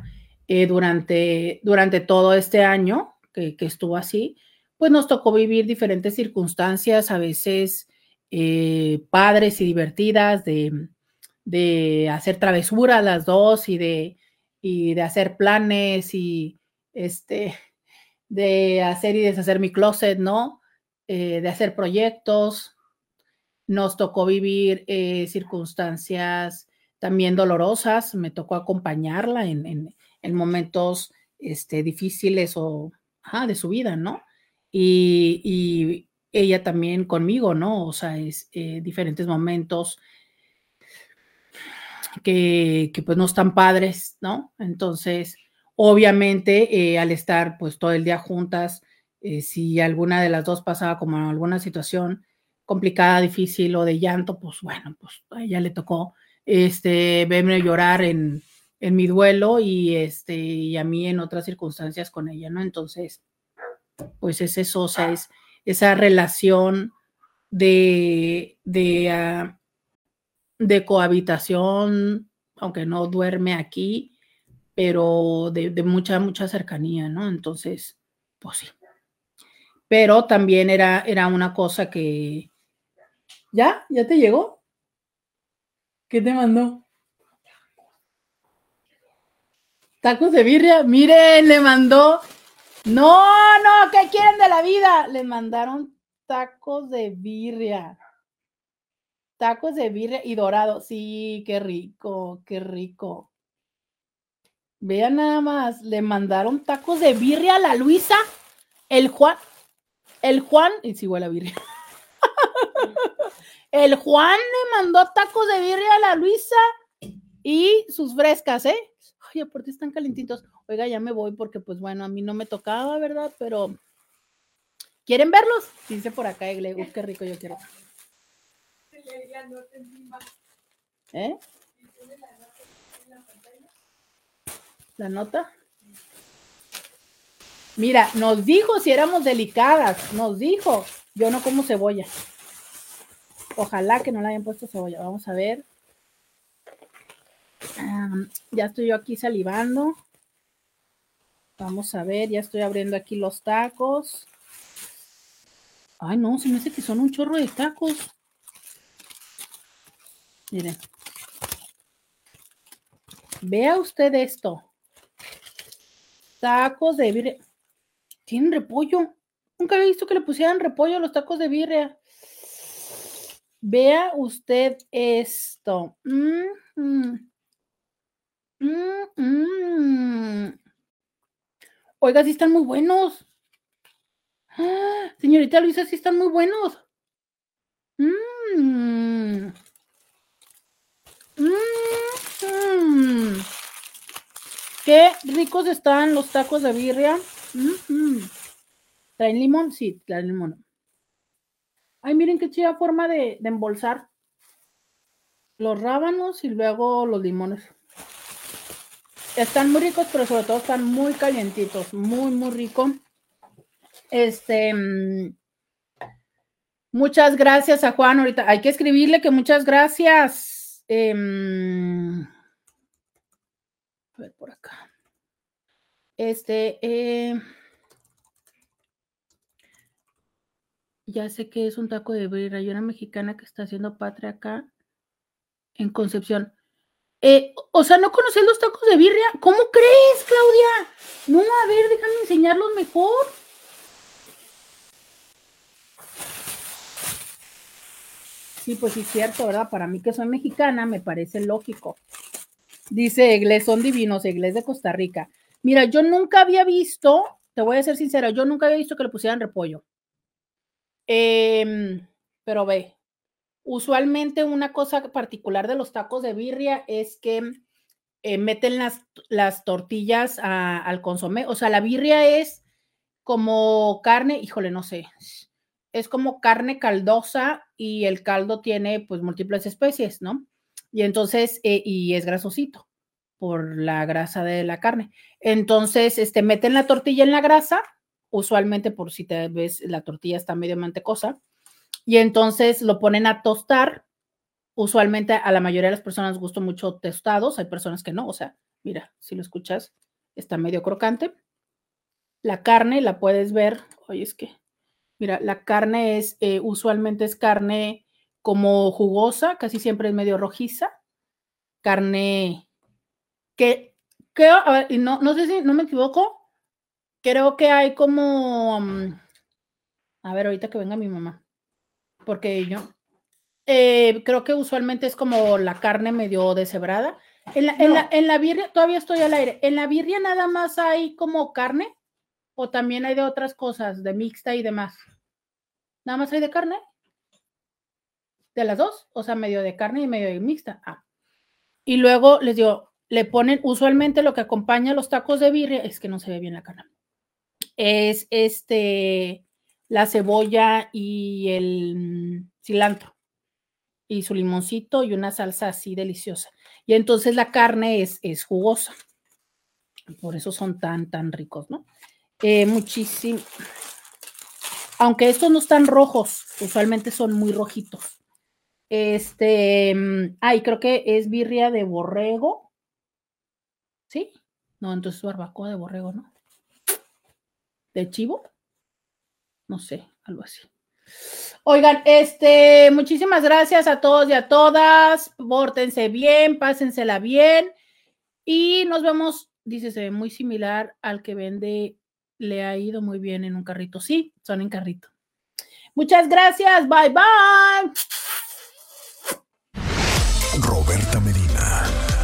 eh, durante, durante todo este año que, estuvo así, pues nos tocó vivir diferentes circunstancias, a veces eh, padres y divertidas, de, de hacer travesura las dos y de, y de hacer planes y este, de hacer y deshacer mi closet, ¿no? Eh, de hacer proyectos. Nos tocó vivir eh, circunstancias también dolorosas, me tocó acompañarla en, en, en momentos este, difíciles o de su vida, ¿no? Y, y, ella también conmigo, ¿no? O sea, es eh, diferentes momentos que, que, pues no están padres, ¿no? Entonces, obviamente, eh, al estar pues todo el día juntas, eh, si alguna de las dos pasaba como alguna situación complicada, difícil o de llanto, pues bueno, pues a ella le tocó este, verme llorar en, en mi duelo y, este, y a mí en otras circunstancias con ella, ¿no? Entonces, pues es eso, o sea, es esa relación de, de, uh, de cohabitación, aunque no duerme aquí, pero de, de, mucha, mucha cercanía, ¿no? Entonces, pues sí. Pero también era, era una cosa que... ¿Ya? ¿Ya te llegó? ¿Qué te mandó? Tacos de birria. Miren, le mandó. No, no, ¿qué quieren de la vida? Le mandaron tacos de birria. Tacos de birria y dorado. Sí, qué rico, qué rico. Vean nada más, le mandaron tacos de birria a la Luisa. El Juan, el Juan, y si huele a birria. el Juan le mandó tacos de birria a la Luisa y sus frescas, ¿eh? Ay, aparte están calentitos. Oiga, ya me voy porque, pues bueno, a mí no me tocaba, ¿verdad? Pero, ¿quieren verlos? Dice por acá, Egle, qué rico yo quiero. ¿Eh? ¿La nota? Mira, nos dijo si éramos delicadas, nos dijo. Yo no como cebolla. Ojalá que no le hayan puesto cebolla. Vamos a ver. Ya estoy yo aquí salivando. Vamos a ver, ya estoy abriendo aquí los tacos. Ay, no, se me hace que son un chorro de tacos. Miren. Vea usted esto. Tacos de birria. Tienen repollo. Nunca había visto que le pusieran repollo a los tacos de birria. Vea usted esto. Mm, mm. Mm, mm. Oiga, sí están muy buenos. Señorita Luisa, sí están muy buenos. Mm. Mm, mm. Qué ricos están los tacos de birria. ¿Traen limón? Sí, traen limón. Ay, miren qué chida forma de, de embolsar los rábanos y luego los limones. Están muy ricos, pero sobre todo están muy calientitos. Muy, muy rico. Este. mm, Muchas gracias a Juan. Ahorita hay que escribirle que muchas gracias. Em, a ver por acá. Este. eh, ya sé que es un taco de birria. Hay una mexicana que está haciendo patria acá en Concepción. Eh, o sea, ¿no conoces los tacos de birria? ¿Cómo crees, Claudia? No, a ver, déjame enseñarlos mejor. Sí, pues sí, es cierto, ¿verdad? Para mí que soy mexicana, me parece lógico. Dice Eglés, son divinos, Eglés de Costa Rica. Mira, yo nunca había visto, te voy a ser sincera, yo nunca había visto que le pusieran repollo. Em, pero ve, usualmente una cosa particular de los tacos de birria es que eh, meten las, las tortillas a- al consomé. O sea, la birria es como carne, híjole, no sé, es como carne caldosa y el caldo tiene pues múltiples especies, ¿no? Y entonces, eh, y es grasosito por la grasa de la carne. Entonces, este, meten la tortilla en la grasa, usualmente por si te ves, la tortilla está medio mantecosa, y entonces lo ponen a tostar. Usualmente a la mayoría de las personas les gustan mucho tostados, hay personas que no, o sea, mira, si lo escuchas, está medio crocante. La carne la puedes ver, oye, es que, mira, la carne es, eh, usualmente es carne como jugosa, casi siempre es medio rojiza, carne que, creo, a ver, no, no sé si no me equivoco, creo que hay como, mm, a ver, ahorita que venga mi mamá, porque yo, eh, creo que usualmente es como la carne medio deshebrada. En la, en, la, en la birria, todavía estoy al aire, en la birria nada más hay como carne o también hay de otras cosas, de mixta y demás. Nada más hay de carne. De las dos, o sea, medio de carne y medio de mixta. Ah. Y luego les digo, le ponen usualmente lo que acompaña a los tacos de birria, es que no se ve bien la carne. Es este la cebolla y el mm, cilantro y su limoncito y una salsa así deliciosa. Y entonces la carne es, es jugosa. Por eso son tan, tan ricos, ¿no? Eh, muchísimo. Aunque estos no están rojos, usualmente son muy rojitos. Este, mm, ay, creo que es birria de borrego. ¿Sí? No, entonces barbacoa de borrego, ¿no? ¿De chivo? No sé, algo así. Oigan, este, muchísimas gracias a todos y a todas. Pórtense bien, pásensela bien. Y nos vemos, dice, se ve muy similar al que vende, le ha ido muy bien en un carrito. Sí, son en carrito. Muchas gracias, bye bye. Roberta Medina.